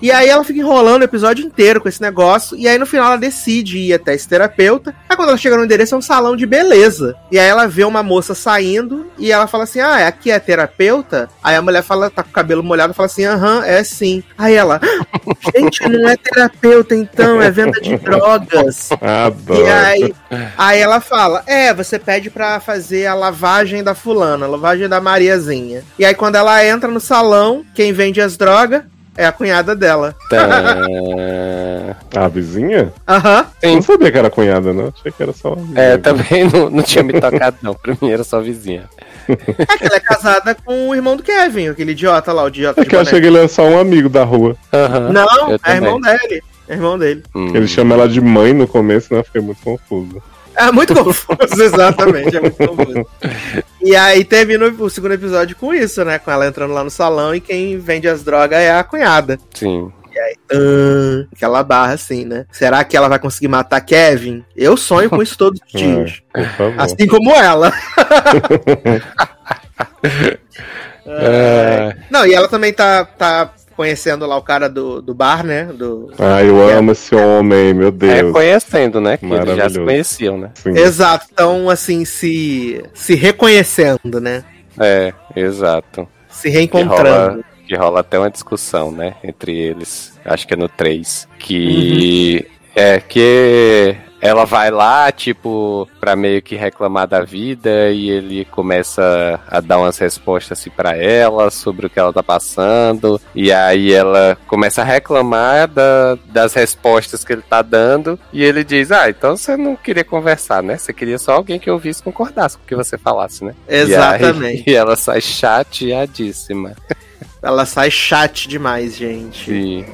E aí ela fica enrolando o episódio inteiro com esse negócio. E aí no final ela decide ir até esse terapeuta. Aí quando ela chega no endereço é um salão de beleza. E aí ela vê uma moça saindo e ela fala assim: Ah, aqui é terapeuta? Aí a mulher fala, tá com o cabelo molhado, fala assim: Aham, é sim. Aí ela, gente, não é terapeuta então, é venda de drogas. Adoro. E aí, aí ela fala: É, você pede pra fazer a lavagem da fulana, a lavagem da Mariazinha. E aí quando ela entra no salão, quem vende as drogas é a cunhada dela. A vizinha? Aham. Não sabia que era cunhada, não. Achei que era só. É, também não, não tinha me tocado, não. Pra mim era só vizinha. É que ela é casada com o irmão do Kevin, aquele idiota lá, o idiota É de que eu achei que ele era só um amigo da rua. Aham. Não, Eu é também. irmão dele. É irmão dele. Hum. Ele chama ela de mãe no começo, né? Eu Fiquei muito confuso. É muito confuso, exatamente. É muito confuso. E aí termina o segundo episódio com isso, né? Com ela entrando lá no salão e quem vende as drogas é a cunhada. Sim. Tã, aquela barra assim, né? Será que ela vai conseguir matar Kevin? Eu sonho com isso todos os dias. Por favor. Assim como ela. É, Não, e ela também tá, tá conhecendo lá o cara do, do bar, né? Do... Ai, eu amo esse homem, meu é Deus. conhecendo, né? Que eles já se conheciam, né? Sim. Exato, então assim, se, se reconhecendo, né? É, exato. Se Que reencontrando. rola, que rola até uma discussão, né? Entre eles. Acho que é no 3. Que. É que ela vai lá, tipo, pra meio que reclamar da vida e ele começa a dar umas respostas assim pra ela sobre o que ela tá passando. E aí ela começa a reclamar da- das respostas que ele tá dando. E ele diz: Ah, então você não queria conversar, né? Você queria só alguém que ouvisse e concordasse com o que você falasse, né? Exatamente. E, aí, e ela sai chateadíssima. Ela sai chat demais, gente. Sim,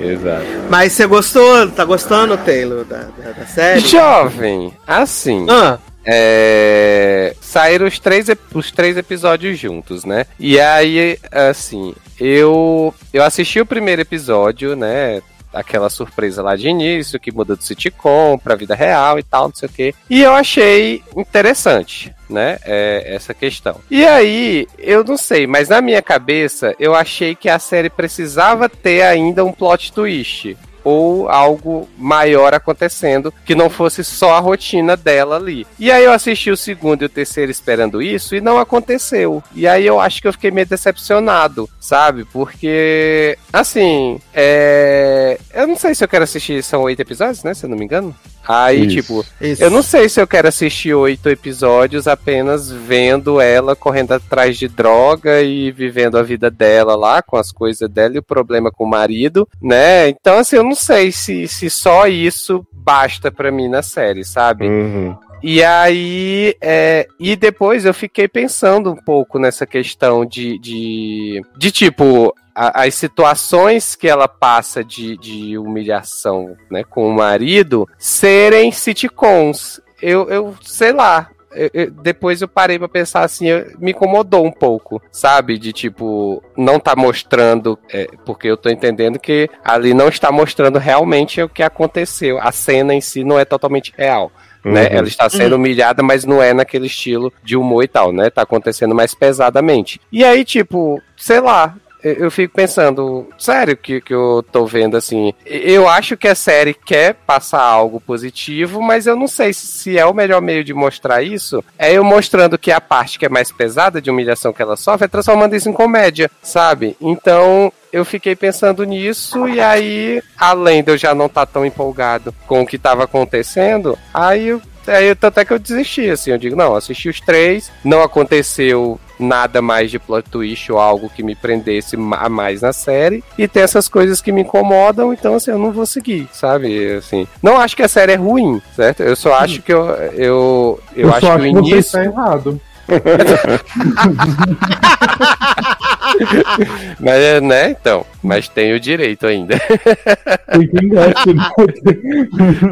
exato. Mas você gostou? Tá gostando, Taylor, da, da, da série? Jovem, assim, Ah, é, saíram os três, os três episódios juntos, né? E aí, assim, eu, eu assisti o primeiro episódio, né? Aquela surpresa lá de início, que muda do sitcom pra vida real e tal, não sei o quê. E eu achei interessante, né? É, essa questão. E aí, eu não sei, mas na minha cabeça, eu achei que a série precisava ter ainda um plot twist ou algo maior acontecendo que não fosse só a rotina dela ali. E aí eu assisti o segundo e o terceiro esperando isso e não aconteceu. E aí eu acho que eu fiquei meio decepcionado, sabe? Porque, assim, é... eu não sei se eu quero assistir, são oito episódios, né? Se eu não me engano. Aí, isso, tipo, isso. eu não sei se eu quero assistir oito episódios apenas vendo ela correndo atrás de droga e vivendo a vida dela lá, com as coisas dela e o problema com o marido, né? Então, assim, eu não sei se, se só isso basta pra mim na série, sabe? Uhum. E aí, é, e depois eu fiquei pensando um pouco nessa questão de, de, de tipo, a, as situações que ela passa de, de humilhação né, com o marido serem sitcoms. Eu, eu sei lá, eu, eu, depois eu parei pra pensar assim, eu, me incomodou um pouco, sabe? De tipo, não tá mostrando, é, porque eu tô entendendo que ali não está mostrando realmente o que aconteceu. A cena em si não é totalmente real. Né? Uhum. Né? Ela está sendo uhum. humilhada, mas não é naquele estilo de humor e tal, né? Tá acontecendo mais pesadamente. E aí, tipo, sei lá, eu fico pensando, sério que, que eu tô vendo assim. Eu acho que a série quer passar algo positivo, mas eu não sei se é o melhor meio de mostrar isso. É eu mostrando que a parte que é mais pesada de humilhação que ela sofre é transformando isso em comédia, sabe? Então eu fiquei pensando nisso e aí, além de eu já não estar tá tão empolgado com o que estava acontecendo, aí eu Aí, tanto é que eu desisti, assim, eu digo, não, assisti os três, não aconteceu nada mais de plot twist ou algo que me prendesse a mais na série. E tem essas coisas que me incomodam, então assim, eu não vou seguir, sabe? Assim, não acho que a série é ruim, certo? Eu só acho que eu. Eu, eu, eu acho, acho que o início. Está errado. mas, né, então. Mas tem o direito ainda. Tem quem gosta, né?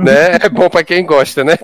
né? É bom pra quem gosta, né?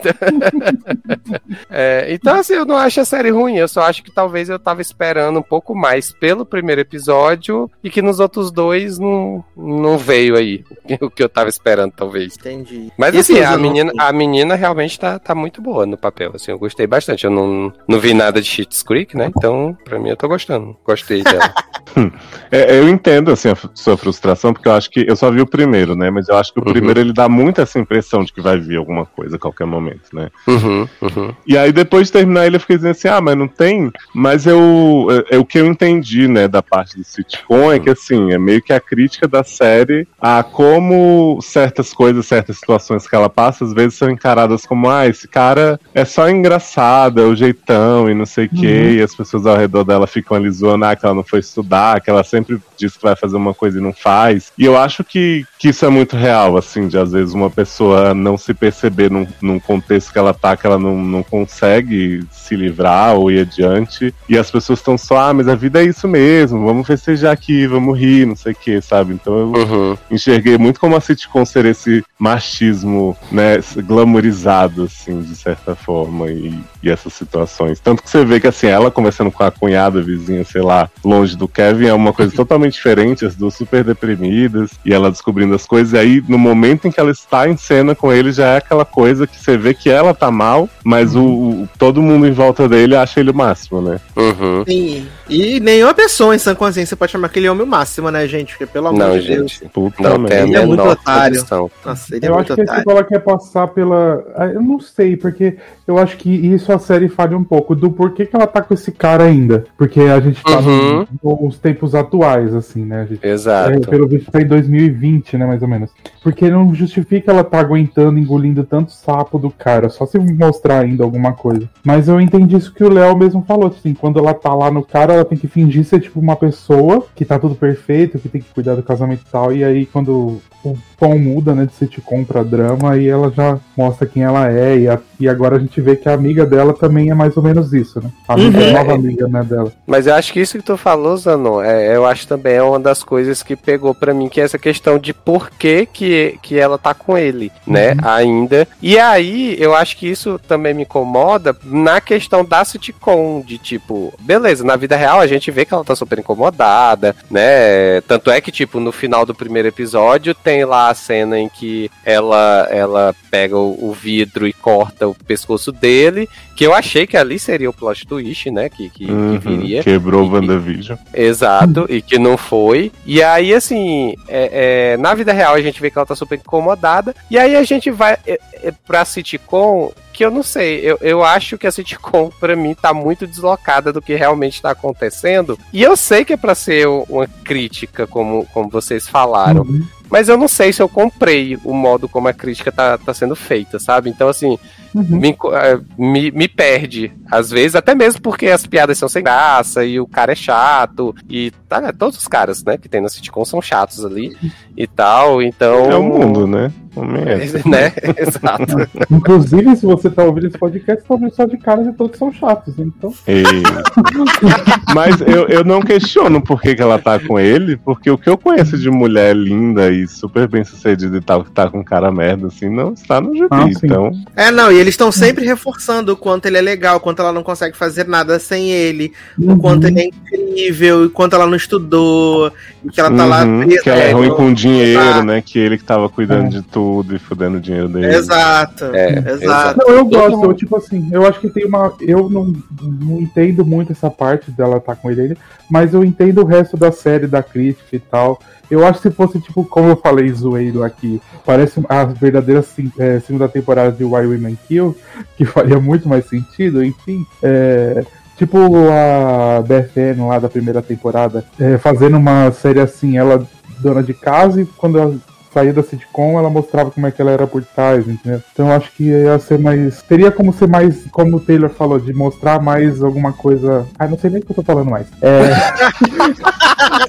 É, então, assim, eu não acho a série ruim. Eu só acho que talvez eu tava esperando um pouco mais pelo primeiro episódio e que nos outros dois não, não veio aí o que eu tava esperando, talvez. Entendi. Mas, e assim, a menina, a menina realmente tá, tá muito boa no papel. Assim, eu gostei bastante. Eu não, não vi nada de Cheats Creek, né? Então, pra mim, eu tô gostando. Gostei dela. é, eu entendo, assim, a sua frustração, porque eu acho que. Eu só vi o primeiro, né? Mas eu acho que o uhum. primeiro ele dá muito essa impressão de que vai vir alguma coisa a qualquer momento, né? Uhum, uhum. E aí, depois de terminar ele, eu fiquei dizendo assim: ah, mas não tem. Mas eu. É, é o que eu entendi, né, da parte do sitcom é que, assim, é meio que a crítica da série a como certas coisas, certas situações que ela passa, às vezes são encaradas como: ah, esse cara é só engraçado, é o jeitão e não sei o quê, uhum. e as pessoas ao redor dela ficam ali zoando, ah, que ela não foi estudar, que ela sempre diz que vai fazer uma coisa e não faz. E eu acho que, que isso é muito real, assim, de às vezes uma pessoa não se perceber num, num contexto que ela tá, que ela não, não consegue se livrar ou ir adiante. E as pessoas estão só, ah, mas a vida é isso mesmo, vamos festejar aqui, vamos rir, não sei o que, sabe? Então eu uhum. enxerguei muito como a sitcom ser esse machismo, né, glamourizado, assim, de certa forma, e, e essas situações. Tanto que você vê que, assim, ela conversando com a cunhada vizinha, sei lá, longe do Kevin, é uma coisa totalmente diferente, as duas super deprimidas, e ela descobrindo as coisas, e aí no momento em que ela está em cena com ele, já é aquela coisa que você vê que ela tá mal, mas uhum. o, todo mundo em volta dele acha ele o máximo, né? Uhum. Sim. E nenhuma pessoa em sã consciência pode chamar aquele homem o máximo, né, gente? Porque pelo amor não, de Deus. Puta não, tem ele é muito otário. Nossa, ele é eu é muito acho que otário. ela quer passar pela. Ah, eu não sei, porque eu acho que isso a série falha um pouco do porquê que ela tá com esse cara ainda. Porque a gente tá uhum. nos tempos atuais, assim, né? Gente, Exato. É, pelo visto tá em 2020, né, mais ou menos. Porque não justifica ela tá aguentando, engolindo tanto sapo do cara, só se mostrar ainda alguma coisa. Mas eu entendi isso que o Léo mesmo falou, assim, quando ela tá lá no cara, ela tem que fingir ser tipo uma pessoa que tá tudo perfeito, que tem que cuidar do casamento e tal, e aí quando o tom muda, né, de sitcom pra drama, e ela já mostra quem ela é, e, a, e agora a gente vê que a amiga dela também é mais ou menos isso. Isso, né? A amiga, Uhum. nova amiga né, dela. Mas eu acho que isso que tu falou, Zanon, é, eu acho também é uma das coisas que pegou pra mim, que é essa questão de por que, que, que ela tá com ele, né, Uhum. ainda. E aí, eu acho que isso também me incomoda na questão da sitcom, de tipo, beleza, na vida real a gente vê que ela tá super incomodada, né, tanto é que, tipo, no final do primeiro episódio tem lá a cena em que ela, ela pega o, o vidro e corta o pescoço dele, que eu achei que ali seria o plot twist, né, que, que, que Uhum, viria. Quebrou o WandaVision. Exato, e que não foi. E aí, assim, é, é, na vida real a gente vê que ela tá super incomodada. E aí a gente vai é, é, pra sitcom, que eu não sei, eu, eu acho que a sitcom, pra mim, tá muito deslocada do que realmente tá acontecendo. E eu sei que é pra ser uma crítica, como, como vocês falaram. Uhum. Mas eu não sei se eu comprei o modo como a crítica tá, tá sendo feita, sabe? Então, assim, Uhum. me, eh, me, me perde, às vezes, até mesmo porque as piadas são sem graça e o cara é chato. E tá, né, todos os caras, né, que tem na sitcom são chatos ali e tal. Então. É o mundo, né? É. É, né? Exato. Inclusive, se você tá ouvindo esse podcast, tá ouvindo só de caras e todos são chatos, então. Mas eu, eu não questiono por que, que ela tá com ele, porque o que eu conheço de mulher linda e super bem sucedida e tal, que tá com cara merda, assim, não está no gibi. Ah, então, É, não, e eles estão sempre reforçando o quanto ele é legal, o quanto ela não consegue fazer nada sem ele, Uhum. o quanto ele é incrível, o quanto ela não estudou, e que ela tá lá uhum, presa. que ela é ruim no- com dinheiro, Exato. né? Que ele que tava cuidando É. de tudo e fudendo o dinheiro dele. Exato, É, exato. Não, eu gosto, eu, tipo assim, eu acho que tem uma. Eu não, não entendo muito essa parte dela tá com ele mas eu entendo o resto da série, da crítica e tal. Eu acho que se fosse, tipo, como eu falei, zoeiro aqui, parece a verdadeira sim- é, segunda temporada de Why Women Kill, que faria muito mais sentido, enfim. É, tipo a BFN lá da primeira temporada, é, fazendo uma série assim, ela dona de casa e quando saía da sitcom, ela mostrava como é que ela era por trás, entendeu? Então eu acho que ia ser mais. Teria como ser mais, como o Taylor falou, de mostrar mais alguma coisa. Ah, não sei nem o que eu tô falando mais. É.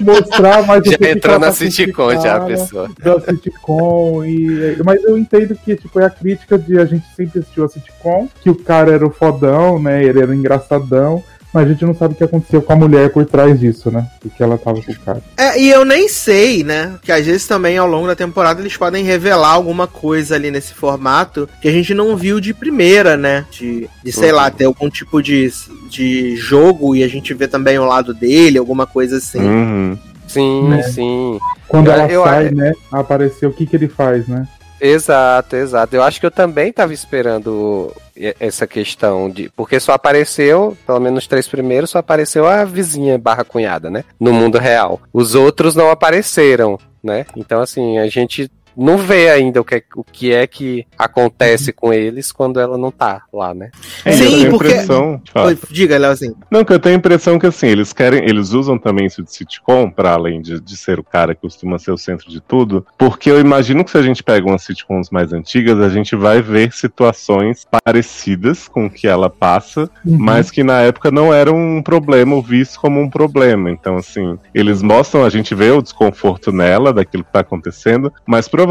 mostrar mais o que Já que entrou na sitcom, já, a pessoa. da sitcom e mas eu entendo que tipo é a crítica de a gente sempre assistiu a sitcom que o cara era o fodão né ele era o engraçadão mas a gente não sabe o que aconteceu com a mulher por trás disso né porque ela tava com o cara É, e eu nem sei, né? Que às vezes também ao longo da temporada eles podem revelar alguma coisa ali nesse formato que a gente não viu de primeira, né? De, de sei lá, ter algum tipo de, de jogo e a gente vê também o lado dele, alguma coisa assim. Uhum. Sim, Né? sim. quando Eu- ela eu- sai né apareceu o que que ele faz né Exato, exato. Eu acho que eu também tava esperando essa questão de. Porque só apareceu, pelo menos os três primeiros, só apareceu a vizinha barra cunhada, né? No mundo real. Os outros não apareceram, né? Então, assim, a gente não vê ainda o que, é- o que é que acontece com eles quando ela não tá lá, né? É, Sim, eu tenho a porque- impressão. Fala. Oi, diga, Leozinho. Não, que eu tenho a impressão que assim, eles querem, eles usam também isso de sitcom, para além de, de ser o cara que costuma ser o centro de tudo, porque eu imagino que se a gente pega umas sitcoms mais antigas, a gente vai ver situações parecidas com o que ela passa, Uhum. mas que na época não era um problema ou visto como um problema. Então, assim, eles mostram, a gente vê o desconforto nela, daquilo que tá acontecendo, mas provavelmente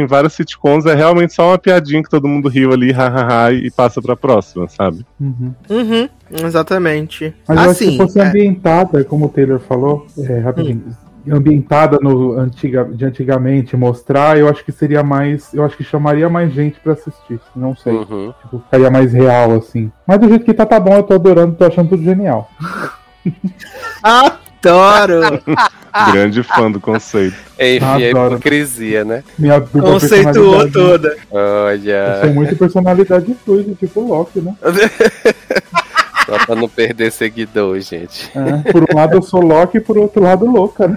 em várias sitcoms é realmente só uma piadinha que todo mundo riu ali, hahaha, e passa pra próxima, sabe? Uhum. Uhum, exatamente. mas eu acho que assim, se fosse é, ambientada como o Taylor falou é, rapidinho ambientada no antiga, de antigamente mostrar eu acho que seria mais eu acho que chamaria mais gente pra assistir não sei Uhum. Tipo, ficaria mais real, assim. Mas do jeito que tá, tá bom, eu tô adorando, tô achando tudo genial. adoro! Grande fã do conceito. Enfim, Adoro. hipocrisia, né? Minha dupla Conceituou toda. Eu Olha. sou muito personalidade fluida, tipo o Loki, né? Só pra não perder seguidor, gente. É, por um lado eu sou Loki e por outro lado louca, né?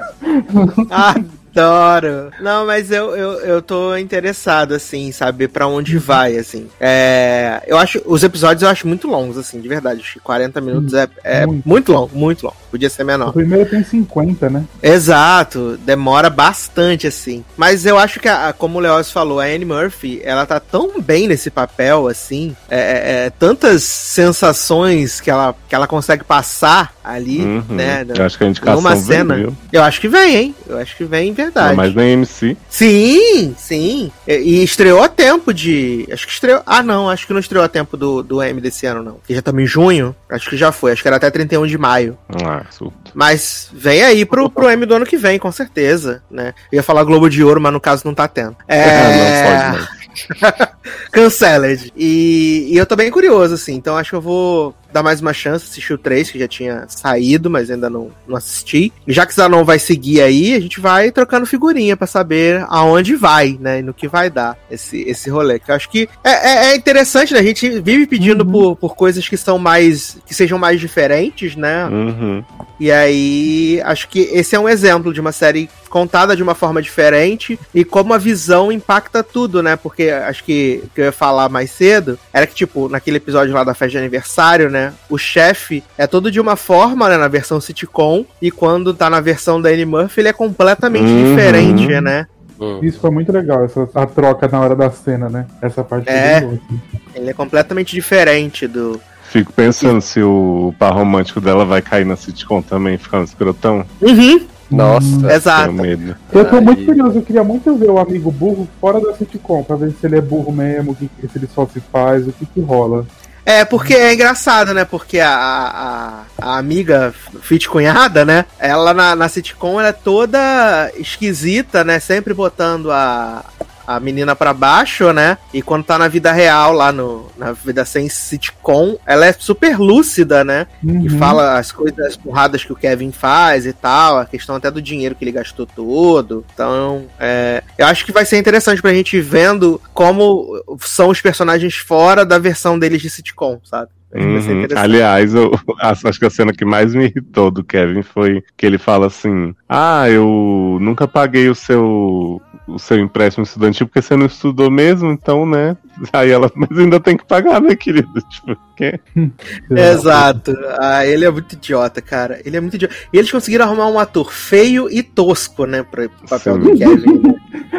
Adoro. Não, mas eu, eu, eu tô interessado, assim, saber pra onde vai, assim. É, eu acho, os episódios eu acho muito longos, assim, de verdade. Acho que 40 minutos é, é Muito. muito longo, muito longo. Podia ser O menor. primeiro tem 50, né? Exato, demora bastante, assim. Mas eu acho que, a, a- como o Leoz falou, a Anne Murphy, ela tá tão bem nesse papel, assim, é, é, é, tantas sensações que ela, que ela consegue passar ali, Uhum. né? Eu acho que a indicação numa vem, cena. viu? Eu acho que vem, hein? Eu acho que vem em verdade. Mas nem MC. Sim, sim. E, e estreou a tempo de. Acho que estreou. Ah, não, acho que não estreou a tempo do, do M desse ano, não. Que já estamos em junho. Acho que já foi. Acho que era até 31 de maio. Ah, super. Mas vem aí pro, pro M do ano que vem, com certeza, né? Eu ia falar Globo de Ouro, mas no caso não tá tendo. É... não pode. Canceled. E, e eu tô bem curioso, assim. Então acho que eu vou dar mais uma chance, assistir o 3, que já tinha saído, mas ainda não, não assisti. E já que Zanon vai seguir aí, a gente vai trocando figurinha pra saber aonde vai, né? E no que vai dar esse, esse rolê. Que eu acho que é, é- é interessante, né? A gente vive pedindo por, por coisas que são mais. que sejam mais diferentes, né? Uhum. E aí, acho que esse é um exemplo de uma série contada de uma forma diferente e como a visão impacta tudo, né? Porque acho que o que eu ia falar mais cedo era que, tipo, naquele episódio lá da festa de aniversário, né? O chefe é todo de uma forma, né? Na versão sitcom, e quando tá na versão da Annie Murphy, ele é completamente Uhum. diferente, né? Hum. Isso foi muito legal, essa, a troca na hora da cena, né? Essa parte É. assim. Ele é completamente diferente do. Fico pensando se o par romântico dela vai cair na sitcom também, ficando escrotão. Uhum, Nossa. exato. Tenho medo. Eu tô muito curioso, eu queria muito ver o amigo burro fora da sitcom, pra ver se ele é burro mesmo, o que, se ele só se faz, o que que rola. É, porque é engraçado, né? Porque a, a, a amiga fit cunhada, né? Ela na, na sitcom ela é toda esquisita, né? Sempre botando a, a menina pra baixo, né? E quando tá na vida real, lá no, na vida sem sitcom, ela é super lúcida, né? E Uhum. fala as coisas, as porradas que o Kevin faz e tal, a questão até do dinheiro que ele gastou todo. Então, é, eu acho que vai ser interessante pra gente ir vendo como são os personagens fora da versão deles de sitcom, sabe? Acho que vai ser Uhum. interessante. Aliás, eu acho que a cena que mais me irritou do Kevin foi que ele fala assim: Ah, eu nunca paguei o seu o seu empréstimo estudantil porque você não estudou mesmo, então, né? Aí ela, mas ainda tem que pagar, né, querido? Tipo, quê? Exato. Ah, ele é muito idiota, cara. Ele é muito idiota. E eles conseguiram arrumar um ator feio e tosco, né, pro papel do Sim. Kevin. né?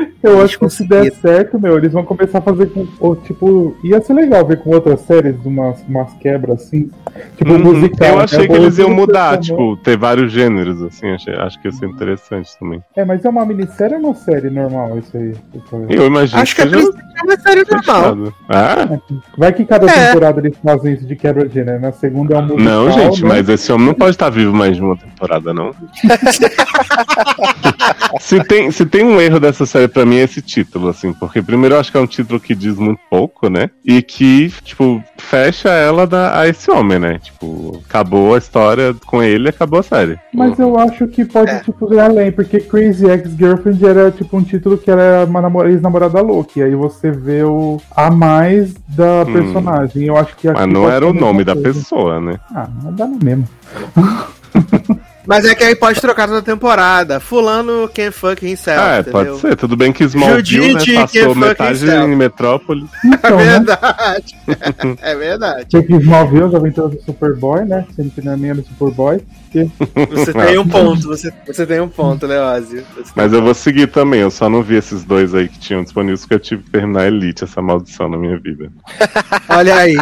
Eu acho que se der certo, meu, eles vão começar a fazer com. ou, tipo, ia ser legal ver com outras séries umas, umas quebras assim. Tipo, Uhum. musical. Eu né? achei que Vou eles iam mudar, tipo, ter vários gêneros, assim, achei, acho que ia ser interessante também. É, mas é uma minissérie ou uma série normal isso aí? Eu imagino Acho que princípio é uma série normal. Ah, Vai que cada É. temporada eles fazem isso de quebra de gênero. Na segunda é um musical, não, gente, né? mas esse homem não pode estar vivo mais de uma temporada, não. se, tem, se tem um erro dessa série pra mim é esse título, assim, porque primeiro eu acho que é um título que diz muito pouco, né? E que, tipo, fecha ela da, a esse homem, né? Tipo, acabou a história com ele, acabou a série. Mas eu acho que pode, É. tipo, ir além, porque Crazy Ex-Girlfriend era, tipo, um título que era uma namor- ex-namorada louca. E aí você vê o a mais da Hum. personagem. Eu acho que Mas não era o nome da coisa. pessoa, né? Ah, mas dá no mesmo. Mas é que aí pode trocar toda temporada. Fulano can fuck himself, Ah, é, pode ser. Tudo bem que Smallville, né, passou metade em Metrópolis. É Então, né? verdade. é verdade. Tinha que Smallville, as aventuras do Superboy, né? Sendo que não é nem era do Superboy. Você tem um ponto, você, você tem um ponto, Leózio. Você Mas eu vou seguir também, eu só não vi esses dois aí que tinham disponíveis porque eu tive que terminar Elite, essa maldição na minha vida. Olha aí.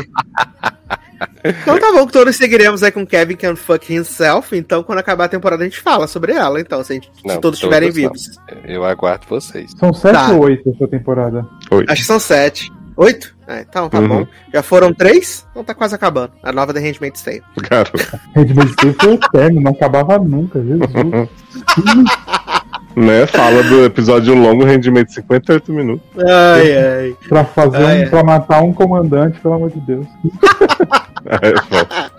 Então tá bom que todos seguiremos aí com Kevin Can Fuck Himself. Então, quando acabar a temporada, a gente fala sobre ela. Então, se, a gente- se Não, todos estiverem todos não. vivos. Eu aguardo vocês. São sete Tá. ou oito essa temporada? Oi. Acho que são sete. Oito? É, então tá Uhum. bom. Já foram três? Então tá quase acabando. A nova The Handmaid's Tale. Garoto. Handmaid's Tale foi eterno, não acabava nunca, Jesus. né? Fala do episódio longo, rendimento de 58 minutos. Ai, ai. pra fazer Ah, um, é. pra matar um comandante, pelo amor de Deus. É, foda.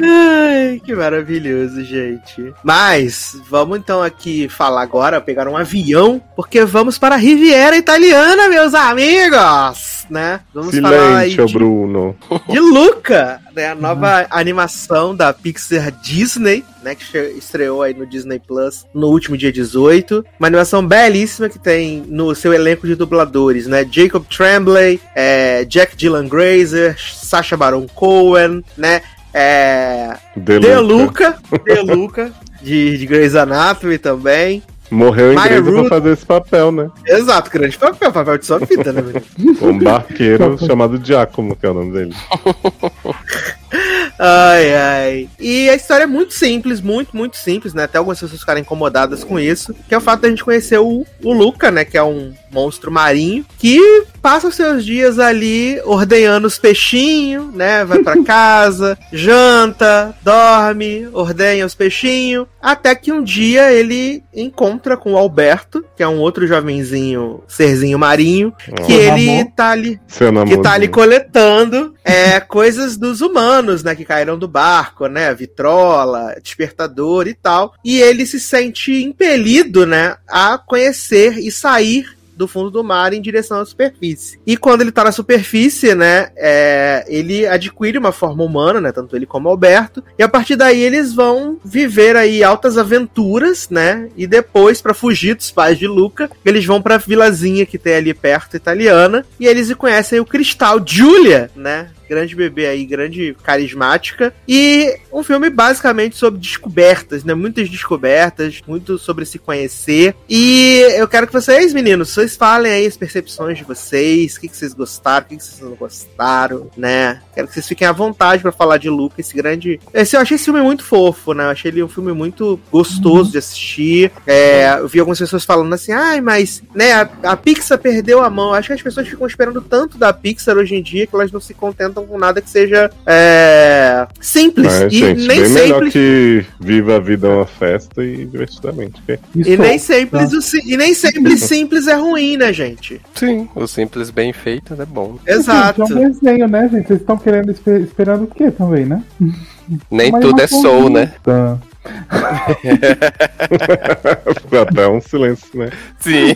Ai, que maravilhoso, gente. Mas, vamos então aqui falar agora, pegar um avião, porque vamos para a Riviera Italiana, meus amigos, né? Vamos falar aí Silêncio, de, Bruno. de Luca, né? A nova animação da Pixar Disney, né? Que estreou aí no Disney Plus no último dia 18. Uma animação belíssima que tem no seu elenco de dubladores, né? Jacob Tremblay, é, Jack Dylan Grazer, Sacha Baron Cohen, né? É, De. Luca, De Luca, de, de Grey's Anatomy também. Morreu em Maya inglês pra fazer esse papel, né? Exato, grande papel, papel de sua vida, né, menino? Um barqueiro chamado Giacomo, que é o nome dele. Ai, ai. E a história é muito simples, muito, muito simples, né? Até algumas pessoas ficarem incomodadas com isso. Que é o fato da gente conhecer o, o Luca, né? Que é um monstro marinho, que passa os seus dias ali ordenhando os peixinhos, né? Vai para casa, janta, dorme, ordenha os peixinhos, até que um dia ele encontra com o Alberto, que é um outro jovenzinho, serzinho marinho, que ele Amor. tá ali Seu que tá ali coletando é, coisas dos humanos, né? Que caíram do barco, né? Vitrola, despertador e tal. E ele se sente impelido, né? A conhecer e sair do fundo do mar em direção à superfície. E quando ele tá na superfície, né, é, ele adquire uma forma humana, né, tanto ele como Alberto, e a partir daí eles vão viver aí altas aventuras, né, e depois, pra fugir dos pais de Luca, eles vão pra vilazinha que tem ali perto, italiana, e eles conhecem o Cristal Julia, né, grande bebê aí, grande carismática. E um filme basicamente sobre descobertas, né? Muitas descobertas, muito sobre se conhecer. E eu quero que vocês, meninos, vocês falem aí as percepções de vocês, o que, que vocês gostaram, o que, que vocês não gostaram, né? Quero que vocês fiquem à vontade pra falar de Luca, esse grande. Esse, eu achei esse filme muito fofo, né? Eu achei ele um filme muito gostoso de assistir. É, eu vi algumas pessoas falando assim, ai, mas, né, a, a Pixar perdeu a mão. Acho que as pessoas ficam esperando tanto da Pixar hoje em dia que elas não se contentam com nada que seja é, simples. É, e gente, nem bem melhor sempre. que viva a vida é uma festa e divertidamente. ok? Isso E nem é- sempre, o si- e nem sempre simples é ruim, né, gente? Sim, o simples bem feito é bom. Exato. Gente, é um desenho, né, gente? Vocês estão querendo espe- esperando o quê também, né? Nem Mas tudo uma é soul, né? Ficou até um silêncio, né? Sim.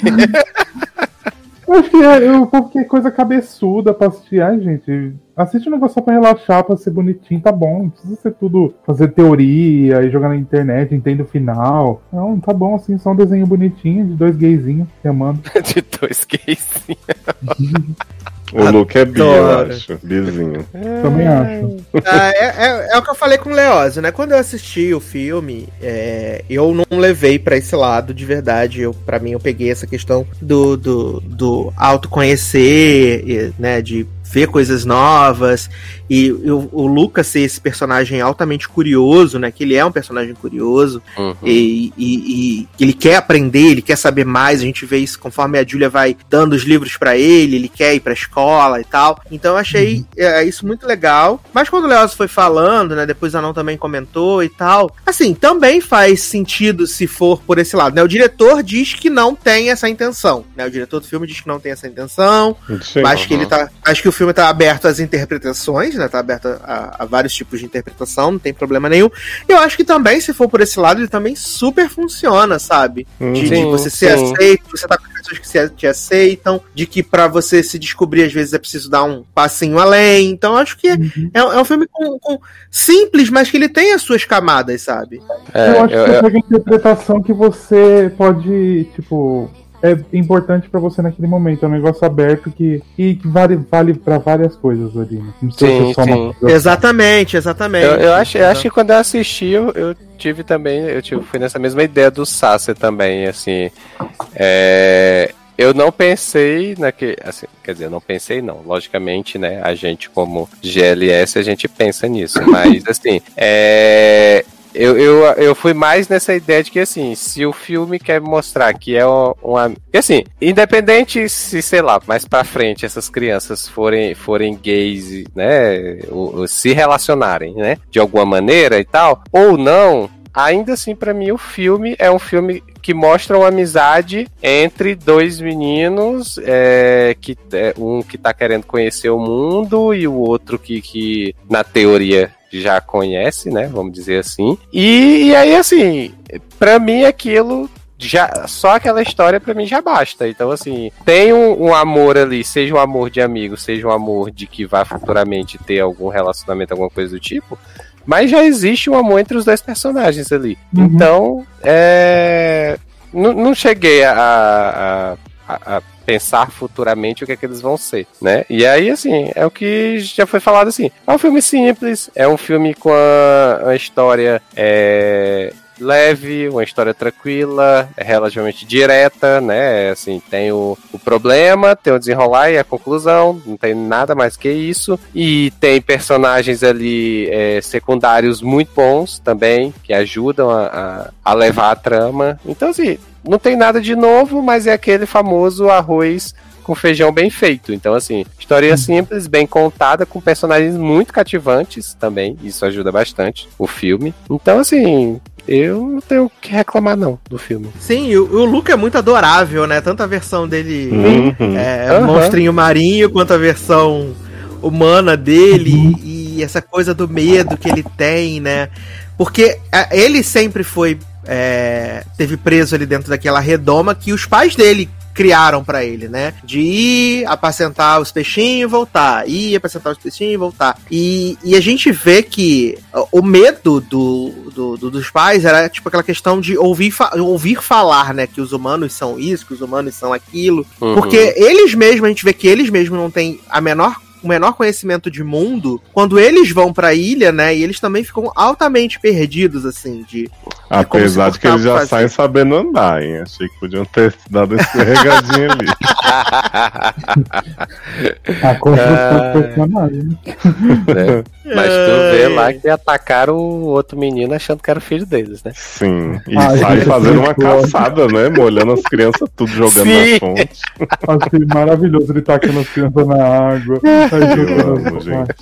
Eu acho que é, eu, porque é coisa cabeçuda pra assistir. Ai, gente, assiste um negócio só pra relaxar, pra ser bonitinho, tá bom. Não precisa ser tudo fazer teoria e jogar na internet, entende o final. Não, tá bom assim, só um desenho bonitinho de dois gayzinhos se amando. De dois gays. O Luke é bi, eu acho. Bizinho. Também acho. Ah, é, é- é o que eu falei com o Leózio, né? Quando eu assisti o filme, é, eu não levei pra esse lado de verdade. Eu, para mim, eu peguei essa questão do, do, do autoconhecer, né? De ver coisas novas e, e o, o Lucas ser esse personagem altamente curioso, né? Que ele é um personagem curioso Uhum. e, e- e ele quer aprender, ele quer saber mais. A gente vê isso conforme a Julia vai dando os livros pra ele, ele quer ir pra escola e tal. Então eu achei é, isso muito legal. Mas quando o Leoz foi falando, né? Depois a Não também comentou e tal. Assim, também faz sentido se for por esse lado, né? O diretor diz que não tem essa intenção, né? O diretor do filme diz que não tem essa intenção. Sim. Acho que ele tá. Acho que o filme tá aberto às interpretações, né? Tá aberto a, a vários tipos de interpretação, não tem problema nenhum. E eu acho que também, se for por esse lado, ele também super funciona, sabe? De, de Sim, você ser sim. aceito, você tá com pessoas que se- te aceitam, de que pra você se descobrir, às vezes é preciso dar um passinho além. Então, acho que é, é um filme com, com- simples, mas que ele tem as suas camadas, sabe? É, eu acho eu- que eu- você pega a interpretação que você pode, tipo. É importante pra você naquele momento. É um negócio aberto que, e que vale, vale pra várias coisas ali. né? Não Sim, só sim. uma. Exatamente, exatamente. Eu, eu acho, eu acho que quando eu assisti, eu, eu tive também, eu tive, fui nessa mesma ideia do Sasser também, assim. é, eu não pensei naquele. Assim, quer dizer, eu não pensei não. Logicamente, né? A gente, como GLS, a gente pensa nisso. Mas assim, é. Eu, eu, eu fui mais nessa ideia de que, assim, se o filme quer mostrar que é uma. uma e assim, independente se, sei lá, mais pra frente essas crianças forem, forem gays, né? Ou, ou se relacionarem, né? De alguma maneira e tal, ou não, ainda assim, pra mim, o filme é um filme que mostra uma amizade entre dois meninos, é, que é, um que tá querendo conhecer o mundo e o outro que, que na teoria já conhece, né? Vamos dizer assim. E, e aí, assim, pra mim aquilo já só aquela história pra mim já basta. Então, assim, tem um, um amor ali, seja um amor de amigo, seja um amor de que vai futuramente ter algum relacionamento, alguma coisa do tipo. Mas já existe um amor entre os dois personagens ali. Uhum. Então, é. Não, não cheguei a, a, a- pensar futuramente o que é que eles vão ser, né? E aí, assim, é o que já foi falado assim. É um filme simples, é um filme com a, a história é, leve, uma história tranquila, é relativamente direta, né? Assim, tem o, o problema, tem o desenrolar e a conclusão, não tem nada mais que isso. E tem personagens ali é, secundários muito bons também, que ajudam a, a, a levar a trama. Então, assim, não tem nada de novo, mas é aquele famoso arroz com feijão bem feito. Então, assim, história simples, bem contada, com personagens muito cativantes também. Isso ajuda bastante o filme. Então, assim, eu não tenho o que reclamar, não, do filme. Sim, o, o Luke é muito adorável, né? Tanto a versão dele Uhum. é, Aham. monstrinho marinho, quanto a versão humana dele e essa coisa do medo que ele tem, né? Porque é, ele sempre foi. É, teve preso ali dentro daquela redoma que os pais dele criaram pra ele, né? De ir apacentar os peixinhos e voltar, ir apacentar os peixinhos e voltar. E, e a gente vê que o medo do, do- do- dos pais era tipo aquela questão de ouvir, ouvir falar, né? Que os humanos são isso, que os humanos são aquilo. Uhum. Porque eles mesmos, a gente vê que eles mesmos não têm a menor o menor conhecimento de mundo, quando eles vão pra ilha, né, e eles também ficam altamente perdidos, assim, de... É Apesar de que eles já portava saem sabendo andar, hein? Achei que podiam ter dado esse escorregadinho ali. A construção Ah. do personagem. né? Mas tu vê lá que atacaram o outro menino achando que era o filho deles, né? Sim. E Ah, sai gente, fazendo uma caçada, né? Molhando as crianças tudo jogando Sim. na fonte. Achei maravilhoso ele tacando as crianças na água. Amo, gente.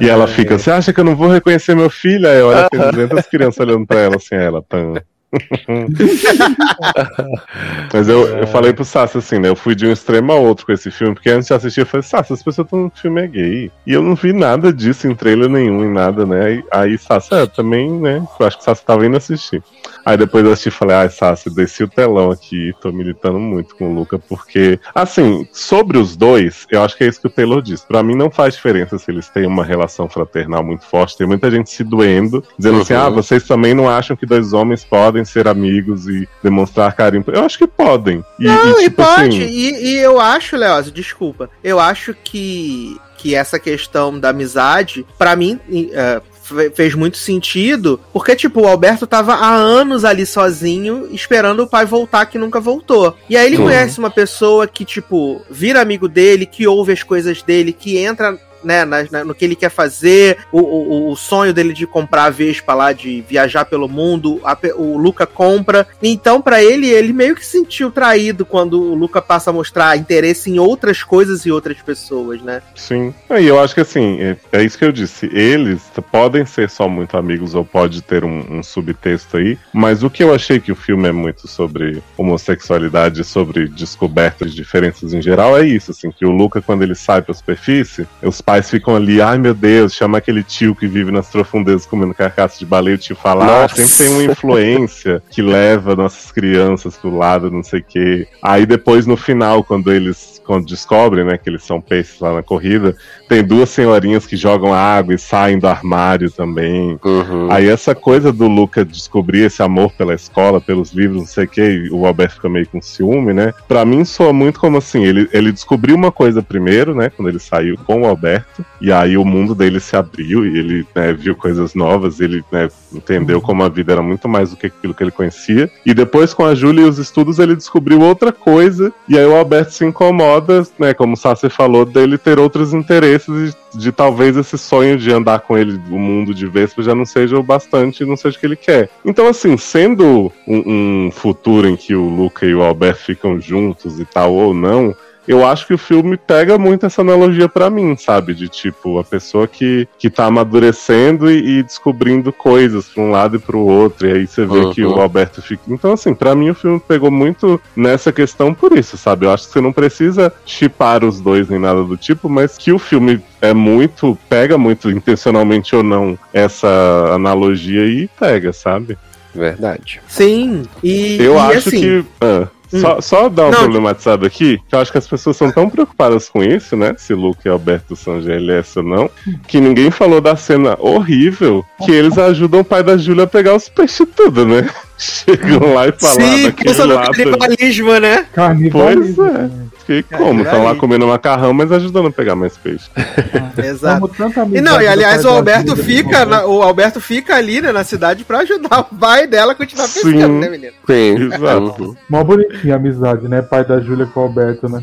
E ela fica, você acha que eu não vou reconhecer meu filho? Aí olha, tem 200 crianças olhando pra ela assim, ela, tan. Mas eu, eu falei pro Sassi assim, né? Eu fui de um extremo a outro com esse filme, porque antes de assistir eu falei, Sassi, as pessoas estão no filme é gay. E eu não vi nada disso em trailer nenhum, em nada, né? Aí, aí Sassi, é, também, né? Eu acho que o Sassi tava indo assistir. Aí depois eu assisti e falei, ai, Sassi, desci o telão aqui, tô militando muito com o Luca, porque, assim, sobre os dois, eu acho que é isso que o Taylor disse. Pra mim não faz diferença se eles têm uma relação fraternal muito forte. Tem muita gente se doendo, dizendo assim, Uhum. ah, vocês também não acham que dois homens podem ser amigos e demonstrar carinho? Eu acho que podem. E, Não, e, tipo pode, assim, e, e eu acho, Leózio, desculpa, eu acho que, que essa questão da amizade, pra mim, é, fe- fez muito sentido, porque, tipo, o Alberto tava há anos ali sozinho, esperando o pai voltar, que nunca voltou. E aí ele Uhum. conhece uma pessoa que, tipo, vira amigo dele, que ouve as coisas dele, que entra né, na- na- no que ele quer fazer, o, o, o sonho dele de comprar a Vespa lá, de viajar pelo mundo, a o Luca compra. Então, pra ele, ele meio que se sentiu traído quando o Luca passa a mostrar interesse em outras coisas e outras pessoas, né? Sim. E eu acho que assim, é, é isso que eu disse. Eles podem ser só muito amigos ou pode ter um, um subtexto aí, mas o que eu achei que o filme é muito sobre homossexualidade, sobre descobertas de diferenças em geral, é isso, assim, que o Luca, quando ele sai pra superfície, os pais ficam ali, ai meu Deus, chama aquele tio que vive nas profundezas comendo carcaça de baleia, o tio fala, ah, sempre tem uma influência que leva nossas crianças pro lado, não sei o quê. Aí depois, no final, quando eles quando descobrem, né, que eles são peixes lá na corrida, tem duas senhorinhas que jogam água e saem do armário também. Uhum. Aí essa coisa do Luca descobrir esse amor pela escola, pelos livros, não sei o que, o Alberto fica meio com ciúme, né? Pra mim soa muito como assim, ele, ele descobriu uma coisa primeiro, né? Quando ele saiu com o Alberto, e aí o mundo dele se abriu e ele né, viu coisas novas, ele né, entendeu como a vida era muito mais do que aquilo que ele conhecia. E depois com a Júlia e os estudos ele descobriu outra coisa, e aí o Alberto se incomoda, né? Como o Sassi falou, dele ter outros interesses de, de talvez esse sonho de andar com ele o mundo de Vespa já não seja o bastante, não seja o que ele quer. Então, assim, sendo um, um futuro em que o Luca e o Alberto ficam juntos e tal, ou não, eu acho que o filme pega muito essa analogia pra mim, sabe? De tipo, a pessoa que, que tá amadurecendo e, e descobrindo coisas pra um lado e pro outro. E aí você vê Uhum. que o Alberto fica. Então, assim, pra mim o filme pegou muito nessa questão por isso, sabe? Eu acho que você não precisa chipar os dois nem nada do tipo, mas que o filme é muito. pega muito, intencionalmente ou não, essa analogia e pega, sabe? Verdade. Sim, e, Eu e acho assim, que. ah, Hum. só, só dar um Não. problematizado aqui, que eu acho que as pessoas são tão preocupadas com isso, né? Se Luke e Alberto são GLS ou não, que ninguém falou da cena horrível que eles ajudam o pai da Júlia a pegar os peixes tudo, né? Chegam lá e falam Sim, pensa no lado. canibalismo, né? Carnivalismo. Pois é. Fiquei como? Estão lá comendo macarrão, mas ajudando a pegar mais peixe. Exato. Amo tanta E não, e aliás, o Alberto fica, na- o Alberto fica ali, né, na cidade pra ajudar o pai dela a continuar Sim. pescando, né, menino? Sim. Exato. Mó bonitinha a amizade, né? Pai da Júlia com o Alberto, né?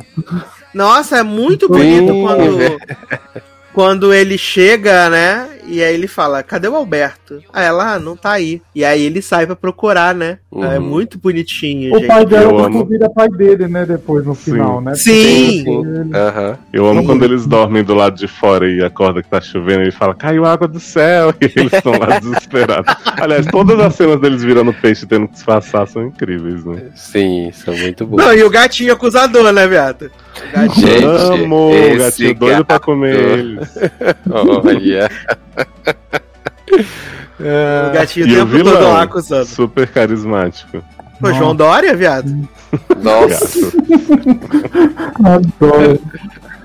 Nossa, é muito Sim, bonito é quando, ele chega, né? E aí ele fala, cadê o Alberto? Aí ela, ah, não tá aí. E aí ele sai pra procurar, né? Uhum. É muito bonitinho, O gente. pai dela amo. vira pai dele, né? Depois no Sim. final, né? Sim. Porque ele- Aham. Eu amo Sim. quando eles dormem do lado de fora e acorda que tá chovendo e ele fala, caiu água do céu, e eles estão lá desesperados. Aliás, todas as cenas deles virando peixe e tendo que disfarçar são incríveis, né? Sim, são muito bons. Não, e o gatinho acusador, né, viado? O gatinho. Gente, Amo, o gatinho doido pra comer gato. Olha. O gatinho E o tempo todo lá acusando. super carismático. Pô, João Dória, viado? Nossa. Adoro.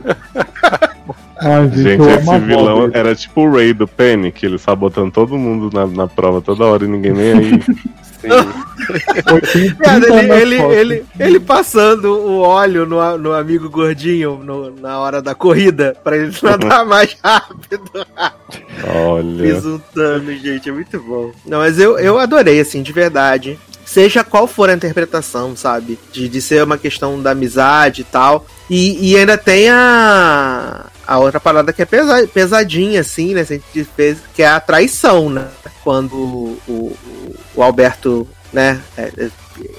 Ai, gente, Gente, esse vilão dele. era tipo o Ray do Panic, ele sabotando todo mundo na, na prova toda hora e ninguém nem aí. Sim. Eu tenho 30 Viado, ele, ele, ele, ele passando o óleo no, no amigo gordinho no- na hora da corrida pra ele nadar mais rápido. Olha. Resultando, gente, é muito bom. Não, mas eu, eu adorei, assim, de verdade. Seja qual for a interpretação, sabe? De, de ser uma questão da amizade e tal. E, e ainda tem a, a outra parada que é pesa, pesadinha, assim, né? Que é a traição, né? Quando o, o, o Alberto, né? É,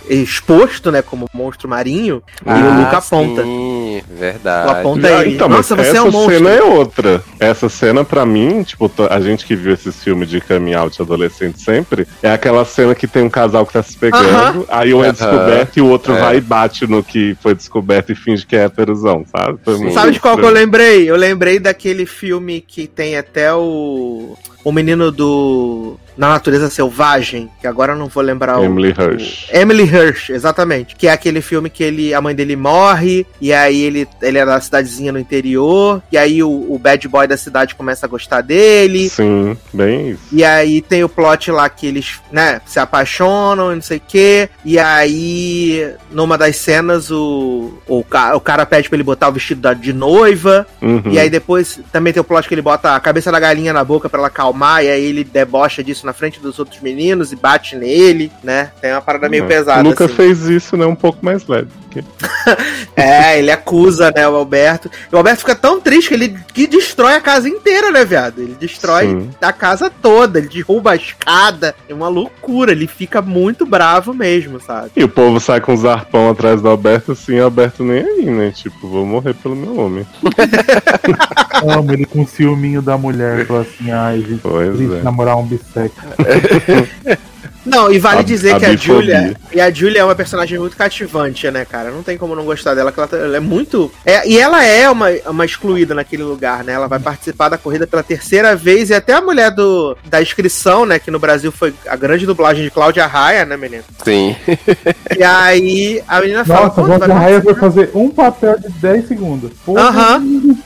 é exposto, né? Como monstro marinho. e o Luca aponta. Ah, Sim, O verdade. aponta Ah, ele. então, Nossa, você é um monstro. cena é outra. Essa cena, pra mim, tipo, to- a gente que viu esses filmes de coming out adolescente sempre, é aquela cena que tem um casal que tá se pegando, aí um é Aham. descoberto e o outro É. vai e bate no que foi descoberto e finge que é héterozão, sabe? Foi Sim. muito Sabe de qual que eu lembrei? Eu lembrei daquele filme que tem até o. O menino do. Na Natureza Selvagem, que agora eu não vou lembrar Emily o. Hirsch. o- Emily Hirsch, exatamente. Que é aquele filme que ele, a mãe dele morre, e aí ele, ele é da cidadezinha no interior, e aí o, o bad boy da cidade começa a gostar dele. Sim, bem isso. E aí tem o plot lá que eles, né, se apaixonam e não sei o quê. E aí, numa das cenas, o, o, ca- o cara pede pra ele botar o vestido da- de noiva. Uhum. E aí depois também tem o plot que ele bota a cabeça da galinha na boca pra ela acalmar. E aí ele debocha disso na frente dos outros meninos e bate nele, né? Tem uma parada meio É. pesada. O Luca assim. fez isso, né? Um pouco mais leve. Porque- É, ele acusa, né, o Alberto. E o Alberto fica tão triste que ele que destrói a casa inteira, né, viado? Ele destrói Sim. a casa toda, ele derruba a escada. É uma loucura, ele fica muito bravo mesmo, sabe? E o povo sai com os arpão atrás do Alberto, assim, o Alberto nem aí, né? Tipo, vou morrer pelo meu homem. Amo ele com o ciúminho da mulher. Fala assim, ai, gente, Pois triste é. namorar um bissexo. Não, e vale A- dizer a que a. Julia. E a Julia é uma personagem muito cativante, né, cara? Não tem como não gostar dela, que ela, tá- ela é muito. é- e ela é uma, uma excluída naquele lugar, né? Ela vai participar da corrida pela terceira vez, e até a mulher do, da inscrição, né? Que no Brasil foi a grande dublagem de Cláudia Raia, né, menino? Sim. E aí a menina fala. Nossa, "Pô, a vai Cláudia Raia foi participar?" fazer um papel de 10 segundos. Aham.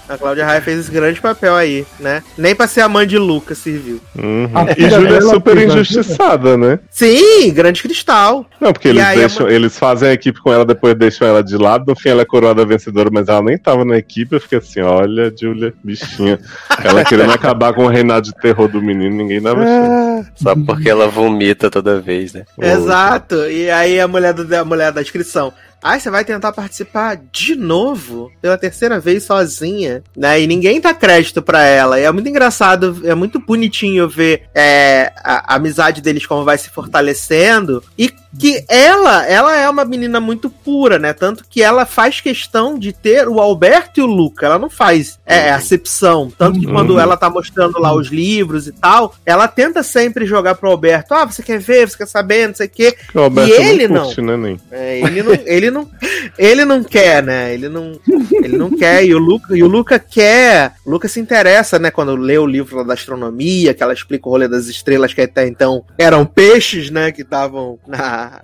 A Cláudia Raia fez esse grande papel aí, né? Nem pra ser a mãe de Lucas serviu. Uhum. A E Júlia é super injustiçada, né? Sim, grande cristal. Não, porque E eles a deixam, eles fazem a equipe com ela, depois deixam ela de lado, no fim ela é coroada vencedora, mas ela nem tava na equipe, eu fiquei assim, olha, Júlia, bichinha. Ela querendo acabar com o reinado de terror do menino, ninguém dava chance. Só porque ela vomita toda vez, né? Exato. E aí a mulher, do, a mulher da inscrição. Ai, você vai tentar participar de novo? Pela terceira vez sozinha, né? E ninguém dá crédito pra ela. E é muito engraçado, é muito bonitinho ver é, a, a amizade deles como vai se fortalecendo. E que ela, ela é uma menina muito pura, né? Tanto que ela faz questão de ter o Alberto e o Luca. Ela não faz é, acepção. Tanto que Uhum. quando ela tá mostrando lá os livros e tal, ela tenta sempre jogar pro Alberto. Ah, você quer ver? Você quer saber? Não sei o quê. O E ele não curte, né. É, ele, não, ele, não, ele não quer, né? Ele não, ele não quer. E o, Luca, e o Luca quer. O Luca se interessa, né? Quando lê o livro da astronomia, que ela explica o rolê das estrelas que até então eram peixes, né? Que estavam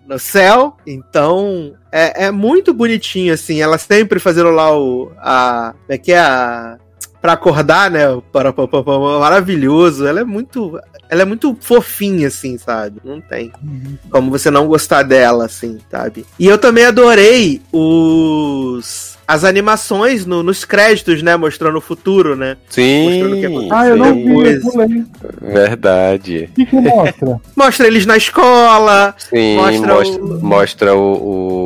no céu. Então. É, é muito bonitinho, assim. Ela sempre fazendo lá o. A, é que é? A, pra acordar, né? Para, para, para, para, maravilhoso. Ela é muito. Ela é muito fofinha, assim, sabe? Não tem como você não gostar dela, assim, sabe? E eu também adorei os as animações no- nos créditos, né? Mostrando o futuro, né? Mostrando o que Sim. aconteceu. Ah, eu não vi, eu pulei. Verdade. O que, que mostra? Mostra eles na escola. Sim, Mostra mostra, o- mostra o,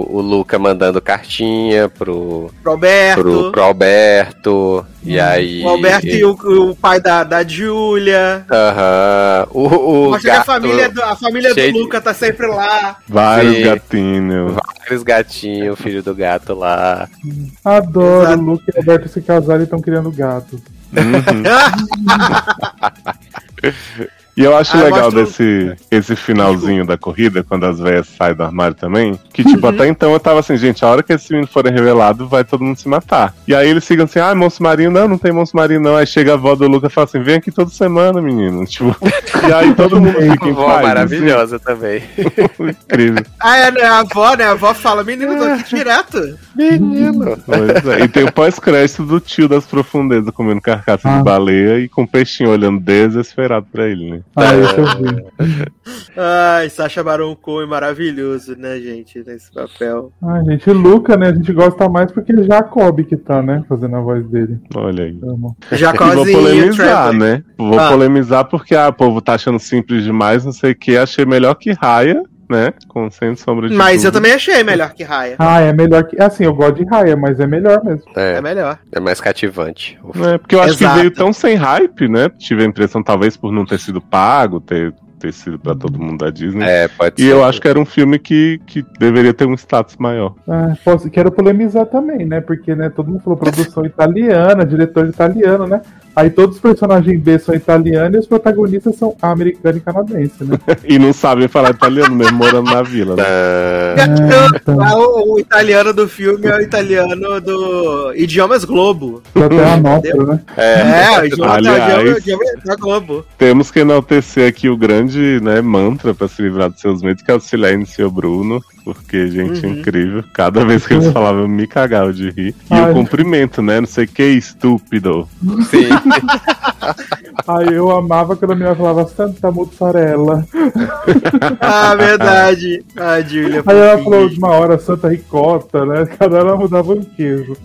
o, o Luca mandando cartinha pro, Pro Alberto. pro, pro Alberto. E aí. O Alberto e o, o pai da, da Júlia. Aham. O, o Mostra que a gato, família, do, a família do de- Luca tá sempre lá. Vários Sim. gatinhos. Vários gatinhos, o filho do gato lá. Adoro. Exato. O Luke e o Alberto se casarem e estão criando gatos. Uhum. E eu acho Ah, legal o- desse esse finalzinho da corrida, quando as velhas saem do armário também. Que, tipo, Uhum. até então eu tava assim, gente, a hora que esse menino for revelado, vai todo mundo se matar. E aí eles ficam assim, ah, monstro marinho, não, não tem monstro marinho, não. Aí chega a avó do Lucas e fala assim, vem aqui toda semana, menino. Tipo, e aí todo mundo fica em Vó paz. maravilhosa também. assim, incrível. Ah, é, né? A avó, né? A avó fala, menino, tô aqui direto. Menino. Pois é. E tem o pós-crédito do tio das profundezas comendo carcaça Ah. de baleia e com o peixinho olhando desesperado pra ele, né? Ah, isso eu vi. Ai, Sacha Baron Cohen maravilhoso, né, gente, nesse papel. Ai, gente, o Luca, né? A gente gosta mais porque é Jacob que tá, né? Fazendo a voz dele. Olha aí. E vou polemizar, né? Vou Ah. polemizar porque ah, o povo tá achando simples demais, não sei o que. Achei melhor que Raya, né? Com sem sombra de Mas eu dúvida. também achei melhor que Raya. Ah, é melhor que. Assim, eu gosto de Raya, mas é melhor mesmo. É, É, melhor. é mais cativante. É, porque eu acho Exato. que veio tão sem hype, né? Tive a impressão, talvez, por não ter sido pago, ter, ter sido pra todo mundo da Disney. É, pode E ser. eu acho que era um filme que, que deveria ter um status maior. Ah, posso, quero polemizar também, né? Porque, né, todo mundo falou produção italiana, diretor italiano, né? Aí todos os personagens B são italianos e os protagonistas são americano e canadense, né? E não sabem falar italiano mesmo, morando na vila, né? Ah, Ah, o, o italiano do filme é o italiano do Idiomas Globo. Até a nossa, né? É, o idioma, Aliás- o idioma da Globo. Temos que enaltecer aqui o grande né, mantra pra se livrar dos seus medos, que é o silêncio, Bruno. Porque, gente, é Uhum. incrível. Cada vez que eles falavam, eu me cagava de rir. E Ai. o cumprimento, né? Não sei o que, estúpido. sim. Aí eu amava quando a menina falava Santa Mussarela. Ah, verdade. Ah, Julia. Aí ela fofinha. falou de uma hora Santa Ricota, né? Cada hora ela mudava um queijo.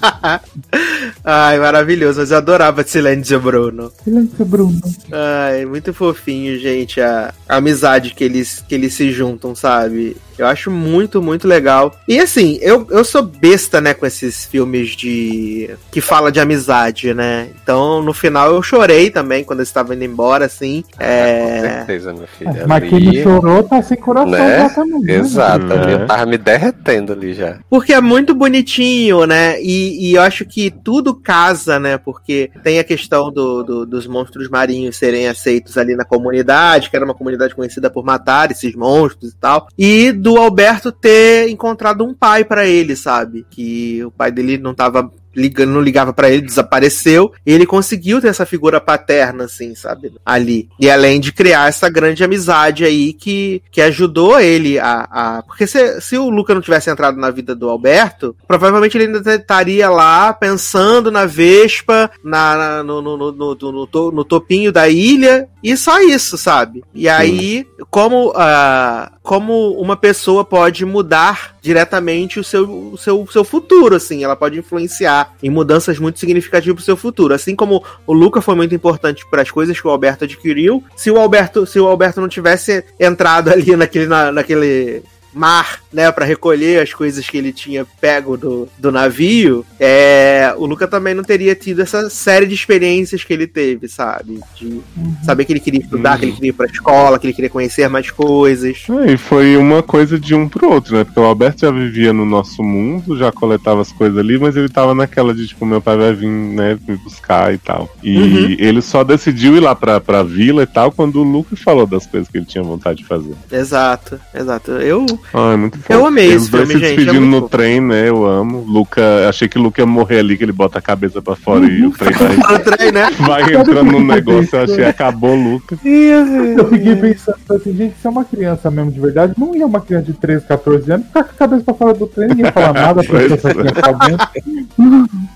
Ai, maravilhoso. Mas eu adorava Silêncio Bruno. Silêncio, Bruno. Ai, muito fofinho, gente, a, a amizade que eles, que eles se juntam, sabe? Eu acho muito, muito legal. E assim, eu, eu sou besta, né, com esses filmes de. que fala de amizade, né? Então, no final, eu chorei também quando eles estavam indo embora, assim. Com É. certeza, meu filho. Mas quem chorou tá sem coração Né? exatamente. né? Exato, ali É. eu tava me derretendo ali já. Porque é muito bonitinho, né? E, e eu acho que tudo casa, né? Porque tem a questão do, do- dos monstros marinhos serem aceitos ali na comunidade, que era uma comunidade conhecida por matar esses monstros e tal. E do Alberto ter encontrado um pai pra ele, sabe? Que o pai dele não tava ligando, não ligava pra ele, desapareceu. E ele conseguiu ter essa figura paterna, assim, sabe? Ali. E além de criar essa grande amizade aí que, que ajudou ele a. a- porque se, se o Luca não tivesse entrado na vida do Alberto, provavelmente ele ainda estaria lá pensando na Vespa, na, na- no, no, no, no, no no topinho da ilha, e só isso, sabe? E aí, como, ah, como uma pessoa pode mudar diretamente o seu, o seu, seu futuro, assim, ela pode influenciar em mudanças muito significativas pro seu futuro. Assim como o Luca foi muito importante para as coisas que o Alberto adquiriu, se o Alberto, se o Alberto não tivesse entrado ali naquele, na- naquele mar, né, para recolher as coisas que ele tinha pego do, do navio, é, o Luca também não teria tido essa série de experiências que ele teve, sabe? De saber que ele queria estudar, que ele queria ir pra escola, que ele queria conhecer mais coisas. É, e foi uma coisa de um pro outro, né? Porque o Alberto já vivia no nosso mundo, já coletava as coisas ali, mas ele tava naquela de, tipo, meu pai vai vir, né, me buscar e tal. E Uhum. ele só decidiu ir lá pra, pra vila e tal quando o Lucas falou das coisas que ele tinha vontade de fazer. Exato, exato. Eu Ah, é muito fofo. Eu amei Eles esse dois filme, se gente, despedindo é no fofo. trem, né? Eu amo. Luca, achei que o Luca ia morrer ali, que ele bota a cabeça pra fora e o trem vai, no trem, né? vai entrando no negócio. Eu achei acabou o Luca. Eu fiquei pensando assim, gente, se é uma criança mesmo de verdade, não ia uma criança de 13, 14 anos ficar com a cabeça pra fora do trem, ninguém falar nada, Pois essa é. criança tá dentro.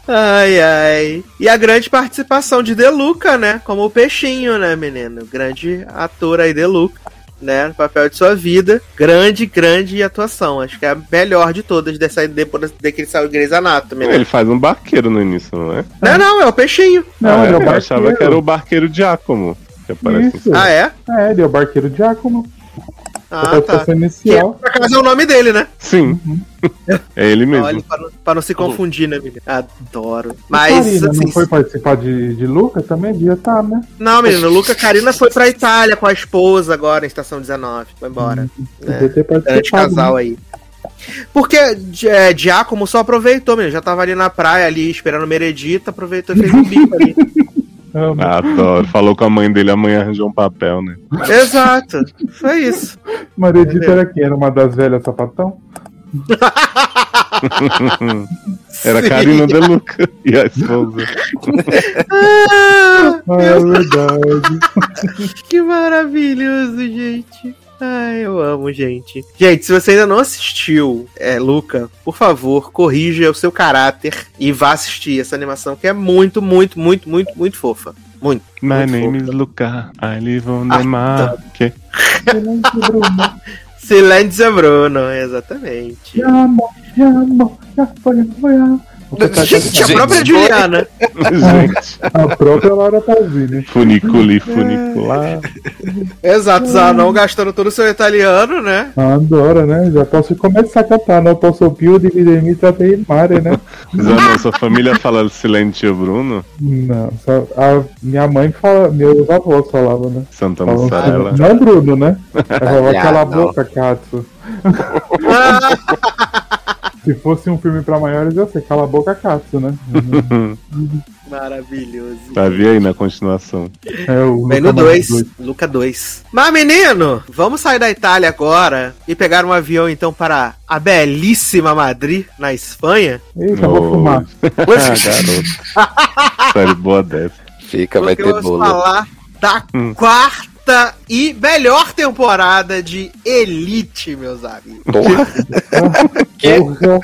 Ai, ai. E a grande participação de Deluca, né? Como o peixinho, né, menino? Grande ator aí, Deluca. Né, no papel de sua vida. Grande, grande atuação. Acho que é a melhor de todas dessa, depois de que ele saiu de Grey's Anatomy. Né? Ele faz um barqueiro no início, não é? Não, não, é o peixinho. Não, ah, ele é o eu achava barqueiro. que era o barqueiro Giacomo. Que aparece Isso. Ah, é? É, ele é o barqueiro Giacomo. Ah, a tá. Que inicial. por acaso é o nome dele, né? Sim. é ele mesmo. Olha, pra não, pra não se confundir, né, menino? Adoro. Mas, Karina assim, não foi participar de, de Luca também? Devia estar, né? Não, menino, o Luca Carina foi pra Itália com a esposa agora, em Estação 19. Foi embora. Devia ter Grande participado. casal aí. Porque é, Giacomo só aproveitou, menino. Já tava ali na praia, ali, esperando Meredita, aproveitou e fez um bico ali. Amo. Ah, Adoro. Falou com a mãe dele, amanhã arranjou um papel, né? Exato. Foi isso. Maredita era quem? Era uma das velhas sapatão? Era Sim. Karina De Luca e a esposa. Ah, Ah, é verdade. que maravilhoso, gente. Ai, eu amo, gente. Gente, se você ainda não assistiu, é, Luca, por favor, corrija o seu caráter e vá assistir essa animação que é muito, muito, muito, muito, muito fofa. Muito. My muito name fofa. is Luca. I live on Ah, the market. Silêncio, Bruno. Silêncio Bruno, exatamente. Te amo, te amo, ah. Gente, a própria. Juliana. Gente, A própria Laura Pausini. funiculi, funicular. Exato, Zanon gastando todo o seu italiano, né? Adora, né? Já posso começar a cantar. Não posso più di videmi tratei mare, né? Zanon, sua família fala Silentio Bruno? Não, só a minha mãe fala, meus avós falavam, né? Santa Falavam Mussarela. assim, não Bruno, né? Ela falava cala a boca, Katsu. Se fosse um filme pra maiores, eu sei, cala a boca, Katsu, né? Maravilhoso. Tá vi aí na continuação. É o Vem Luca no mais 2, Luca 2. Mas, menino, vamos sair da Itália agora e pegar um avião, então, para a belíssima Madrid, na Espanha. Eita, vou Oh. fumar. Ah, garoto. Série boa dessa. Fica, vai Porque ter vamos bolo. falar da Hum. Quarta e melhor temporada de Elite, meus amigos. Porra. Que? Porra.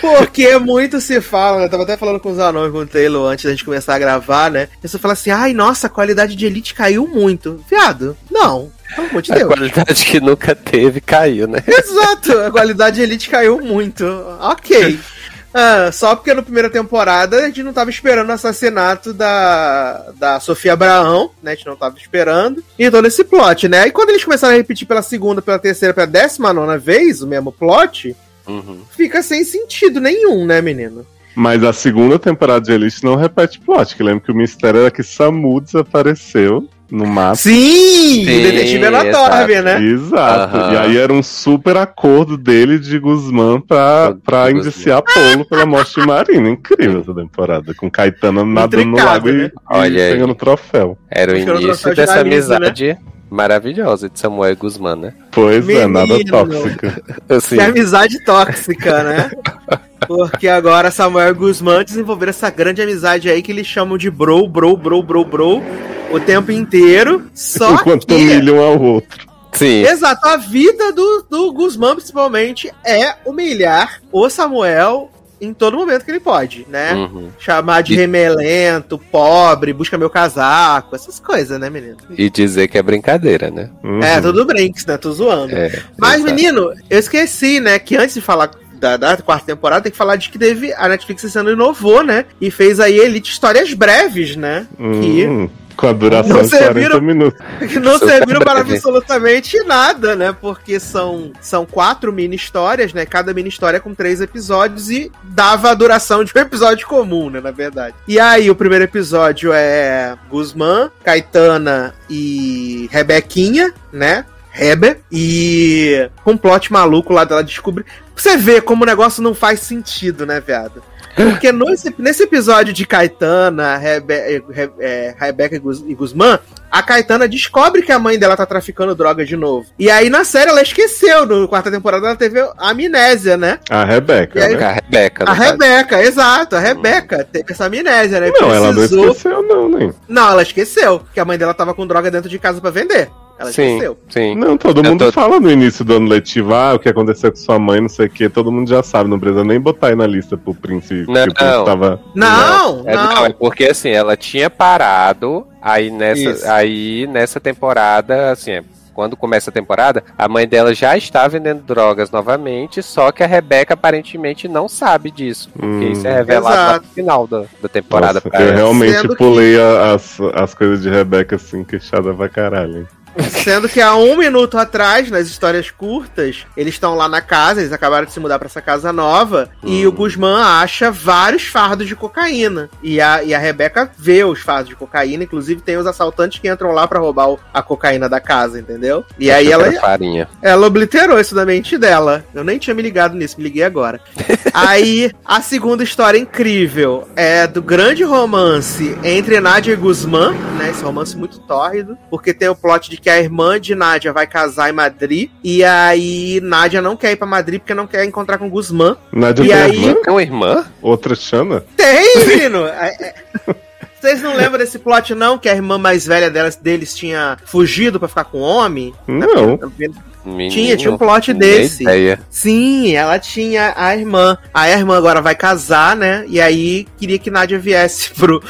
Porque muito se fala, eu tava até falando com os anões, com o Taylor, antes da gente começar a gravar, né? Você fala assim, ai, nossa, a qualidade de Elite caiu muito. Viado, não. Pelo amor de A Deus. qualidade que nunca teve caiu, né? Exato, a qualidade de Elite caiu muito. Ok. Ah, só porque na primeira temporada a gente não tava esperando o assassinato da, da Sofia Abraão, né? A gente não tava esperando. E todo esse plot, né? E quando eles começaram a repetir pela segunda, pela terceira, pela décima nona vez o mesmo plot, Uhum. fica sem sentido nenhum, né, menino? Mas a segunda temporada de Elite não repete plot, que lembra que o mistério era que Samu desapareceu no mapa. Sim! Sim, o detetive Anatorme, exato. né? Exato. Aham. E aí era um super acordo dele de Guzmán pra, pra Guzmán. indiciar Polo pela morte de Marina. Incrível essa temporada. Com Caetano nadando no Intricado, lago né? e, Olha e aí. pegando troféu. Era o que era o início troféu de dessa Galiza, né? Amizade maravilhosa de Samuel Guzmán, né? Pois é, nada Menino. tóxica. Assim, Que amizade tóxica, né? Porque agora Samuel Guzmán desenvolveram essa grande amizade aí que eles chamam de bro, bro, bro, bro, bro o tempo inteiro. Só Enquanto que. humilham ao outro. sim. Exato, a vida do, do Guzmán, principalmente, é humilhar o Samuel em todo momento que ele pode, né? Uhum. Chamar de E- remelento, pobre, busca meu casaco, essas coisas, né, menino? E dizer que é brincadeira, né? Uhum. É, tudo brinks, né? Tô zoando. É, Mas, exato. menino, eu esqueci, né, que antes de falar da, da quarta temporada, tem que falar de que teve a Netflix ano inovou, né? E fez aí Elite Histórias Breves, né? Que Hum, com a duração Não de 40 serviram- minutos. que não serviram para absolutamente nada, né? Porque são, são quatro mini histórias, né? Cada mini história com três episódios e dava a duração de um episódio comum, né? Na verdade. E aí, o primeiro episódio é Guzmán, Caetana e Rebequinha, né? Rebe. E com um plot maluco lá dela descobrir. Você vê como o negócio não faz sentido, né, viado? Porque nesse, nesse episódio de Caetana, Rebe, Re- é, Rebeca e Guz- e Guzmán, a Caetana descobre que a mãe dela tá traficando droga de novo. E aí, na série, ela esqueceu. No quarta temporada, ela teve amnésia, né? A Rebeca, aí- né? A Rebeca, A caso. Rebeca, exato. A Rebeca teve essa amnésia, né? Não, ela não Precisou- esqueceu, não, nem. Não, ela esqueceu que a mãe dela tava com droga dentro de casa pra vender. Ela Sim, esqueceu. sim. Não, todo Eu mundo tô- fala no início do ano letivo, ah, o que aconteceu com sua mãe, não sei o que, todo mundo já sabe, não precisa nem botar aí na lista pro príncipe, Não. que o príncipe tava... Não, É, não. não, é porque assim, ela tinha parado, aí Isso. nessa, aí nessa temporada, assim, é, quando começa a temporada, a mãe dela já está vendendo drogas novamente, só que a Rebeca aparentemente não sabe disso, porque Hum. isso é revelado lá Exato. no final da, da temporada Nossa, pra eu ela. realmente Sendo que- pulei a- as, as coisas de Rebeca assim, queixada pra caralho. Sendo que há um minuto atrás, nas histórias curtas, eles estão lá na casa, eles acabaram de se mudar pra essa casa nova, e o Guzmán acha vários fardos de cocaína. E a, e a Rebeca vê os fardos de cocaína, inclusive tem os assaltantes que entram lá pra roubar o- a cocaína da casa, entendeu? E aí ela, farinha. ela obliterou isso da mente dela. Eu nem tinha me ligado nisso, me liguei agora. Aí, a segunda história incrível é do grande romance entre Nádia e Guzmán, né? Esse romance muito tórrido, porque tem o plot de que a irmã de Nádia vai casar em Madrid, e aí Nádia não quer ir pra Madrid porque não quer encontrar com Guzmán. Nádia E tem aí- irmã? Tem uma irmã? Outra Xana? Tem, menino! É- é- Vocês não lembram desse plot, não? Que a irmã mais velha delas, deles tinha fugido pra ficar com o homem? Não. Menino, Tinha, tinha um plot desse. Ideia. Sim, ela tinha a irmã. Aí a irmã agora vai casar, né? E aí queria que Nádia viesse pro,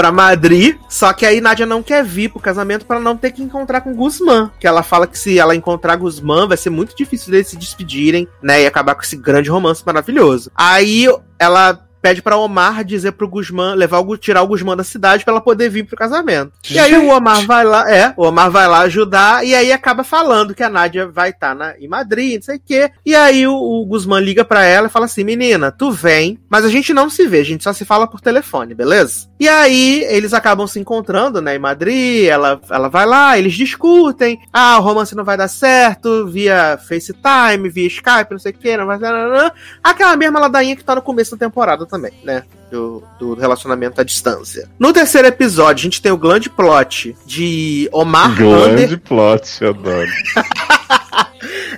pra Madrid. Só que aí Nádia não quer vir pro casamento pra não ter que encontrar com Guzmán. Que ela fala que se ela encontrar Guzmán, vai ser muito difícil deles se despedirem, né? E acabar com esse grande romance maravilhoso. Aí ela. Pede pra Omar dizer pro Guzmán, levar o, tirar o Guzmán da cidade pra ela poder vir pro casamento. E aí o Omar vai lá, é, o Omar vai lá ajudar e aí acaba falando que a Nádia vai estar na em Madrid, não sei o quê. E aí o, o Guzmán liga pra ela e fala assim: "Menina, tu vem, mas a gente não se vê, a gente só se fala por telefone, beleza?" E aí eles acabam se encontrando, né, em Madrid, ela ela vai lá, eles discutem. Ah, o romance não vai dar certo via FaceTime, via Skype, não sei o quê, não vai. Aquela mesma ladainha que tá no começo da temporada também, né? Do, do relacionamento à distância. No terceiro episódio, a gente tem o grande plot de Omar. Grande plot, adoro.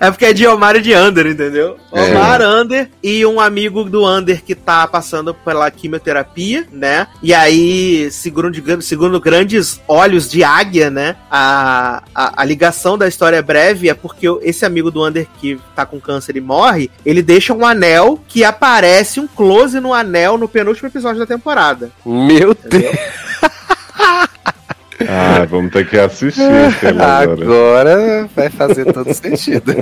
É porque é de Omar e de Ander, entendeu? É. Omar, Ander e um amigo do Ander que tá passando pela quimioterapia, né? E aí, segundo, segundo grandes olhos de águia, né? A, a, a ligação da história é breve é porque esse amigo do Ander que tá com câncer e morre, ele deixa um anel que aparece um close no anel no penúltimo episódio da temporada. Meu Deus, Entendeu? Ah, vamos ter que assistir agora. vai fazer todo sentido.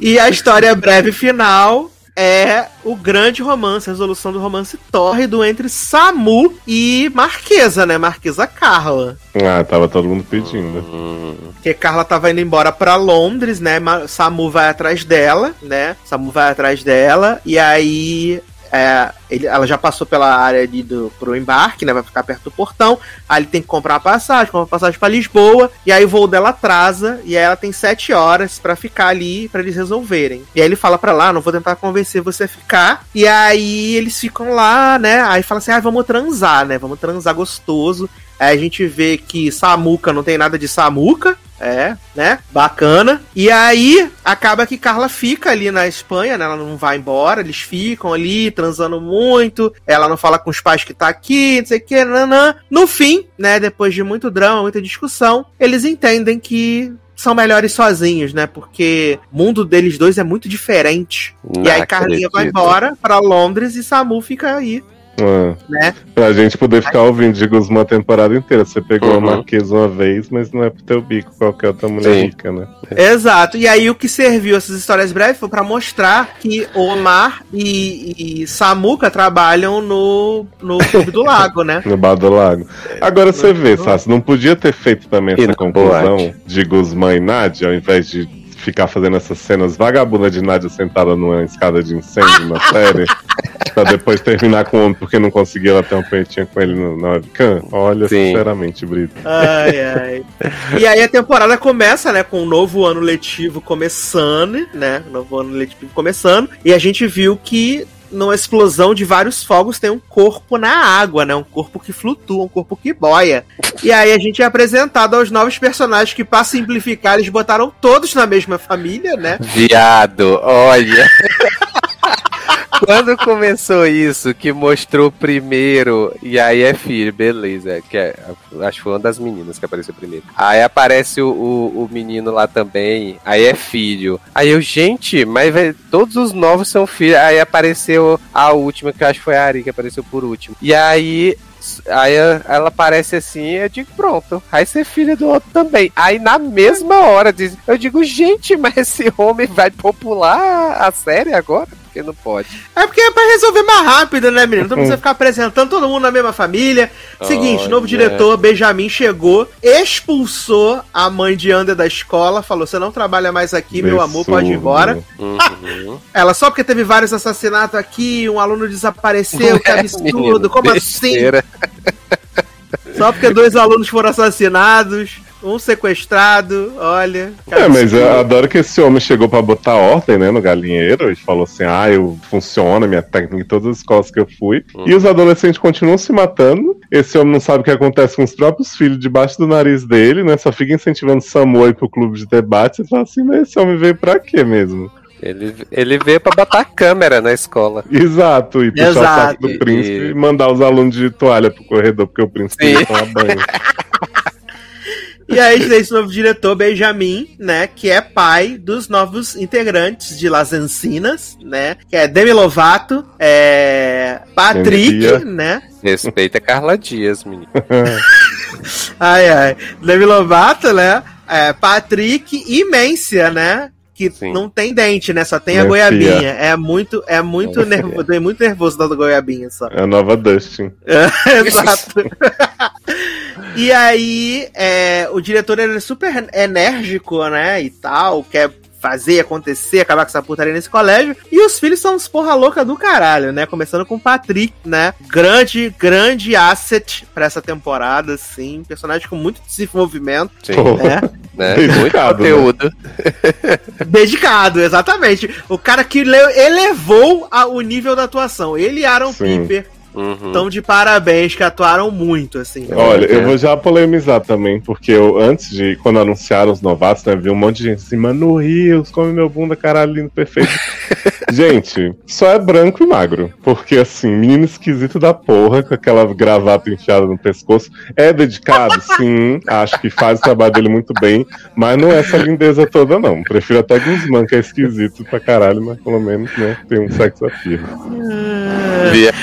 E a história breve final é o grande romance, a resolução do romance tórrido entre Samu e Marquesa, né? Marquesa Carla. Ah, tava todo mundo pedindo. Hum, Porque Carla tava indo embora pra Londres, né? Samu vai atrás dela, né? Samu vai atrás dela e aí é, ele- ela já passou pela área ali do, pro embarque, né? Vai ficar perto do portão. Aí ele tem que comprar uma passagem, comprar uma passagem pra Lisboa. E aí o voo dela atrasa. E aí ela tem sete horas pra ficar ali pra eles resolverem. E aí ele fala pra lá: não vou tentar convencer você a ficar. E aí eles ficam lá, né? Aí fala assim: ah, vamos transar, né? Vamos transar gostoso. Aí a gente vê que Samuca não tem nada de Samuca. É, né? Bacana. E aí, acaba que Carla fica ali na Espanha, né? Ela não vai embora, eles ficam ali transando muito. Ela não fala com os pais que tá aqui, não sei o que, nanã. No fim, né? Depois de muito drama, muita discussão, eles entendem que são melhores sozinhos, né? Porque o mundo deles dois é muito diferente. e não aí Carlinha vai embora pra Londres e Samu fica aí, Ah, né? pra gente poder ficar ouvindo de Guzmã a temporada inteira. Você pegou Uhum. a Marquesa uma vez, mas não é pro teu bico qualquer outra mulher Sim. rica, né? Exato. E aí o que serviu essas histórias breves foi pra mostrar que Omar e, e Samuca trabalham no, no Clube do Lago, né? No Bar do Lago. Agora você vê, Sassi, não podia ter feito também E essa conclusão boate. de Guzmã e Nádia, ao invés de ficar fazendo essas cenas vagabundas de Nádia sentada numa escada de incêndio na série, pra depois terminar com o homem porque não conseguia ela ter um peitinho com ele no, na webcam? Olha, Sim. sinceramente, Brito. Ai, ai. E aí a temporada começa, né, com o novo ano letivo começando, né? Novo ano letivo começando. E a gente viu que numa explosão de vários fogos tem um corpo na água, né? Um corpo que flutua, um corpo que boia. E aí a gente é apresentado aos novos personagens que, pra simplificar, eles botaram todos na mesma família, né? Viado, olha. Quando começou isso, que mostrou primeiro, e aí é filho, beleza. Que é, acho que foi uma das meninas que apareceu primeiro. Aí aparece o, o, o menino lá também, aí é filho. Aí eu, gente, mas véio, todos os novos são filhos. Aí apareceu a última, que eu acho que foi a Ari, que apareceu por último. E aí Aí ela aparece assim, eu digo, pronto, vai ser filha do outro também. Aí na mesma hora, eu digo, gente, mas esse homem vai popular a série agora? porque não pode. É porque é pra resolver mais rápido, né, menino? Não precisa ficar apresentando todo mundo na mesma família. Seguinte, Olha. novo diretor, Benjamin, chegou, expulsou a mãe de Ander da escola, falou: você não trabalha mais aqui, meu amor, pode ir embora. Uhum. Ela, só porque teve vários assassinatos aqui, um aluno desapareceu, que absurdo, como assim? Só porque dois alunos foram assassinados um sequestrado, olha. É, mas eu adoro que esse homem chegou para botar ordem, né, no galinheiro e falou assim: ah, eu funciona minha técnica em todas as escolas que eu fui. Uhum. E os adolescentes continuam se matando. Esse homem não sabe o que acontece com os próprios filhos debaixo do nariz dele, né? Só fica incentivando Samu aí pro clube de debate e fala assim: mas esse homem veio pra quê mesmo? Ele, ele veio pra botar a câmera na escola. Exato, e puxar Exato. o saco do príncipe e... e mandar os alunos de toalha pro corredor, porque o príncipe ia tomar banho. E aí tem esse novo diretor, Benjamin, né? Que é pai dos novos integrantes de Las Encinas, né? Que é Demi Lovato, é Patrick, né? Respeita Carla Dias, menino. ai, ai. Demi Lovato, né? É, Patrick e Mência, né? Que Sim. não tem dente, né? Só tem Minha a goiabinha. É muito, é muito nervoso, é muito nervoso da goiabinha só. É a nova Dustin. É, exato. e aí, é, o diretor ele é super enérgico, né? E tal, quer fazer acontecer, acabar com essa putaria nesse colégio. E os filhos são uns porra louca do caralho, né? Começando com o Patrick, né? Grande, grande asset pra essa temporada, assim. Personagem com muito desenvolvimento. Sim. Né? né? Muito né? conteúdo. Né? Dedicado, exatamente. O cara que elevou a, o nível da atuação. Ele e Aaron Sim. Piper Uhum. Então, de parabéns, que atuaram muito, assim. Olha, eu vou já polemizar também, porque eu, antes de, quando anunciaram os novatos, né, vi um monte de gente assim, Mano Rios, come meu bunda, caralho, lindo, perfeito. gente, só é branco e magro. Porque, assim, menino esquisito da porra, com aquela gravata enfiada no pescoço, é dedicado, sim, acho que faz o trabalho dele muito bem, mas não é essa lindeza toda, não. Prefiro até Guzmán, que é esquisito pra caralho, mas pelo menos, né, tem um sexo appeal.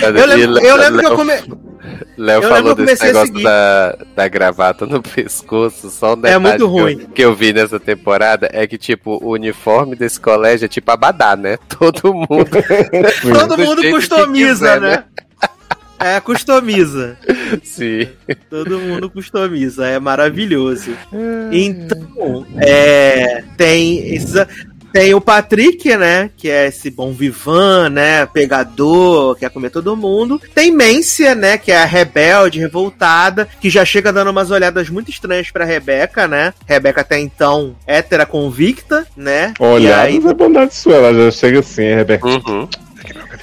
Eu lembro, eu lembro que eu comecei. Léo falou desse negócio da, da gravata no pescoço, só um detalhe é muito ruim. Que eu, que eu vi nessa temporada é que, tipo, o uniforme desse colégio é tipo abadá, né? Todo mundo. Todo mundo customiza, quiser, né? né? É, customiza. Sim. Todo mundo customiza, é maravilhoso. Então, é, tem esses, tem o Patrick, né? Que é esse bom vivan, né? Pegador, quer comer todo mundo. Tem Mência, né? Que é a rebelde, revoltada, que já chega dando umas olhadas muito estranhas pra Rebeca, né? Rebeca até então hétera convicta, né? Olha, aí... é bondade sua, ela já chega assim, Rebeca. Uhum.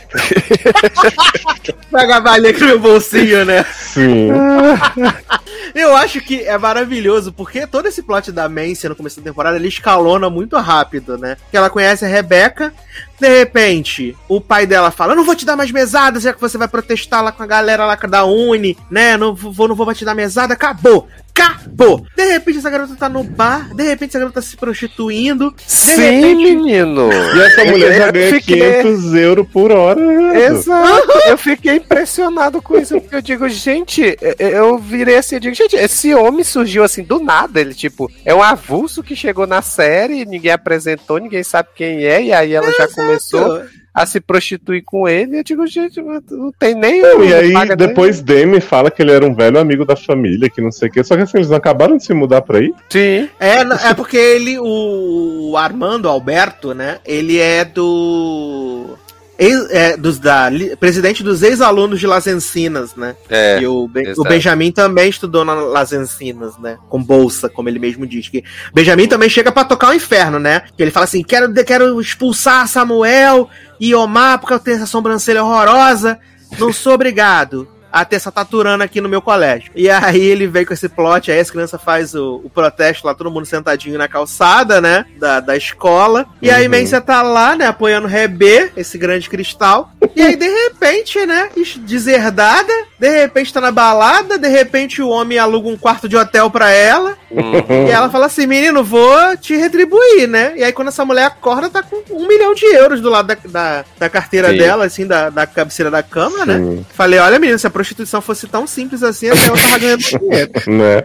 Pega a balinha aqui no meu bolsinho, né? Sim. Eu acho que é maravilhoso, porque todo esse plot da Mance no começo da temporada, ele escalona muito rápido, né? Que ela conhece a Rebeca, de repente, o pai dela fala: Eu não vou te dar mais mesada, já que você vai protestar lá com a galera lá da Uni, né? Não vou, não vou te dar mesada, acabou acabou. De repente essa garota tá no bar, de repente essa garota tá se prostituindo. Sim, repente... menino. E essa mulher já ganha fiquei... 500 euros por hora. Exato. eu fiquei impressionado com isso, porque eu digo, gente, eu virei assim, eu digo, gente, esse homem surgiu assim do nada. Ele, tipo, é um avulso que chegou na série, ninguém apresentou, ninguém sabe quem é, e aí ela Exato. já começou a se prostituir com ele. Eu digo, gente, não tem nem. Não, e aí, depois. Demi fala que ele era um velho amigo da família, que não sei o quê. Só que assim, eles não acabaram de se mudar pra aí? Sim. É, é porque ele, o Armando Alberto, né? Ele é do ex, é, dos, da, li, presidente dos ex-alunos de Las Encinas, né? É, e o, o, Benjamin também estudou na Las Encinas, né? Com bolsa, como ele mesmo diz. Que Benjamin também chega para tocar o inferno, né? Que ele fala assim: quero, quero expulsar Samuel e Omar porque eu tenho essa sobrancelha horrorosa. Não sou obrigado. A ter essa taturana aqui no meu colégio. E aí ele veio com esse plot, aí as crianças faz o, o protesto lá, todo mundo sentadinho na calçada, né? Da, da escola. E aí Uhum. Mensa tá lá, né? Apoiando o Rebê, esse grande cristal. E aí, de repente, né? Deserdada, de repente tá na balada, de repente o homem aluga um quarto de hotel pra ela. Uhum. E ela fala assim: menino, vou te retribuir, né? E aí, quando essa mulher acorda, tá com um milhão de euros do lado da, da, da carteira Sim. dela, assim, da, da cabeceira da cama, né? Sim. Falei: olha, menino, se a prostituição fosse tão simples assim, até eu tava ganhando dinheiro. né?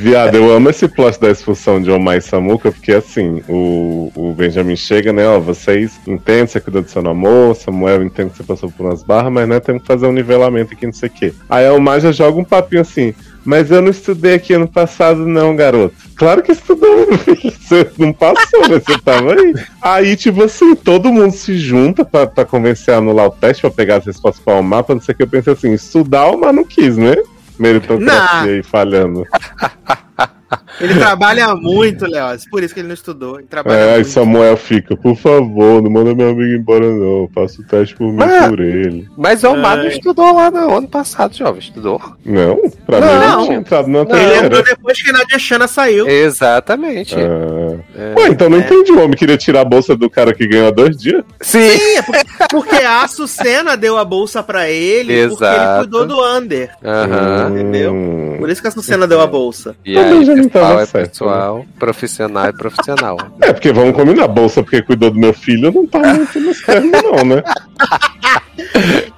Viado, eu amo esse plot da expulsão de Omar e Samuca, porque assim, o, o Benjamin chega, né? Ó, vocês entendem, você cuidou do seu namoro, Samuel entende que você passou por umas barras, mas né, temos que fazer um nivelamento aqui, não sei o quê. Aí a Omar já joga um papinho assim. Mas eu não estudei aqui ano passado, não, garoto. Claro que estudou. Você não passou, mas você tava aí. Aí, tipo assim, todo mundo se junta pra, pra convencer a anular o teste, pra pegar as respostas pra o mapa, não sei o que. Eu pensei assim, estudar o não quis, né? Meritocracia Não. aí falhando. Ele trabalha muito, Leoz, por isso que ele não estudou. Ele trabalha É, muito. Samuel fica, por favor, não manda meu amigo embora, não. Faça o teste por mim Mas- por ele. Mas o Omar não Ai. estudou lá no ano passado, jovem. Estudou? Não, pra Não. mim ele não tinha entrado na Ele entrou depois que a Nadia Chana saiu. Exatamente. Ah. É. Ué, então não É. entendi. O homem queria tirar a bolsa do cara que ganhou há dois dias. Sim. Sim, é porque, porque a Açucena deu a bolsa pra ele porque ele Exato. cuidou do Under. Aham. entendeu? Hum. Por isso que a Açucena deu a bolsa. E O aí, Benjamin pessoal tava é certo, pessoal, profissional é profissional. É, porque vamos combinar, a bolsa porque cuidou do meu filho não tá muito nos termos, não, né?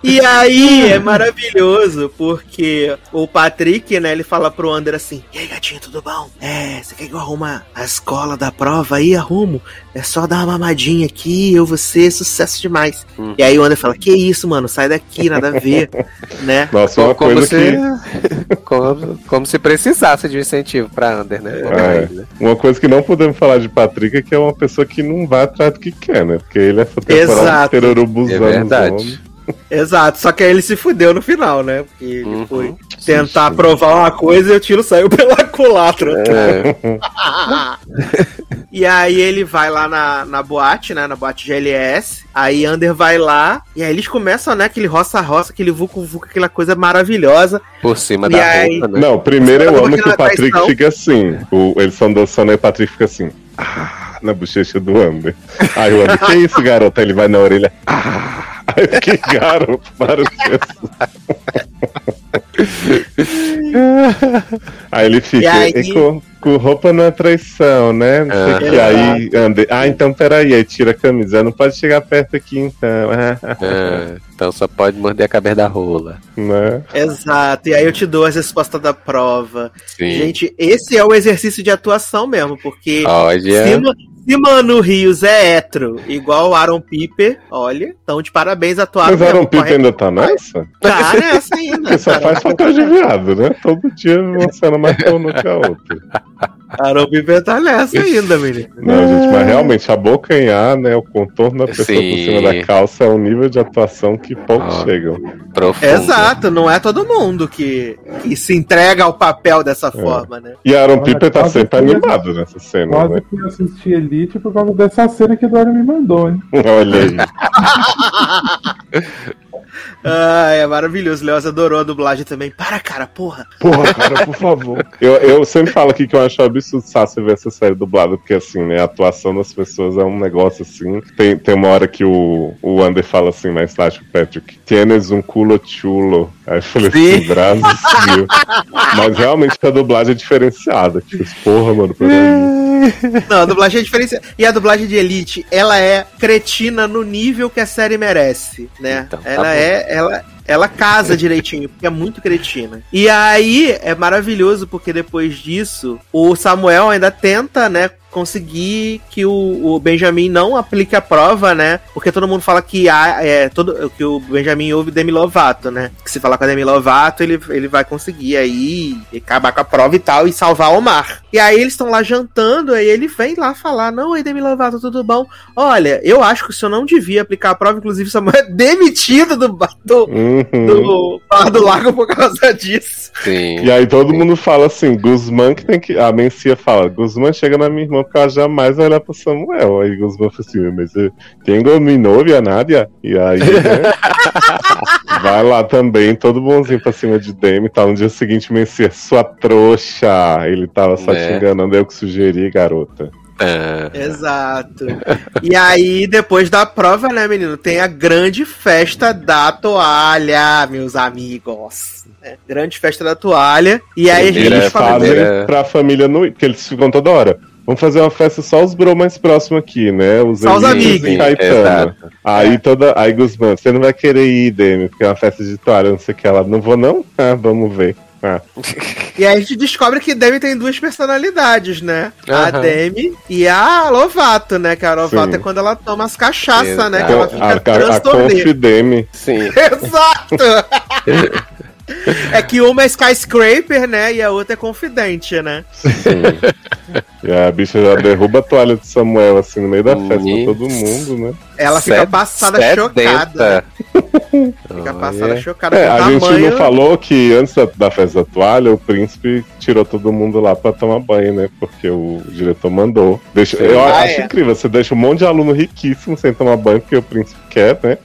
E aí é maravilhoso, porque o Patrick, né, ele fala pro Under assim: E aí, gatinho, tudo bom? É, você quer que eu arrume a escola da prova aí? Arrumo. É só dar uma mamadinha aqui, eu você, sucesso demais. Hum. E aí o Under fala: Que isso, mano, sai daqui, nada a ver, né? Nossa, uma como, coisa se, que. como, como se precisasse de um incentivo pra Under, né? É. né? Uma coisa que não podemos falar de Patrick é que é uma pessoa que não vai atrás do que quer, né? Porque ele essa temporada Exato. inteira É urubuzando verdade. Exato, só que aí ele se fudeu no final, né? Porque ele Uhum. foi tentar provar uma coisa e o tiro saiu pela culatra. É. E aí ele vai lá na, na boate, né? Na boate GLS. Aí Under vai lá. E aí eles começam, né? Aquele roça-roça, aquele vucu-vucu, aquela coisa maravilhosa. Por cima E da aí- roupa, né? Não, primeiro eu amo que o Patrick traição. fica assim. O, eles são dançando e o Patrick fica assim. Ah, na bochecha do Amber. Aí o Amber, que isso, garoto? Aí ele vai na orelha. Ah, aí eu fiquei, garoto, para isso. Aí ele fica, E aí- "E com, com roupa não é traição, né? Não sei o que. Ah. Aí, Ander, ah, então peraí, aí tira a camisa, não pode chegar perto aqui então, É, então só pode morder a cabeça da rola. né? Exato. E aí eu te dou as respostas da prova. Sim. Gente, esse é o exercício de atuação mesmo, porque Olha. se, Ma- se Mano Rios é hétero, igual o Aaron Piper, olha, então de parabéns atuaram Mas Aaron Piper corre- ainda tá nessa? Tá nessa ainda. Porque só faz papel de viado, né? Todo dia uma cena mais pornô que a outra. Aaron Piper tá nessa ainda, menino. Não, gente, mas realmente abocanhar, né? O contorno da pessoa por Sim. cima da calça é um nível de atuação que poucos Ah. chegam. Profundo. Exato, não é todo mundo que, que se entrega ao papel dessa forma, né? E Aaron Piper tá sempre animado nessa cena, Quase né? que eu assisti Elite por causa dessa cena que o Eduardo me mandou, hein? Olha aí. Ah, é maravilhoso. Leoz adorou a dublagem também. Para, cara, porra. Porra, cara, por favor. Eu, eu sempre falo aqui que eu acho absurdo Sassi ver essa série dublada, porque assim, né, a atuação das pessoas é um negócio assim. Tem, tem uma hora que o, o Ander fala assim, mais tarde o Patrick, tienes um culo chulo. Aí eu falei assim, Sim. Brasil. Mas realmente a dublagem é diferenciada. Tipo, porra, mano, peraí. Não, a dublagem é diferenciada. E a dublagem de Elite, ela é cretina no nível que a série merece, né? Então, tá ela bom. é. Ela, ela casa direitinho, porque é muito cretina. E aí é maravilhoso, porque depois disso, o Samuel ainda tenta, né? Conseguir que o, o Benjamin não aplique a prova, né? Porque todo mundo fala que, há, é, todo, que o Benjamin ouve Demi Lovato, né? Que se falar com a Demi Lovato, ele, ele vai conseguir aí acabar com a prova e tal e salvar o Omar. E aí eles estão lá jantando, aí ele vem lá falar: Não, oi Demi Lovato, tudo bom? Olha, eu acho que o senhor não devia aplicar a prova, inclusive o Samuel é demitido do, do, Uhum. do Bar do Lago por causa disso. Sim. E aí todo mundo fala assim, Guzmán que tem que. A Mencia fala, Guzmán chega na minha irmã ela jamais vai olhar pro Samuel. Aí Guzmán fala assim, mas eu tenho mi novia, Nádia. E aí, né? vai lá também, todo bonzinho pra cima de Demi, tá? No dia seguinte, Messias, sua trouxa. Ele tava só É. te enganando, eu que sugeri, garota. Ah, Exato. E aí, depois da prova, né, menino, tem a grande festa da toalha, meus amigos. né? Grande festa da toalha. E aí a gente Primeira Eles fala. fazem primeira- pra família no. Porque eles ficam toda hora. Vamos fazer uma festa só os bro mais próximos aqui, né? Os Só os amigos. e Caetano. Exato. Aí É. toda. Aí, Guzmán, você não vai querer ir, Demi, porque é uma festa de toalha, não sei o que. Ela, não vou não? Ah, vamos ver. Ah, E aí a gente descobre que Demi tem duas personalidades, né? A Aham. Demi e a Lovato, né? Que a Lovato Sim. é quando ela toma as cachaças, né? Que ela a, fica a, a transtornada. Confideme. Sim. Exato! é que uma é skyscraper, né? E a outra é confidente, né? Sim. e a bicha já derruba a toalha de Samuel, assim, no meio da festa pra todo mundo, né? Ela fica Sed- passada sedenta. chocada. Fica passada Olha. chocada É, a gente tamanho. não falou que antes da, da festa da toalha, o príncipe tirou todo mundo lá pra tomar banho, né? Porque o diretor mandou. Deixa, eu Ah, acho é. incrível, você deixa um monte de aluno riquíssimo sem tomar banho, porque o príncipe quer, né?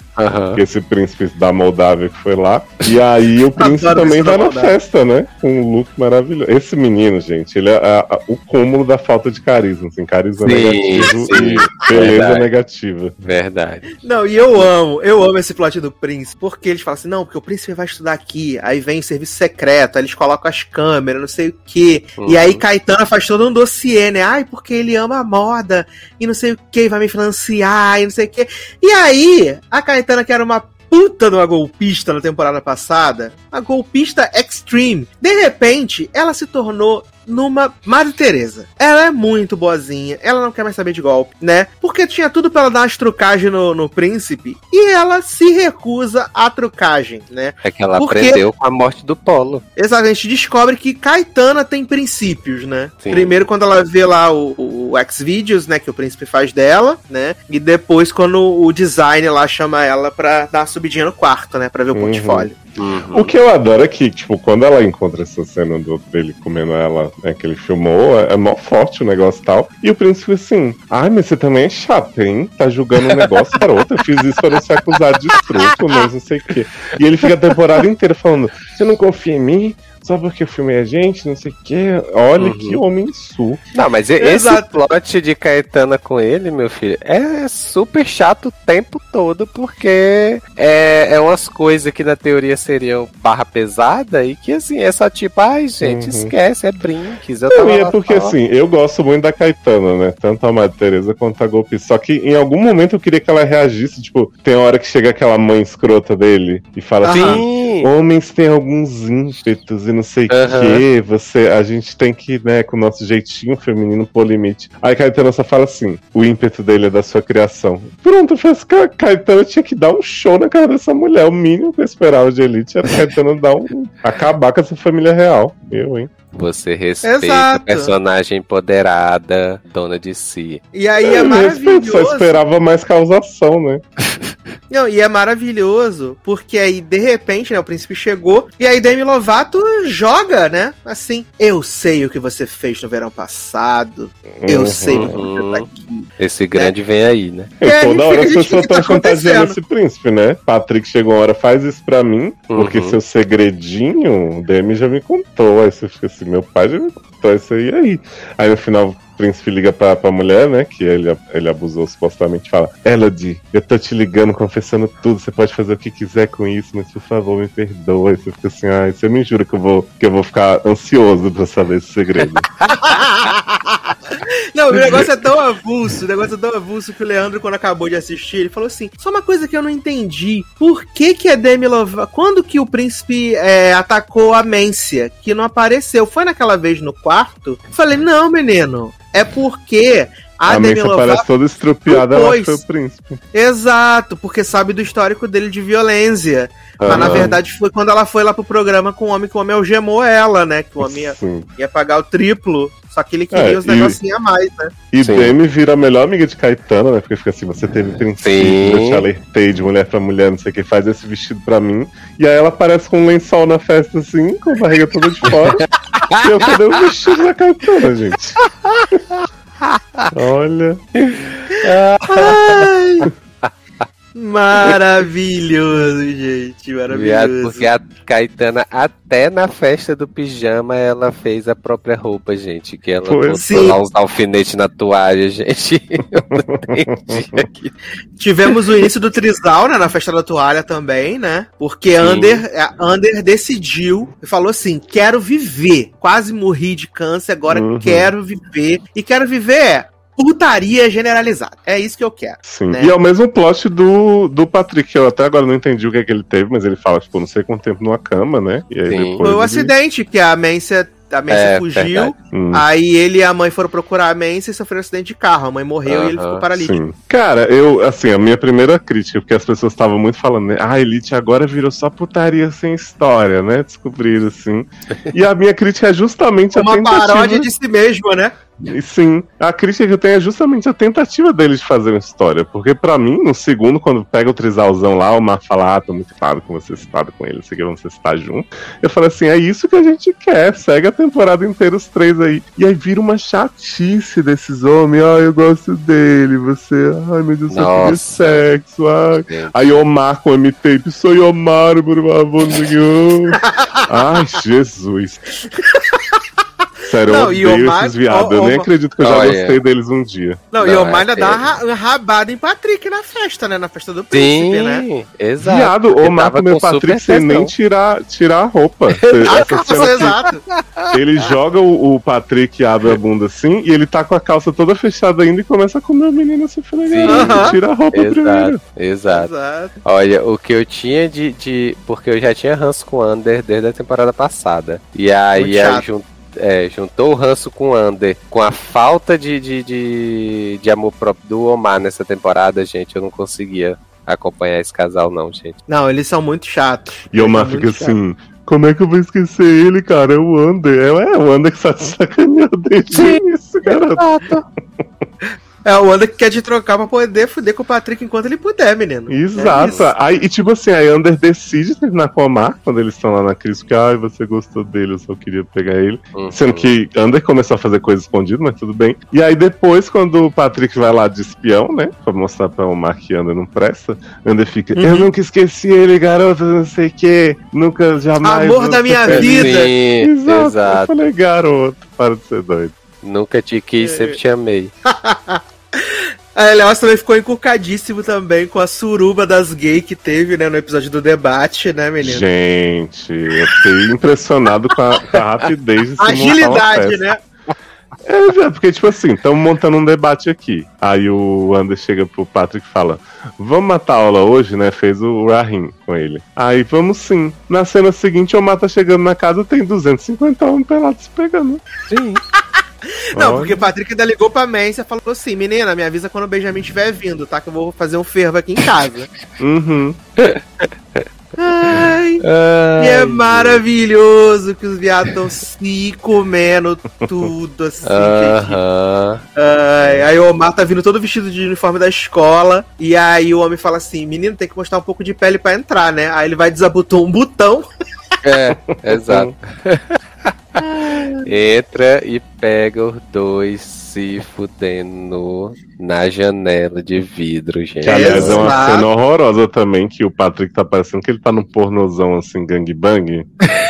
Porque esse príncipe da Moldávia que foi lá. E aí o príncipe também vai na festa, né? Com um look maravilhoso. Esse menino, gente, ele é a- a- o cúmulo da falta de carisma, assim, carisma Sim, negativo sim. e beleza Verdade. negativa. Verdade. Não, e eu amo, eu amo esse plot do príncipe, porque eles falam assim, não, porque o príncipe vai estudar aqui, aí vem o serviço secreto, aí eles colocam as câmeras, não sei o quê, e aí Uhum. Caetano faz todo um dossiê, né, ai, porque ele ama a moda, e não sei o que, vai me financiar, e não sei o que, e aí, a Caetana que era uma puta de uma golpista na temporada passada, a golpista extreme, de repente, ela se tornou numa Madre Teresa. Ela é muito boazinha, ela não quer mais saber de golpe, né? Porque tinha tudo pra ela dar umas trucagens no, no príncipe e ela se recusa à trucagem, né? É que ela Por quê? aprendeu com a morte do Polo. Exato, a gente descobre que Caetana tem princípios, né? Sim. Primeiro quando ela vê lá o, o X-Videos, né, que o príncipe faz dela, né? E depois quando o design lá chama ela pra dar uma subidinha no quarto, né? Pra ver o Uhum. portfólio. Uhum. O que eu adoro é que, tipo, quando ela encontra essa cena do, dele comendo ela, né, que ele filmou, é, é mó forte o negócio e tal. E o príncipe assim, ai, mas você também é chato, hein? Tá julgando um negócio para outro. Eu fiz isso pra não ser acusado de escroto, mas não sei o quê. E ele fica a temporada inteira falando, você não confia em mim? Só porque eu filmei a gente, não sei o quê. Olha Uhum. que homem sul. Não, mas e- esse Exato. plot de Caetana com ele, meu filho, é super chato o tempo todo, porque é, é umas coisas que na teoria seriam barra pesada e que assim, é só tipo, ai gente, Uhum. esquece, é brinques. Eu Não, tava e é porque só- assim, eu gosto muito da Caetana, né? Tanto a Madre Teresa quanto a golpista. Só que em algum momento eu queria que ela reagisse. Tipo, tem hora que chega aquela mãe escrota dele e fala assim: Sim! Homens têm alguns ímpetos e não sei o Aham. que. Você, a gente tem que, né, com o nosso jeitinho feminino pôr limite. Aí Caetano só fala assim: o ímpeto dele é da sua criação. Pronto, falei assim, "Ca- Caetano tinha que dar um show na cara dessa mulher. O mínimo que eu esperava de Elite era Caetano dar um. acabar com essa família real. Eu, hein? Você respeita Exato. a personagem empoderada, dona de si. E aí é Eu me respeito, só maravilhoso. esperava mais causação, né? Não, e é maravilhoso, porque aí, de repente, né, o príncipe chegou, e aí Demi Lovato joga, né? Assim, eu sei o que você fez no verão passado, eu Uhum. sei porque você Uhum. tá aqui. Esse grande vem aí, né? E É, a gente toda hora as pessoas estão tá acontecendo. esse príncipe, né? Patrick chegou uma hora, faz isso pra mim, porque Uhum. seu segredinho, o Demi já me contou. Aí você fica assim, meu pai já me contou isso aí. aí. Aí no final príncipe liga pra, pra mulher, né? Que ele, ele abusou supostamente e fala: Elodie, eu tô te ligando, confessando tudo. Você pode fazer o que quiser com isso, mas por favor, me perdoa. Aí você fica assim, ai, você me jura que eu vou, que eu vou ficar ansioso pra saber esse segredo. Não, o negócio é tão avulso, o negócio é tão avulso que o Leandro, quando acabou de assistir, ele falou assim: só uma coisa que eu não entendi. Por que que a Demi Lovato. Quando que o príncipe é, atacou a Mência, que não apareceu? Foi naquela vez no quarto? Eu falei, não, menino. É porque a, a Demi Lovato. parece toda estrupiada, ela Depois. foi o príncipe. Exato, porque sabe do histórico dele de violência. Mas na verdade foi quando ela foi lá pro programa com o homem que o homem algemou ela, né? Que o homem ia, ia pagar o triplo. Só que ele queria É, os negocinhos a mais, né? E Sim. Demi vira a melhor amiga de Caetano, né? Porque fica assim, você teve princípio, eu te alertei de mulher pra mulher, não sei o que, faz esse vestido pra mim. E aí ela aparece com um lençol na festa, assim, com a barriga toda de fora. e eu cadê o vestido da Caetano, gente? Olha. Maravilhoso, gente. Maravilhoso. porque a Caetana, até na festa do pijama, ela fez a própria roupa, gente. Que ela botou sim. lá uns alfinetes na toalha, gente. Eu não entendi aqui. Tivemos o início do Trisal, né, na festa da toalha também, né? Porque Ander, a Ander decidiu e falou assim: quero viver. Quase morri de câncer, agora Uhum. quero viver. E quero viver é putaria generalizada. É isso que eu quero. Sim. né? E é o mesmo plot do, do Patrick, que eu até agora não entendi o que é que ele teve, mas ele fala, tipo, não sei quanto tempo numa cama, né? E aí Sim. depois. Foi o ele- acidente que a Mência, a Mência É, fugiu. verdade. Hum. Aí ele e a mãe foram procurar a Mência e sofreu um acidente de carro. A mãe morreu e ele ficou paralítico. Sim. Cara, eu, assim, a minha primeira crítica, porque as pessoas estavam muito falando, né? Ah, Elite agora virou só putaria sem história, né? Descobriram, assim. E a minha crítica é justamente a Uma tentativa... paródia de si mesma, né? E sim, a crítica que eu tenho é justamente a tentativa deles de fazer uma história. Porque pra mim, no segundo, quando pega o trisalzão lá, o Mar fala, ah, tô muito claro com você citado com ele, sei que, vamos estar junto. Eu falei assim, é isso que a gente quer, segue a temporada inteira os três aí. E aí vira uma chatice desses homens, ah, eu gosto dele, você, ai meu Deus, eu queria sexo, ai. Gente. Aí Omar com M-Tape, sou Omar, por favor. Ai, Jesus. Sério, Não, eu e odeio Omar- esses viados. Eu o- nem o- acredito que eu já Olha. gostei deles um dia. Não, e Não, o Omar ainda é- dá rabada em Patrick na festa, né? Na festa do príncipe, né? Sim, exato. Viado, Ele Omar comeu com Patrick sem nem tirar, tirar a roupa. A Essa calça, exato. ele joga o, o Patrick e abre a bunda assim, e ele tá com a calça toda fechada ainda e começa a comer o menino assim. Falei, Sim. "Ah, tira a roupa primeiro. Exato, exato. Exato. Olha, o que eu tinha de, de. Porque eu já tinha ranço com o Under desde a temporada passada. E aí, aí jun- é, juntou o ranço com o Under, com a falta de, de, de, de amor próprio do Omar nessa temporada, gente, eu não conseguia acompanhar esse casal, não, gente. Não, eles são muito chatos. E o Omar fica assim. Como é que eu vou esquecer ele, cara? É o Under. É, é o Under que só te sacaneou desde o início, garoto. É o Ander que quer te trocar pra poder fuder com o Patrick enquanto ele puder, menino. É Exato. isso. aí, e tipo assim, a Under decide terminar com o Omar quando eles estão lá na crise, que ai, você gostou dele, eu só queria pegar ele. Uhum. Sendo que Under começou a fazer coisa escondida, mas tudo bem. E aí depois, quando o Patrick vai lá de espião, né? Pra mostrar pra Omar que Under não presta, Under fica, eu Uhum. nunca esqueci ele, garoto, não sei o que, nunca, jamais. Amor da minha superar." vida. Sim, Exato. Eu exato. falei, garoto, para de ser doido. Nunca te quis, sempre te amei. A Elias também ficou encucadíssimo também com a suruba das gays que teve, né, no episódio do debate, né, menino? Gente, eu fiquei impressionado com a, com a rapidez de se Agilidade, festa. né? É, velho, porque, tipo assim, estamos montando um debate aqui. Aí o Anders chega pro Patrick e fala: Vamos matar a aula hoje, né? Fez o Rahim com ele. Aí vamos sim. Na cena seguinte, o Mata chegando na casa tem 250 homens pelados pegando. Sim. Não, porque o Patrick ainda ligou pra Mência e falou assim: menina, me avisa quando o Benjamin estiver vindo, tá? Que eu vou fazer um fervo aqui em casa. Uhum. Ai, e é maravilhoso que os viados estão se comendo tudo assim, gente. Aham. Ai, aí o Omar tá vindo todo vestido de uniforme da escola. E aí o homem fala assim: menino, tem que mostrar um pouco de pele pra entrar, né? Aí ele vai desabotou um botão. É, exato. Entra e pega os dois se fudendo na janela de vidro, gente. Que aliás é uma cena horrorosa também, que o Patrick tá parecendo que ele tá num pornozão assim, gangbang.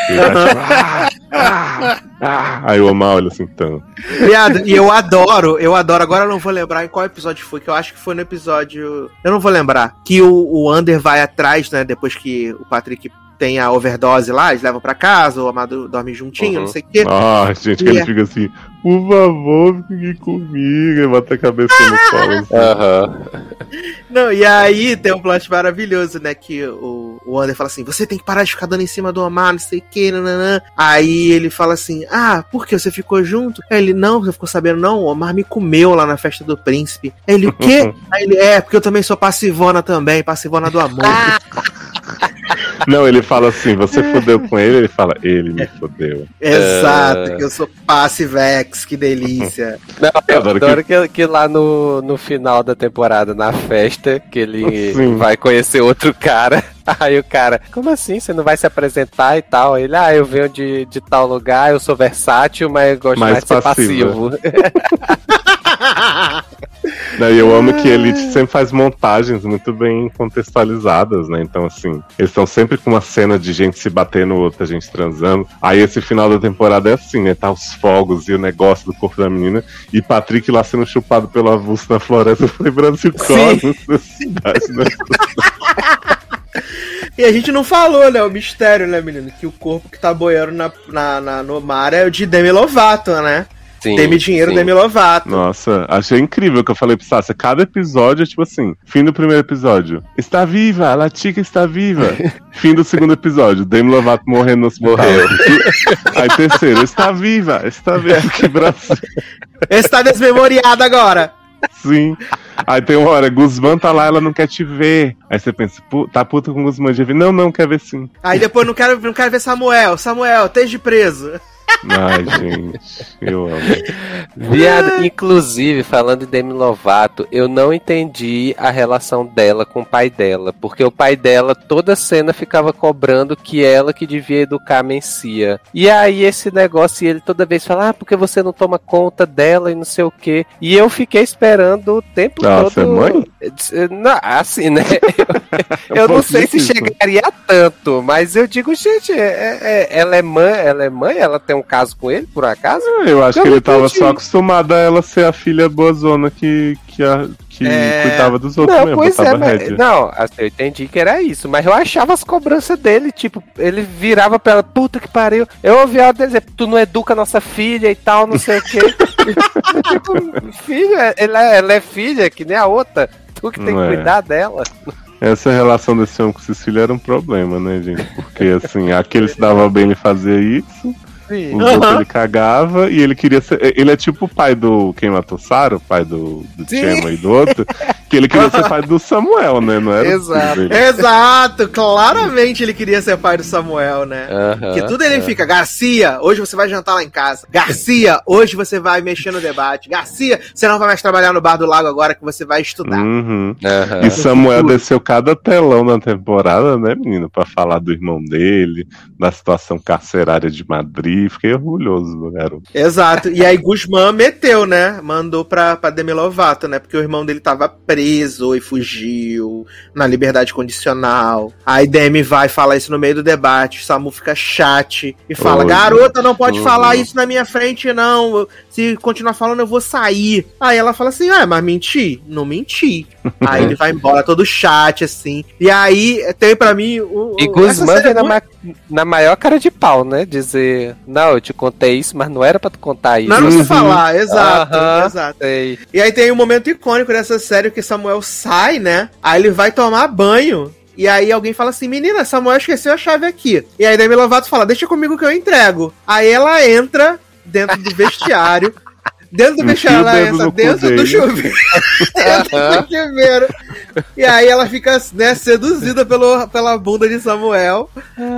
E tá tipo, ah, ah, ah. Aí o Omar olha assim, então. Viado, e eu adoro, eu adoro. Agora eu não vou lembrar em qual episódio foi, que eu acho que foi no episódio. Eu não vou lembrar. Que o, o Ander vai atrás, né? Depois que o Patrick tem a overdose lá, eles levam pra casa, o Amado dorme juntinho, Uhum. não sei o quê. Ah, gente, que ele é- fica assim, por favor, fique comigo. E bota a cabeça no colo. Assim. Aham. Não, e aí tem um plot maravilhoso, né? Que o, o Ander fala assim: você tem que parar de ficar dando em cima do Omar, não sei o que, nananã. Aí ele fala assim: ah, por que você ficou junto? Aí ele, não, você ficou sabendo, não, o Omar me comeu lá na festa do príncipe. Aí ele, o quê? Aí ele, é, porque eu também sou passivona também, passivona do amor. Não, ele fala assim, você fodeu com ele? Ele fala, ele me fodeu. Exato, que eu sou passivex, que delícia. Não, eu Adoro adoro que... Que, lá no, no final da temporada, na festa, que ele Sim. vai conhecer outro cara. Aí o cara, como assim? Você não vai se apresentar e tal? Ele, ah, eu venho de, de tal lugar, eu sou versátil, mas eu gosto Mais mais, de ser passivo. Né, E eu amo que ele sempre faz montagens muito bem contextualizadas, né? Então, assim, eles estão sempre com uma cena de gente se batendo, outra gente transando. Aí esse final da temporada é assim, né? Tá os fogos e o negócio do corpo da menina. E Patrick lá sendo chupado pelo avulso na floresta. Qual necessidade, né? E a gente não falou, né? O mistério, né, menino? Que o corpo que tá boiando na, na, na- no mar é o de Demi Lovato, né? Sim, Demi Dinheiro, sim. Demi Lovato. Nossa, achei incrível que eu falei pra Sasha. Cada episódio é tipo assim: fim do primeiro episódio, está viva, a Latica está viva. fim do segundo episódio, Demi Lovato morrendo no hospital. Morreu. Aí terceiro, está viva, está viva. Que Brasil. Esse tá desmemoriado agora. Sim. Aí tem uma hora, Guzmán tá lá, ela não quer te ver. Aí você pensa, "Pu- tá puta com Guzmán de ver? Não, não, quer ver sim. Aí depois não quero, não quero ver Samuel. Samuel, esteja preso. Ai, gente, eu amo. Viado, inclusive, falando de Demi Lovato, eu não entendi a relação dela com o pai dela. Porque o pai dela, toda cena, ficava cobrando que ela que devia educar a Mencia. E aí, esse negócio, e ele toda vez fala, ah, porque você não toma conta dela e não sei o quê. E eu fiquei esperando o tempo Nossa, todo. é mãe? Não, assim, né? Eu, não sei se isso. chegaria a tanto, mas eu digo, gente, é- é- ela é mãe, ela é mãe, ela tem um caso com ele, por acaso? Eu acho Eu que ele tava entendi. só acostumado a ela ser a filha boazona que, que, a, que É. cuidava dos outros Não, mesmo, pois é, mas, não, assim, eu entendi que era isso, mas eu achava as cobranças dele, tipo, ele virava pra ela, puta que pariu. Eu ouvia ela dizer, tu não educa nossa filha e tal, não sei o quê. filha, ela, ela é filha, que nem a outra. Tu que tem que é. cuidar dela. Essa relação desse homem com filhos era um problema, né, gente? Porque, assim, aquele se dava bem ele fazia isso, Sim. os outros ele cagava e ele queria ser. Ele é tipo o pai do Quem Matou Sarah, o pai do, do. Chema e do outro, que ele queria ser pai do Samuel, né? Não era Exato. Exato, claramente ele queria ser pai do Samuel, né? Aham, Que tudo ele é. fica, Garcia, hoje você vai jantar lá em casa. Garcia, hoje você vai mexer no debate. Garcia, você não vai mais trabalhar no bar do lago agora que você vai estudar. Uhum. E Samuel desceu cada telão na temporada, né, menino? Pra falar do irmão dele, da situação carcerária de Madrid. Fiquei orgulhoso do garoto. Exato. E aí Guzmán meteu, né? Mandou pra, pra Demi Lovato, né? Porque o irmão dele tava preso e fugiu na liberdade condicional. Aí Demi vai falar isso no meio do debate. Samu fica chat e fala: Oi, Garota, não pode falar isso na minha frente, não. Se continuar falando, eu vou sair. Aí ela fala assim: Ah, mas menti? Não menti. aí ele vai embora todo chat, assim. E aí tem pra mim o. E o- Guzmán é na, muito- ma- na maior cara de pau, né? Dizer, não, eu te contei isso, mas não era pra tu contar isso. Não, não Uhum. se falar, exato, exato. Sei. E aí tem um momento icônico dessa série que Samuel sai, né? Aí ele vai tomar banho. E aí alguém fala assim, menina, Samuel esqueceu a chave aqui. E aí Demi Lovato fala, deixa comigo que eu entrego. Aí ela entra dentro do vestiário. Dentro do no cu dentro do chuveiro. dentro do chuveiro. E aí ela fica, né, seduzida pelo, pela bunda de Samuel.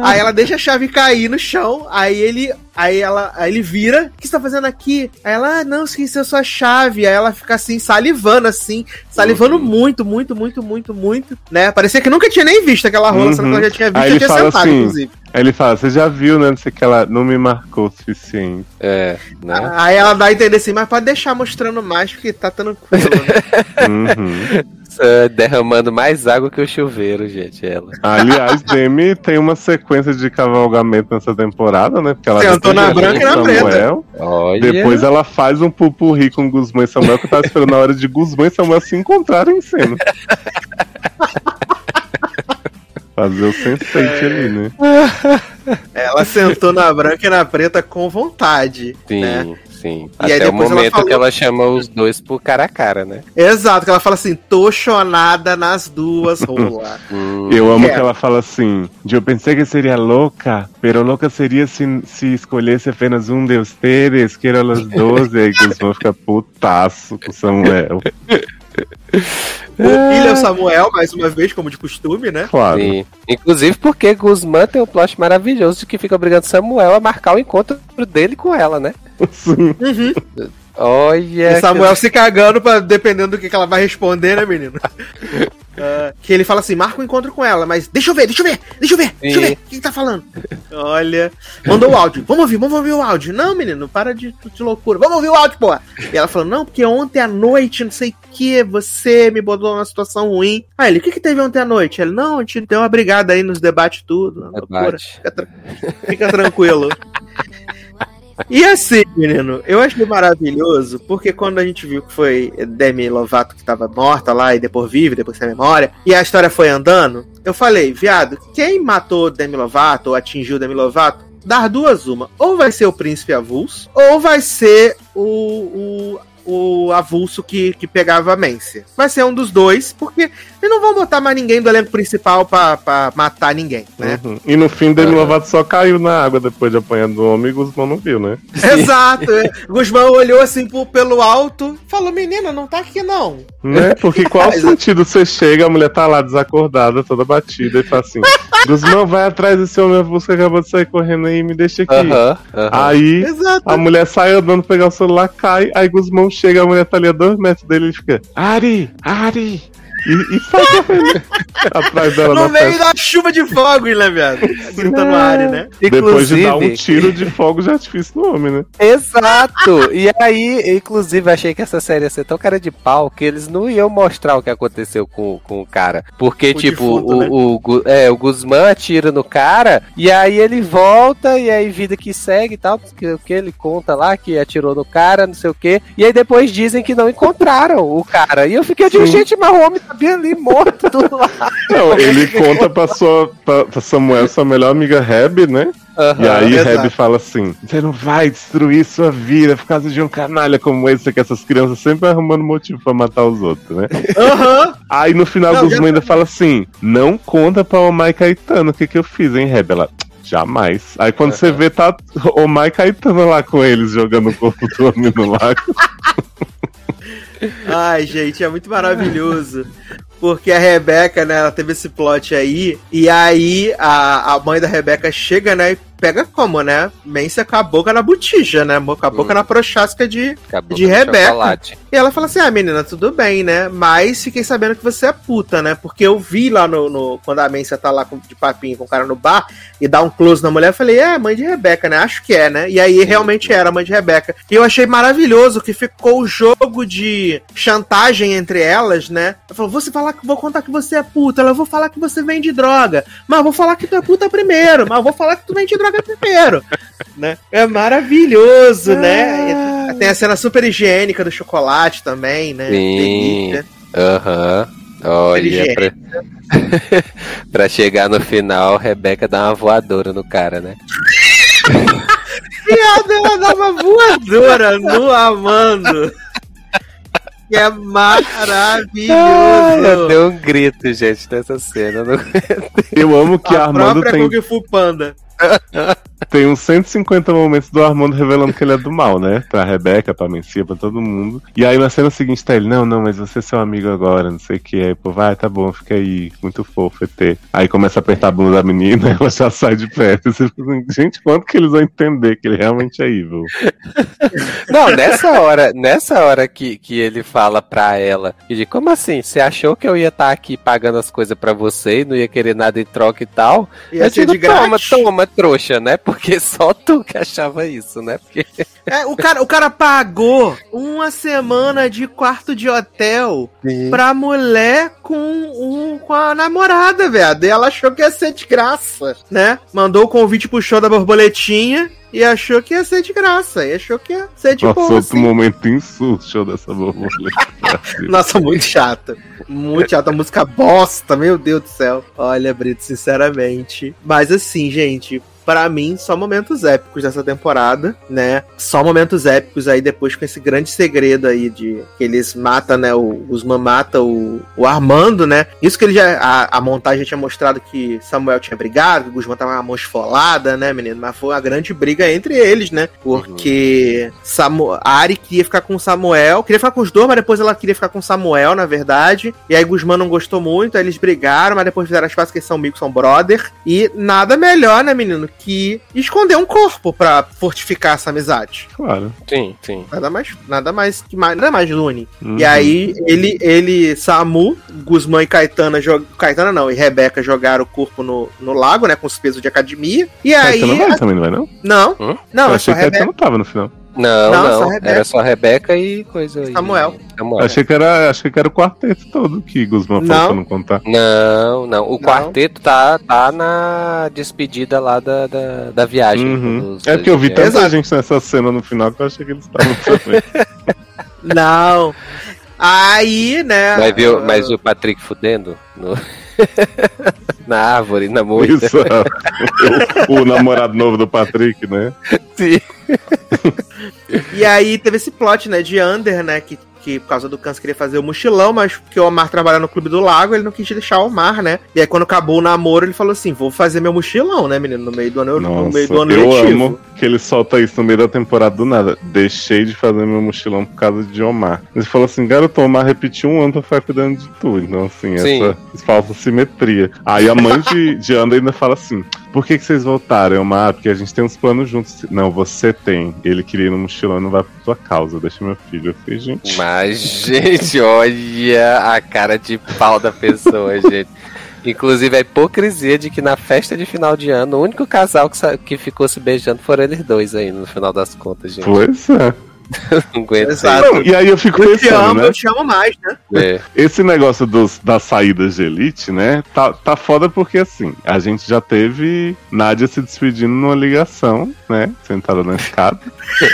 Aí ela deixa a chave cair no chão. Aí ele. Aí ela. Aí ele vira. O que você tá fazendo aqui? Aí ela, ah, não, esqueceu sua chave. Aí ela fica assim, salivando, assim. Salivando Uhum. muito, muito, muito, muito, muito. Né? Parecia que nunca tinha nem visto aquela rola, sendo que ela já tinha visto e já tinha sentado, assim, inclusive. Aí ele fala, você já viu, né? Não sei que ela não me marcou o suficiente. É, né? Aí ela dá a entender assim, mas pode deixar mostrando mais, porque tá tranquilo. Né? Uhum. É, Derramando mais água que o chuveiro, gente, ela. Aliás, Demi tem uma sequência de cavalgamento nessa temporada, né? Porque ela Sentou na tem branca e na Samuel. Olha. Depois ela faz um pupurri com Guzmã e Samuel, que eu tava esperando a hora de Guzmã e Samuel se encontrarem em cena. Fazer o sense ali, né? ela sentou na branca e na preta com vontade. Sim, né? sim. E aí Até o depois ela momento falou- que ela chama os dois por cara a cara, né? Exato, que ela fala assim, tô chonada nas duas rolas. Hum, Eu amo É. que ela fala assim: Eu pensei que seria louca, pero louca seria se, se escolhesse apenas um de ustedes, que eram os dois. E aí Guzmã fica putaço com Samuel. O William Samuel, mais uma vez, como de costume, né? Claro. Sim. Inclusive porque Guzmán tem um plot maravilhoso de que fica obrigando Samuel a marcar o encontro dele com ela, né? Sim. Olha. o Samuel se cagando, pra, dependendo do que, que ela vai responder, né, menino? Uh, que ele fala assim: marca um encontro com ela, mas deixa eu ver, deixa eu ver, deixa eu ver, deixa eu ver, o que, que tá falando? Olha, mandou o áudio, vamos ouvir, vamos ouvir o áudio. Não, menino, para de, de loucura, vamos ouvir o áudio, porra. E ela falou: não, porque ontem à noite, não sei o que, você me botou numa situação ruim. Aí ele: o que, que teve ontem à noite? Ele: não, a gente deu uma brigada aí nos debates, tudo. Loucura. Fica, tra fica tranquilo. E assim, menino, eu achei maravilhoso, porque quando a gente viu que foi Demi Lovato que tava morta lá e depois vive, depois sem memória, e a história foi andando, eu falei, viado, quem matou Demi Lovato ou atingiu Demi Lovato, dar duas uma. Ou vai ser o príncipe avulso, ou vai ser o, o o avulso que, que pegava a Mance. Vai ser um dos dois, porque eles não vão botar mais ninguém do elenco principal pra, pra matar ninguém, né? Uhum. E no fim, Demi uhum. Lovato só caiu na água depois de apanhar do homem e Guzmão não viu, né? Exato. É. Guzmão olhou assim pro, pelo alto, falou, menina, não tá aqui não. Né? Porque qual sentido você chega, a mulher tá lá desacordada, toda batida, e fala assim, Guzmão, vai atrás desse homem avulso que acabou de sair correndo aí e me deixa aqui. Uhum. Aí, Exato. a mulher sai andando, pegar o celular, cai, aí Guzmão chega, a mulher tá ali a dois metros dele e fica: Ari, Ari, e, e sai correndo atrás dela No meio festa. da chuva de fogos, né, viado? Gritando é. área, né? Depois de dar um tiro de fogo de artifício no homem, né? Exato! E aí, inclusive, achei que essa série ia ser tão cara de pau que eles não iam mostrar o que aconteceu com, com o cara. Porque, o tipo, defunto, o, né? o, o, é, o Guzmán atira no cara e aí ele volta e aí vida que segue e tal. Que, que ele conta lá que atirou no cara, não sei o quê. E aí depois dizem que não encontraram o cara. E eu fiquei de gente, mas o homem ali morto do lado. Não, ele conta pra, sua, pra, pra Samuel, sua melhor amiga Reb, né? Uhum, e aí Reb fala assim: Você não vai destruir sua vida por causa de um canalha como esse, que essas crianças sempre arrumando motivo pra matar os outros, né? Uhum. Aí no final não, Guzmão ainda fala assim: Não conta pra Omai Caetano o que, que eu fiz, hein, Reb? Ela. Jamais. Aí quando uhum. você vê, tá o Mai Caetano lá com eles jogando o corpo do homem no lago. Ai, gente, é muito maravilhoso. Porque a Rebeca, né, ela teve esse plot aí, e aí a, a mãe da Rebeca chega, né, pega como, né? Mensa com a boca na botija, né? Com a boca hum. na prochasca de, de Rebeca. Chocolate. E ela fala assim: ah, menina, tudo bem, né? Mas fiquei sabendo que você é puta, né? Porque eu vi lá no. no quando a Mensa tá lá com, de papinho com o cara no bar e dá um close na mulher, eu falei: é, mãe de Rebeca, né? Acho que é, né? E aí realmente era a mãe de Rebeca. E eu achei maravilhoso que ficou o jogo de chantagem entre elas, né? Ela falou: você falar que vou contar que você é puta, ela vou falar que você vende droga, mas vou falar que tu é puta primeiro, mas vou falar que tu vende droga primeiro. né? É maravilhoso, né? Ah. Tem a cena super higiênica do chocolate também, né? Sim. Aham. Uhum. Olha, pra... pra chegar no final, Rebeca dá uma voadora no cara, né? Piada, ela dá uma voadora no Amando que é maravilhoso. eu dei um grito, gente, nessa cena. Eu amo que a Armando tem... Kung Fu Panda. Tem uns 150 momentos do Armando revelando que ele é do mal, né? Pra Rebeca, pra Mencia, pra todo mundo. E aí na cena seguinte tá ele, não, não, mas você é seu amigo agora, não sei o que. Aí, pô, vai, tá bom, fica aí, muito fofo, ET. Aí começa a apertar a bunda da menina, ela já sai de perto. E você fica assim, gente, quanto que eles vão entender que ele realmente é evil? Não, nessa hora, nessa hora que, que ele fala pra ela, ele como assim? Você achou que eu ia estar tá aqui pagando as coisas pra você e não ia querer nada em troca e tal? Ia eu digo, toma, toma, trouxa, né? Porque só tu que achava isso, né? Porque... É, o cara, o cara pagou uma semana de quarto de hotel Sim. pra mulher com, um, com a namorada, velho. E ela achou que ia ser de graça, né? Mandou o convite pro show da borboletinha e achou que ia ser de graça. E achou que ia ser de Nossa, boa. outro assim. momento insulto, show dessa borboleta. Nossa, muito chata. Muito chata. Música bosta, meu Deus do céu. Olha, Brito, sinceramente. Mas assim, gente, para mim, só momentos épicos dessa temporada, né? Só momentos épicos aí depois com esse grande segredo aí de que eles matam, né? O Guzman mata o, o Armando, né? Isso que ele já. A, a montagem tinha mostrado que Samuel tinha brigado, que o Guzman tava mão esfolada, né, menino? Mas foi uma grande briga entre eles, né? Porque uhum. Samu, Ari queria ficar com Samuel, queria ficar com os dois, mas depois ela queria ficar com Samuel, na verdade. E aí Guzman não gostou muito, aí eles brigaram, mas depois fizeram as pazes que eles são amigos, são brother. E nada melhor, né, menino? Que esconder um corpo pra fortificar essa amizade. Claro. Sim, sim. Nada mais, nada mais que mais, nada mais Lune. Uhum. E aí ele, ele, Samu, Guzmán e Caetana, jog... Caetana não, e Rebeca jogaram o corpo no, no lago, né, com os pesos de academia. E aí, Caetano vai também, não vai não? não, Hum? não, eu é achei que Rebeca. Caetano tava no final. Não, Não, não. só Rebeca. Era só Rebeca e coisa aí. Samuel. Samuel. Achei que era, achei que era o quarteto todo que Guzmán falou Não. pra não contar. Não, não. O Não. quarteto tá, tá na despedida lá da, da, da viagem. Uhum. dos- É porque eu vi tanta Exato. gente nessa cena no final que eu achei que eles estavam também. Não. Aí, né. Mas, viu, mas o Patrick fudendo no... na árvore, na moita. Isso, o, o namorado novo do Patrick, né? Sim. E aí teve esse plot, né, de Under, né, que, que por causa do câncer queria fazer o mochilão, mas porque o Omar trabalha no Clube do Lago, ele não quis deixar o Omar, né? E aí quando acabou o namoro, ele falou assim, vou fazer meu mochilão, né, menino, no meio do ano, no Nossa, meio do ano eu letivo. amo que ele solta isso no meio da temporada do nada. Deixei de fazer meu mochilão por causa de Omar. Ele falou assim, garoto, Omar repetiu um ano pra ficar cuidando de tudo. Então, assim, Sim. essa falsa simetria. Aí a mãe de, de Anda ainda fala assim, por que, que vocês voltaram, Omar? "Ah, Porque a gente tem uns planos juntos. Não, você tem. Ele queria ir no mochilão e não vai por tua causa. Deixa meu filho. Eu falei, gente... Mas, gente, olha a cara de pau da pessoa, gente. Inclusive a hipocrisia de que na festa de final de ano, o único casal que, que ficou se beijando foram eles dois aí, no final das contas, gente. Pois é. Não aguento Exato. Não, e aí eu fico Eu te pensando, amo, né? eu te amo mais, né? É. Esse negócio dos, das saídas de elite, né? Tá, tá foda porque assim, a gente já teve Nádia se despedindo numa ligação, né? Sentada na escada.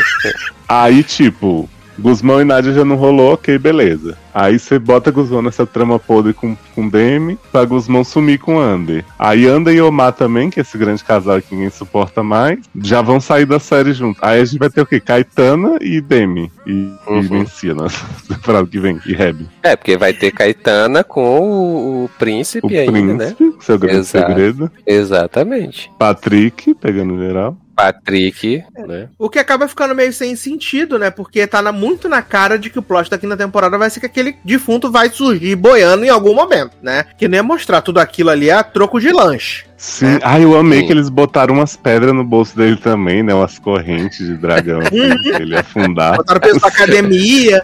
Aí, tipo, Guzmão e Nádia já não rolou, ok, beleza. Aí você bota Guzmão nessa trama podre com, com Demi, pra Guzmão sumir com Ander. Aí Ander e Omar também, que é esse grande casal que ninguém suporta mais, já vão sair da série juntos. Aí a gente vai ter o quê? Caetana e Demi. E, Uhum. e Mencia na temporada que vem. E Reb. É, porque vai ter Caetana com o, o príncipe O ainda, né? príncipe, seu grande Exato. segredo. Exatamente. Patrick, pegando geral. Patrick, né? O que acaba ficando meio sem sentido, né? Porque tá na- muito na cara de que o plot da quinta temporada vai ser que aquele defunto vai surgir boiando em algum momento, né? Que nem ia mostrar tudo aquilo ali a troco de lanche. Sim. É. Ah, eu amei Sim. que eles botaram umas pedras no bolso dele também, né? Umas correntes de dragão assim, pra ele afundar. Botaram peso da academia.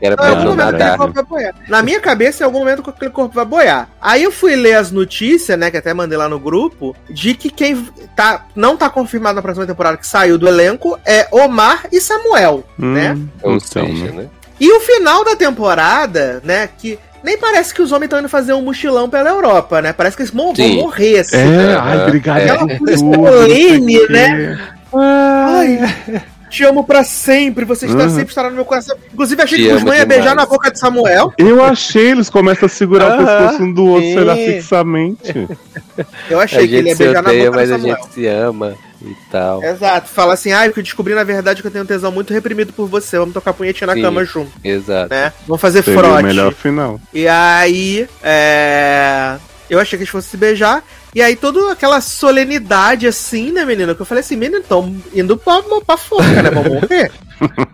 Era pra não nadar. vai boiar. Na minha cabeça, em algum momento aquele corpo vai boiar. Aí eu fui ler as notícias, né, que até mandei lá no grupo, de que quem tá, não tá confirmado na próxima temporada que saiu do elenco é Omar e Samuel, né? Hum, Ou então, seja, né? né? E o final da temporada, né, que nem parece que os homens estão indo fazer um mochilão pela Europa, né? Parece que eles vão, morrer, assim. É, Aham. ai, obrigado. É. Aquela coisa sei solene, o né? Ai, te amo pra sempre, você está Uhum. sempre estará no meu coração. Inclusive, achei Te que o amo Guzmán ia demais. beijar na boca de Samuel. Eu achei, eles começam a segurar o Aham, pescoço um do outro, sim. será fixamente. Eu A achei que ele ia beijar na odeia, boca mas de a Samuel. gente se ama e tal. Exato, fala assim, ah, eu descobri na verdade que eu tenho um tesão muito reprimido por você, vamos tocar punhetinha na Sim. cama junto, Exato. né? Vamos fazer Seria o frote. melhor final. E aí, é... Eu achei que eles fossem se beijar. E aí, toda aquela solenidade assim, né, menino? Que eu falei assim, menino, estão indo pra, pra foca, né? Vão morrer.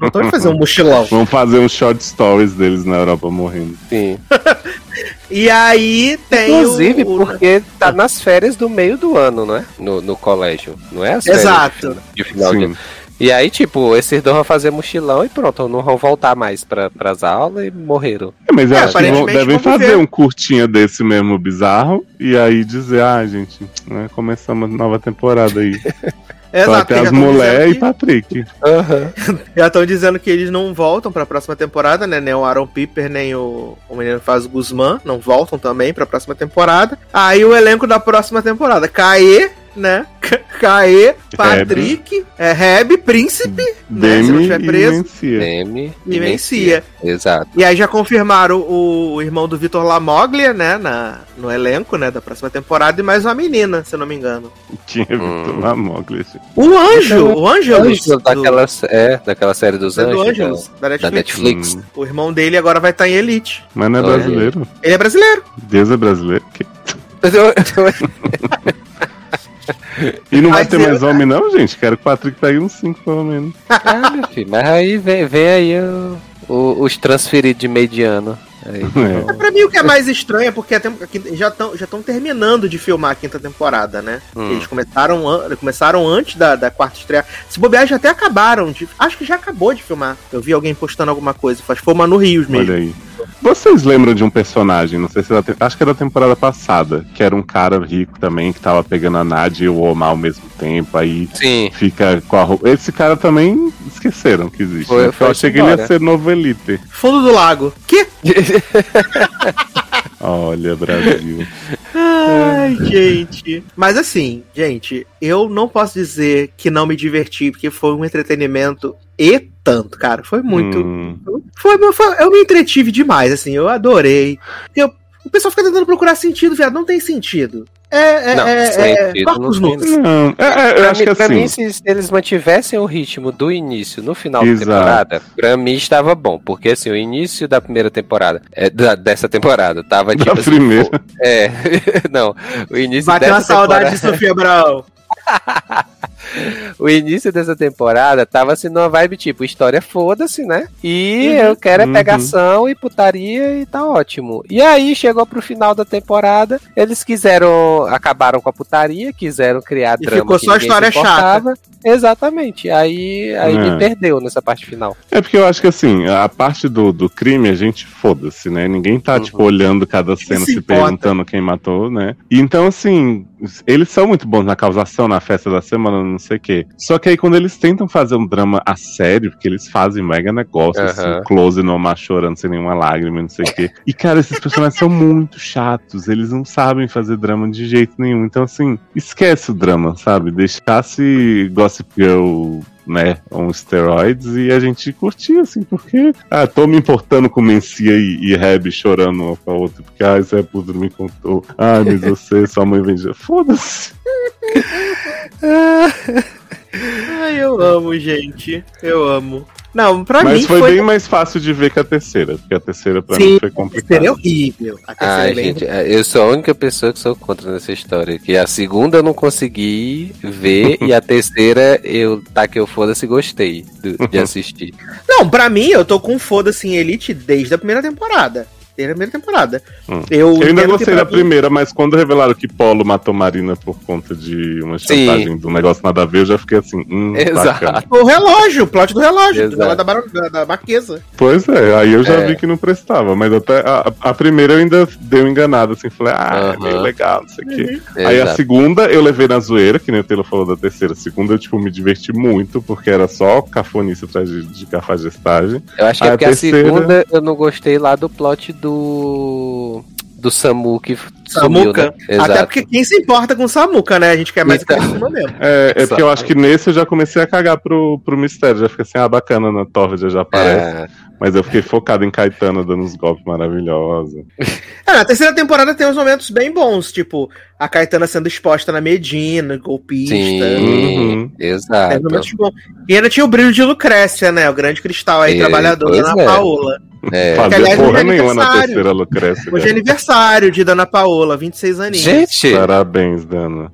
Não estão indo fazer um mochilão. Vamos fazer uns short stories deles na Europa morrendo. Sim. E aí tem Inclusive, o... o- porque tá nas férias do meio do ano, não é? No, no colégio. Não é as férias Exato. De final de ano. E aí, tipo, esses dois vão fazer mochilão e pronto, não vão voltar mais pra, pras aulas e morreram. É, mas eu É, acho que vão, devem fazer ver. um curtinho desse mesmo bizarro e aí dizer, ah, gente, né, começamos a nova temporada aí. Só Exato, tem já as mulheres e que- Patrick. Já estão dizendo que eles não voltam pra próxima temporada, né? Nem o Aaron Piper, nem o, o menino que faz o Guzmán não voltam também pra próxima temporada. Aí o elenco da próxima temporada: Caê, né? Caê, Patrick, é, Reb, Príncipe, né? Se não Demi tiver e preso. Mencia. M E Mencia. Exato. E aí já confirmaram o, o irmão do Vitor Lamoglia, né? Na, no elenco, né? Da próxima temporada. E mais uma menina, se eu não me engano. Tinha Hum. Vitor Lamoglia. gente. O Anjo, o Ângelus. Anjo daquela, é, daquela série dos do, do anjos. Ângelus, da Da, da Netflix. Netflix. Hum, O irmão dele agora vai estar em Elite. mas não é brasileiro. Ele é brasileiro. Deus é brasileiro. Que- E não vai Mas ter eu- mais homem, não, gente. Quero que o Patrick pegue uns 5, pelo menos. Ah, meu filho, mas aí vem, vem aí o- o- os transferidos de mediano. Aí, É. Pra mim, o que é mais estranho é porque a já estão já tão terminando de filmar a quinta temporada, né? Hum. Eles começaram, an- começaram antes da, da quarta estreia. Se bobear, já até acabaram. De, acho que já acabou de filmar. Eu vi alguém postando alguma coisa. Faz foi o Manu Rios mesmo. Olha aí. Vocês lembram de um personagem, não sei se era, te- acho que era da temporada passada, que era um cara rico também, que tava pegando a Nadia e o Omar ao mesmo tempo, aí Sim. fica com a roupa. Esse cara também esqueceram que existe. Foi- né? foi Eu achei que ele ia ser novo Elite. Fundo do lago. Que? Olha, Brasil. Ai, gente. Mas assim, gente, eu não posso dizer que não me diverti, porque foi um entretenimento e tanto, cara. Foi muito. Hum, Foi, foi- eu me entretive demais, assim, eu adorei. Eu, o pessoal fica tentando procurar sentido, viado. Não tem sentido. É, é, Não, é, é, sentido corta não tem. não, é, é, eu Pra, acho mim, que pra assim. mim, se eles mantivessem o ritmo do início no final Exato. da temporada, pra mim estava bom. Porque assim, o início da primeira temporada, é, da- dessa temporada, tava Da tipo assim, primeira. pô, é, não, o início Bateu uma dessa saudade temporada, de Sofia Abraão. o início dessa temporada tava assim numa vibe tipo, história foda-se, né? E Uhum. eu quero é Uhum. pegação e putaria e tá ótimo. E aí chegou pro final da temporada, eles quiseram, acabaram com a putaria, quiseram criar E drama ficou que só história importava. Exatamente. Aí, aí É. me perdeu nessa parte final. É porque eu acho que assim, a parte do, do crime a gente foda-se, né? Ninguém tá, Uhum. tipo, olhando cada cena, se se, perguntando quem matou, né? E então, assim, eles são muito bons na causação, na festa da semana, não sei o quê. Só que aí quando eles tentam fazer um drama a sério, porque eles fazem mega negócio, Aham. assim, close no Omar chorando sem nenhuma lágrima, não sei o quê. E, cara, esses personagens são muito chatos, eles não sabem fazer drama de jeito nenhum. Então, assim, esquece o drama, sabe? Deixasse Gossip Girl né, uns steroids e a gente curtia, assim, porque, ah, tô me importando com Mencia e, e Reb chorando uma com a outra, porque, ah, Zé Pudo me contou, ah, mas você, sua mãe vendia, foda-se. Ai, eu amo, gente. Eu amo. Não, pra Mas mim foi, foi. bem mais fácil de ver que a terceira, porque a terceira pra Sim, mim foi a terceira é complicada. horrível. A terceira Ai, é bem gente, eu sou a única pessoa que sou contra nessa história. Que a segunda eu não consegui ver e a terceira eu tá que eu foda-se gostei do- de assistir. Não, pra mim, eu tô com foda-se em Elite desde a primeira temporada. Desde a primeira temporada. Hum. Eu, Eu ainda gostei pra da primeira, mas quando revelaram que Polo matou Marina por conta de uma chantagem do negócio nada a ver, eu já fiquei assim, hum, Exato. bacana. O relógio, o plot do relógio. Exato. Da, baron- da, da Marquesa. Pois é, aí eu já É. vi que não prestava, mas até a, a primeira eu ainda dei um enganado, assim, falei, ah, é meio legal, não sei o quê. Uhum. Aí a segunda eu levei na zoeira, que nem o Taylor falou da terceira. A segunda eu, tipo, me diverti muito, porque era só cafonice atrás de, de cafajestagem. Eu acho que é A porque terceira- a segunda eu não gostei lá do plot do. Do Samu que sumiu, Samuca. né? Exato. Até porque quem se importa com Samuca, né? A gente quer mais Então. cima mesmo. É, é porque eu acho que nesse eu já comecei a cagar pro, pro mistério. Já fiquei assim, ah, bacana, na Torvida já aparece. É, Mas eu fiquei focado em Caetano dando uns golpes maravilhosos. É, na terceira temporada tem uns momentos bem bons, tipo, a Caetana sendo exposta na Medina, golpista. sim, Uhum. Exato. momentos bons. E ainda tinha o brilho de Lucrécia, né? O grande cristal aí, É, trabalhador da Ana é. Paola. É. Que, Fazia aliás, porra é nenhuma na aniversário. terceira Lucrécia. Hoje é aniversário de Dana Paola, 26 aninhos. Gente, Parabéns, Dana.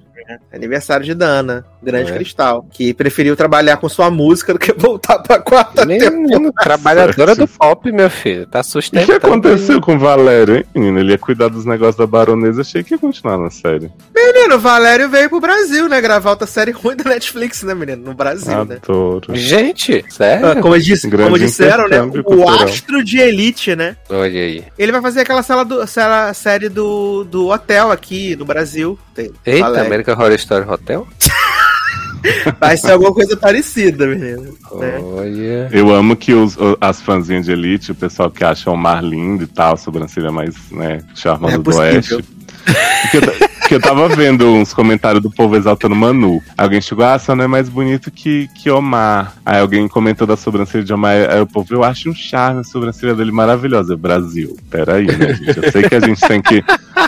Aniversário de Dana, grande É. cristal. Que preferiu trabalhar com sua música do que voltar pra quarta temporada. menino, trabalhadora do pop, meu filho. Tá O que sustentando. aconteceu com o Valério, hein, menino? Ele ia cuidar dos negócios da baronesa, achei que ia continuar na série. Menino, o Valério veio pro Brasil, né? Gravar outra série ruim da Netflix, né, menino? No Brasil, né? Adoro. Gente, Ah, sério? Como, disse, como disseram, né? O cultural. astro de elite, né? Olha aí. Ele vai fazer aquela sala do, sala- série do, do hotel aqui no Brasil. Tem, Eita, Valério. American Horror Story Hotel? Vai ser alguma coisa parecida, menino. né? Olha. Eu amo que os, as fãzinhas de Elite, o pessoal que acha o mar lindo e tal, sobrancelha mais, né, charmosa É do. Oeste. Porque porque eu tava vendo uns comentários do povo exaltando Manu. Alguém chegou, ah, só não é mais bonito que, que Omar. Aí alguém comentou da sobrancelha de Omar. Aí o povo, eu acho um charme a sobrancelha dele maravilhosa. Eu, Brasil, peraí, né, gente? Eu sei que a gente tem que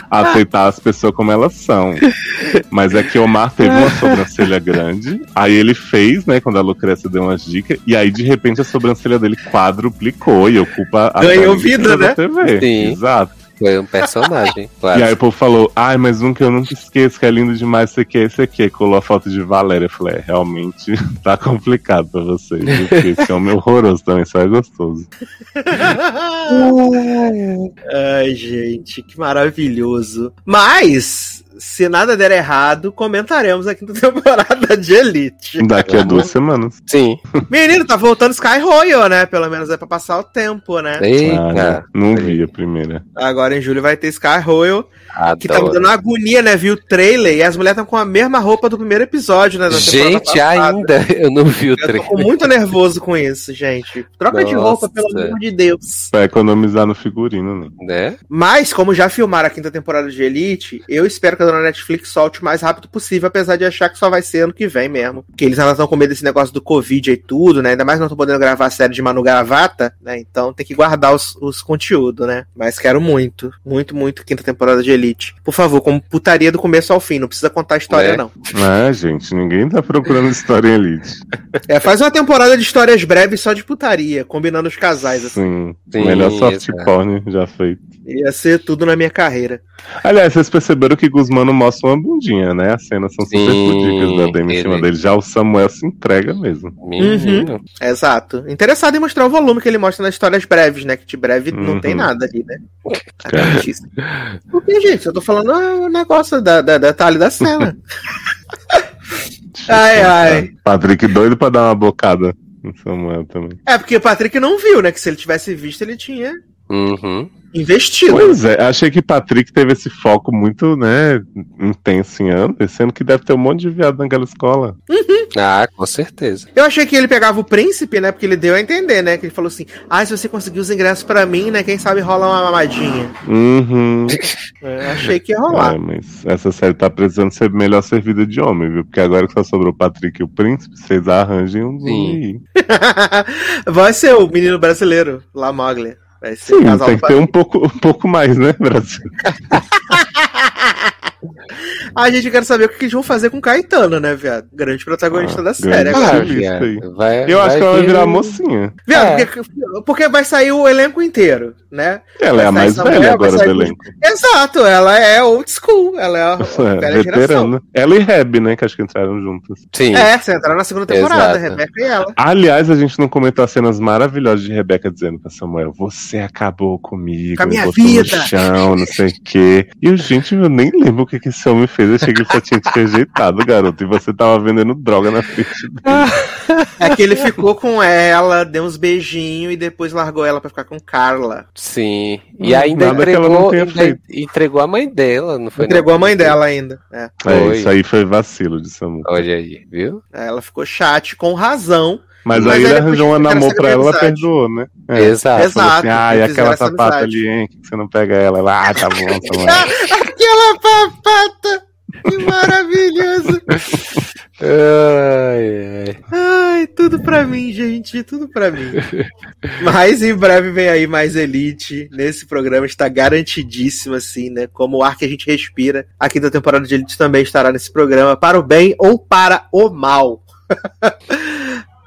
aceitar as pessoas como elas são. Mas é que Omar teve uma sobrancelha grande. Aí ele fez, né, quando a Lucrécia deu umas dicas. E aí, de repente, a sobrancelha dele quadruplicou e ocupa a Ganhou vida, né? TV. Sim. Exato. Foi um personagem, claro. E aí o povo falou, ai, mas um que eu nunca esqueço, que é lindo demais, esse aqui, esse aqui. Colou a foto de Valéria. Eu falei, é, realmente tá complicado pra vocês. Porque esse homem é horroroso também, só é gostoso. Ai, gente, que maravilhoso. Mas, se nada der errado, comentaremos a quinta temporada de Elite. Daqui a duas semanas. Sim. Menino, tá voltando Sky Royal, né? Pelo menos é pra passar o tempo, né? Ah, Eita. né? não vi a primeira. Agora em julho vai ter Sky Royal, que tá me Adoro. dando uma agonia, né? Viu o trailer e as mulheres estão com a mesma roupa do primeiro episódio, né? Gente, ainda eu não vi o Eu tô trailer. com muito nervoso com isso, gente. Troca de Nossa. roupa, pelo amor de Deus. Pra economizar no figurino, né? Né? Mas, como já filmaram a quinta temporada de Elite, eu espero que a dona Netflix solte o mais rápido possível, apesar de achar que só vai ser ano que vem mesmo. Porque eles ainda estão com medo desse negócio do Covid e tudo, né? Ainda mais não estão podendo gravar a série de Manu Gravata, né? Então tem que guardar os, os conteúdos, né? Mas quero muito, muito, muito quinta temporada de Elite. Por favor, como putaria do começo ao fim, não precisa contar a história, Né? não. Ah, gente, ninguém tá procurando história em Elite. É, faz uma temporada de histórias breves só de putaria, combinando os casais, assim. Sim, Sim, melhor soft exato. porn já feito. Ia ser tudo na minha carreira. Aliás, vocês perceberam que Guzmão não mostra uma bundinha, né? As cenas são super Sim, fudicas da Demi em cima ele- dele. Já o Samuel se entrega mesmo. Menino. Exato. Interessado em mostrar o volume que ele mostra nas histórias breves, né? Que de breve não Uhum. tem nada ali, né? Porque, gente, eu tô falando ah, o negócio da, da, da detalhe da cena. Ai, ai. Patrick doido pra dar uma bocada no Samuel também. É porque o Patrick não viu, né? Que se ele tivesse visto, ele tinha Uhum. Investido. Pois é, achei que Patrick teve esse foco muito, né, intenso em Anderson, sendo que deve ter um monte de viado naquela escola. Ah, com certeza. Eu achei que ele pegava o príncipe, né? Porque ele deu a entender, né? Que ele falou assim: Ah, se você conseguir os ingressos pra mim, né? Quem sabe rola uma mamadinha. Uhum. É, achei que ia rolar. É, mas essa série tá precisando ser melhor servida de homem, viu? Porque agora que só sobrou o Patrick e o príncipe, vocês arranjem um Sim. Vai ser o menino brasileiro, Moglia. Vai ser Sim, tem que ter um pouco, um pouco mais, né, Brasil? A gente quer saber o que eles vão fazer com o Caetano, né, viado? Grande protagonista Ah, da série. grande. agora. Aí. vai, Eu acho que ela vai vir- virar mocinha. Viado, É. porque, porque vai sair o elenco inteiro, né? Ela é a Vai mais sair velha Samuel, agora vai do elenco. Exato, ela é old school, ela é a É, velha geração. veterana. Ela e Reb, né, que acho que entraram juntas. Sim. É, você entraram na segunda temporada, Exato. Rebeca e ela. Aliás, a gente não comentou as cenas maravilhosas de Rebeca dizendo pra Samuel: Você acabou comigo, Com a minha vida." no chão, não sei o quê. E eu, gente, eu nem lembro o que, que esse homem fez. Eu achei que ele só tinha te rejeitado, garoto. E você tava vendendo droga na frente dele. É que ele ficou com ela, deu uns beijinhos e depois largou ela pra ficar com Carla. Sim. E Hum, ainda nada que ela não entregou, tenha ainda feito. entregou a mãe dela, não foi? Entregou não? a mãe dela ainda. É. É, isso aí foi vacilo de Samuel. Olha aí, viu? Ela ficou chate, com razão. Mas, Mas aí ele depois arranjou um sem pra ela, ela amizade. perdoou, né? É. Exato. Exato. Falou assim, ah, e aquela sapata ali, hein? Que você não pega ela. Ela, ah, tá bom, Samuel. Aquela papata! Que maravilhoso! Ai, ai. Ai, tudo pra mim, gente, tudo pra mim. Mas em breve vem aí mais Elite. Nesse programa está garantidíssimo, assim, né? Como o ar que a gente respira. A quinta temporada de Elite também estará nesse programa, para o bem ou para o mal.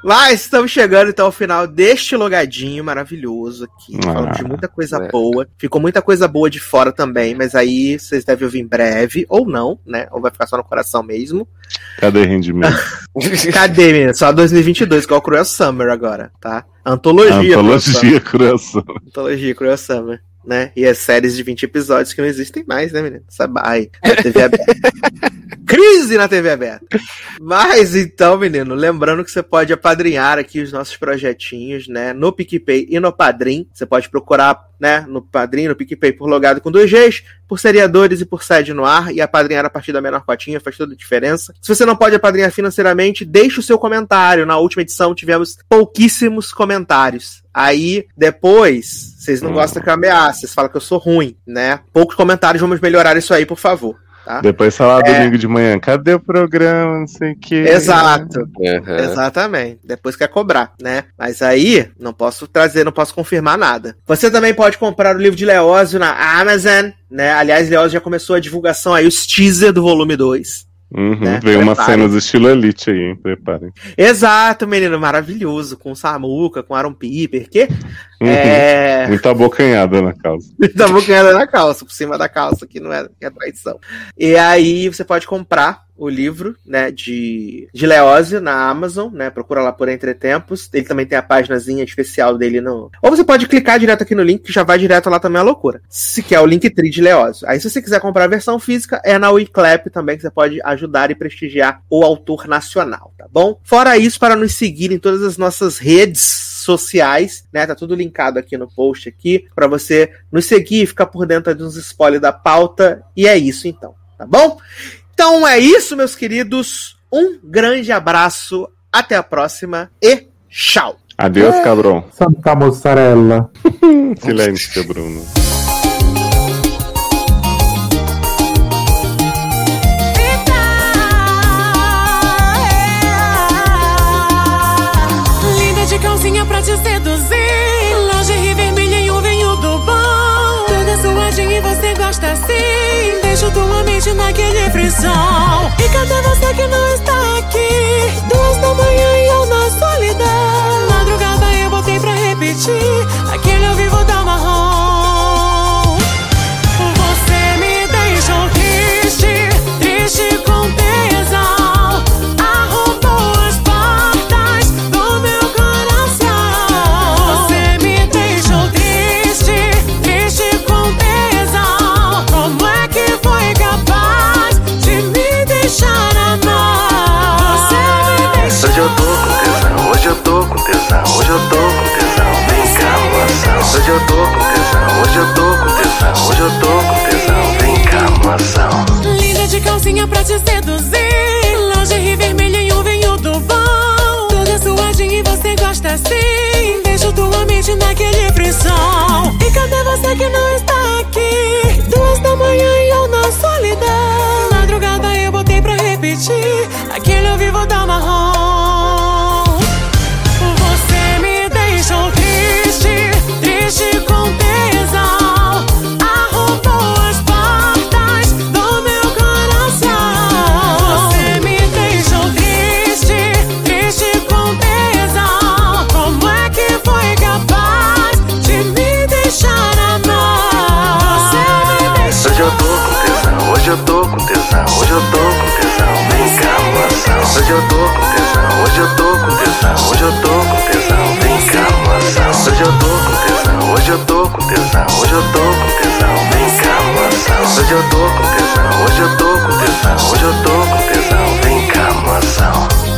Mas estamos chegando então ao final deste logadinho maravilhoso aqui. Ah, falando de muita coisa é. boa. Ficou muita coisa boa de fora também, mas aí vocês devem ouvir em breve, ou não, né? Ou vai ficar só no coração mesmo. Cadê rendimento? Cadê, menina? Só 2022, igual o Cruel Summer agora, tá? Antologia. Cruel Summer. Antologia. Antologia Cruel Summer. Né? E as séries de 20 episódios que não existem mais, né, menino? Sabai. Na TV aberta. Crise na TV aberta. Mas então, menino, lembrando que você pode apadrinhar aqui os nossos projetinhos, né? No PicPay e no Padrim. Você pode procurar, né? No Padrim, no PicPay por logado com dois Gs, por seriadores e por sede no ar. E apadrinhar a partir da menor cotinha faz toda a diferença. Se você não pode apadrinhar financeiramente, deixe o seu comentário. Na última edição tivemos pouquíssimos comentários. Aí, depois, vocês não Hum. gostam que eu ameace, vocês falam que eu sou ruim, né? Poucos comentários, vamos melhorar isso aí, por favor. Tá? Depois falar domingo de manhã, cadê o programa? Não sei o que. Exato. Uhum. Exatamente. Depois quer cobrar, né? Mas aí, não posso trazer, não posso confirmar nada. Você também pode comprar o livro de Leózio na Amazon, né? Aliás, Leózio já começou a divulgação aí, os teaser do volume 2. Uhum, Né? Veio umas cenas estilo Elite aí, hein? Preparem. Exato, menino, maravilhoso, com Samuca, com Aaron Piper, que Uhum. é... Muita abocanhada na causa. da bocanhada na calça, por cima da calça, que não é, que é traição. E aí você pode comprar o livro, né, de, de Leózio na Amazon, né, procura lá por Entretempos, ele também tem a páginazinha especial dele no... Ou você pode clicar direto aqui no link, que já vai direto lá também a loucura, se quer o Linktree de Leózio. Aí se você quiser comprar a versão física, é na Wiclap também, que você pode ajudar e prestigiar o autor nacional, tá bom? Fora isso, para nos seguir em todas as nossas redes sociais, né? Tá tudo linkado aqui no post aqui para você nos seguir ficar por dentro dos spoilers da pauta. E é isso então, tá bom? Então é isso, meus queridos. Um grande abraço, até a próxima e tchau. Adeus, cabrão. Santa mozzarella. Silêncio, Bruno. E cadê você que não está aqui? Duas da manhã e eu na solidão. Madrugada eu botei pra repetir. Tesão, hoje eu tô com tesão, vem cá, moção. Hoje eu tô com tesão, hoje eu tô com tesão, hoje eu tô com tesão, vem cá, moção. Linda de calcinha pra te seduzir. Lingerie vermelha e um venhudo bom. Toda suadinha e você gosta assim. Deixo tua mente naquele frisson. E cadê você que não está aqui? Duas da manhã e eu na solidão. Madrugada eu botei pra repetir. Aquele tesão, hoje eu tô com tesão, vem cá moção. Hoje eu tô com tesão, hoje eu tô com tesão, hoje eu tô com tesão, vem cá moção. Hoje eu tô com tesão, hoje eu tô com tesão, hoje eu tô com tesão, vem cá moção. Hoje eu tô com tesão, hoje eu tô com tesão, hoje eu tô com tesão, vem cá moção.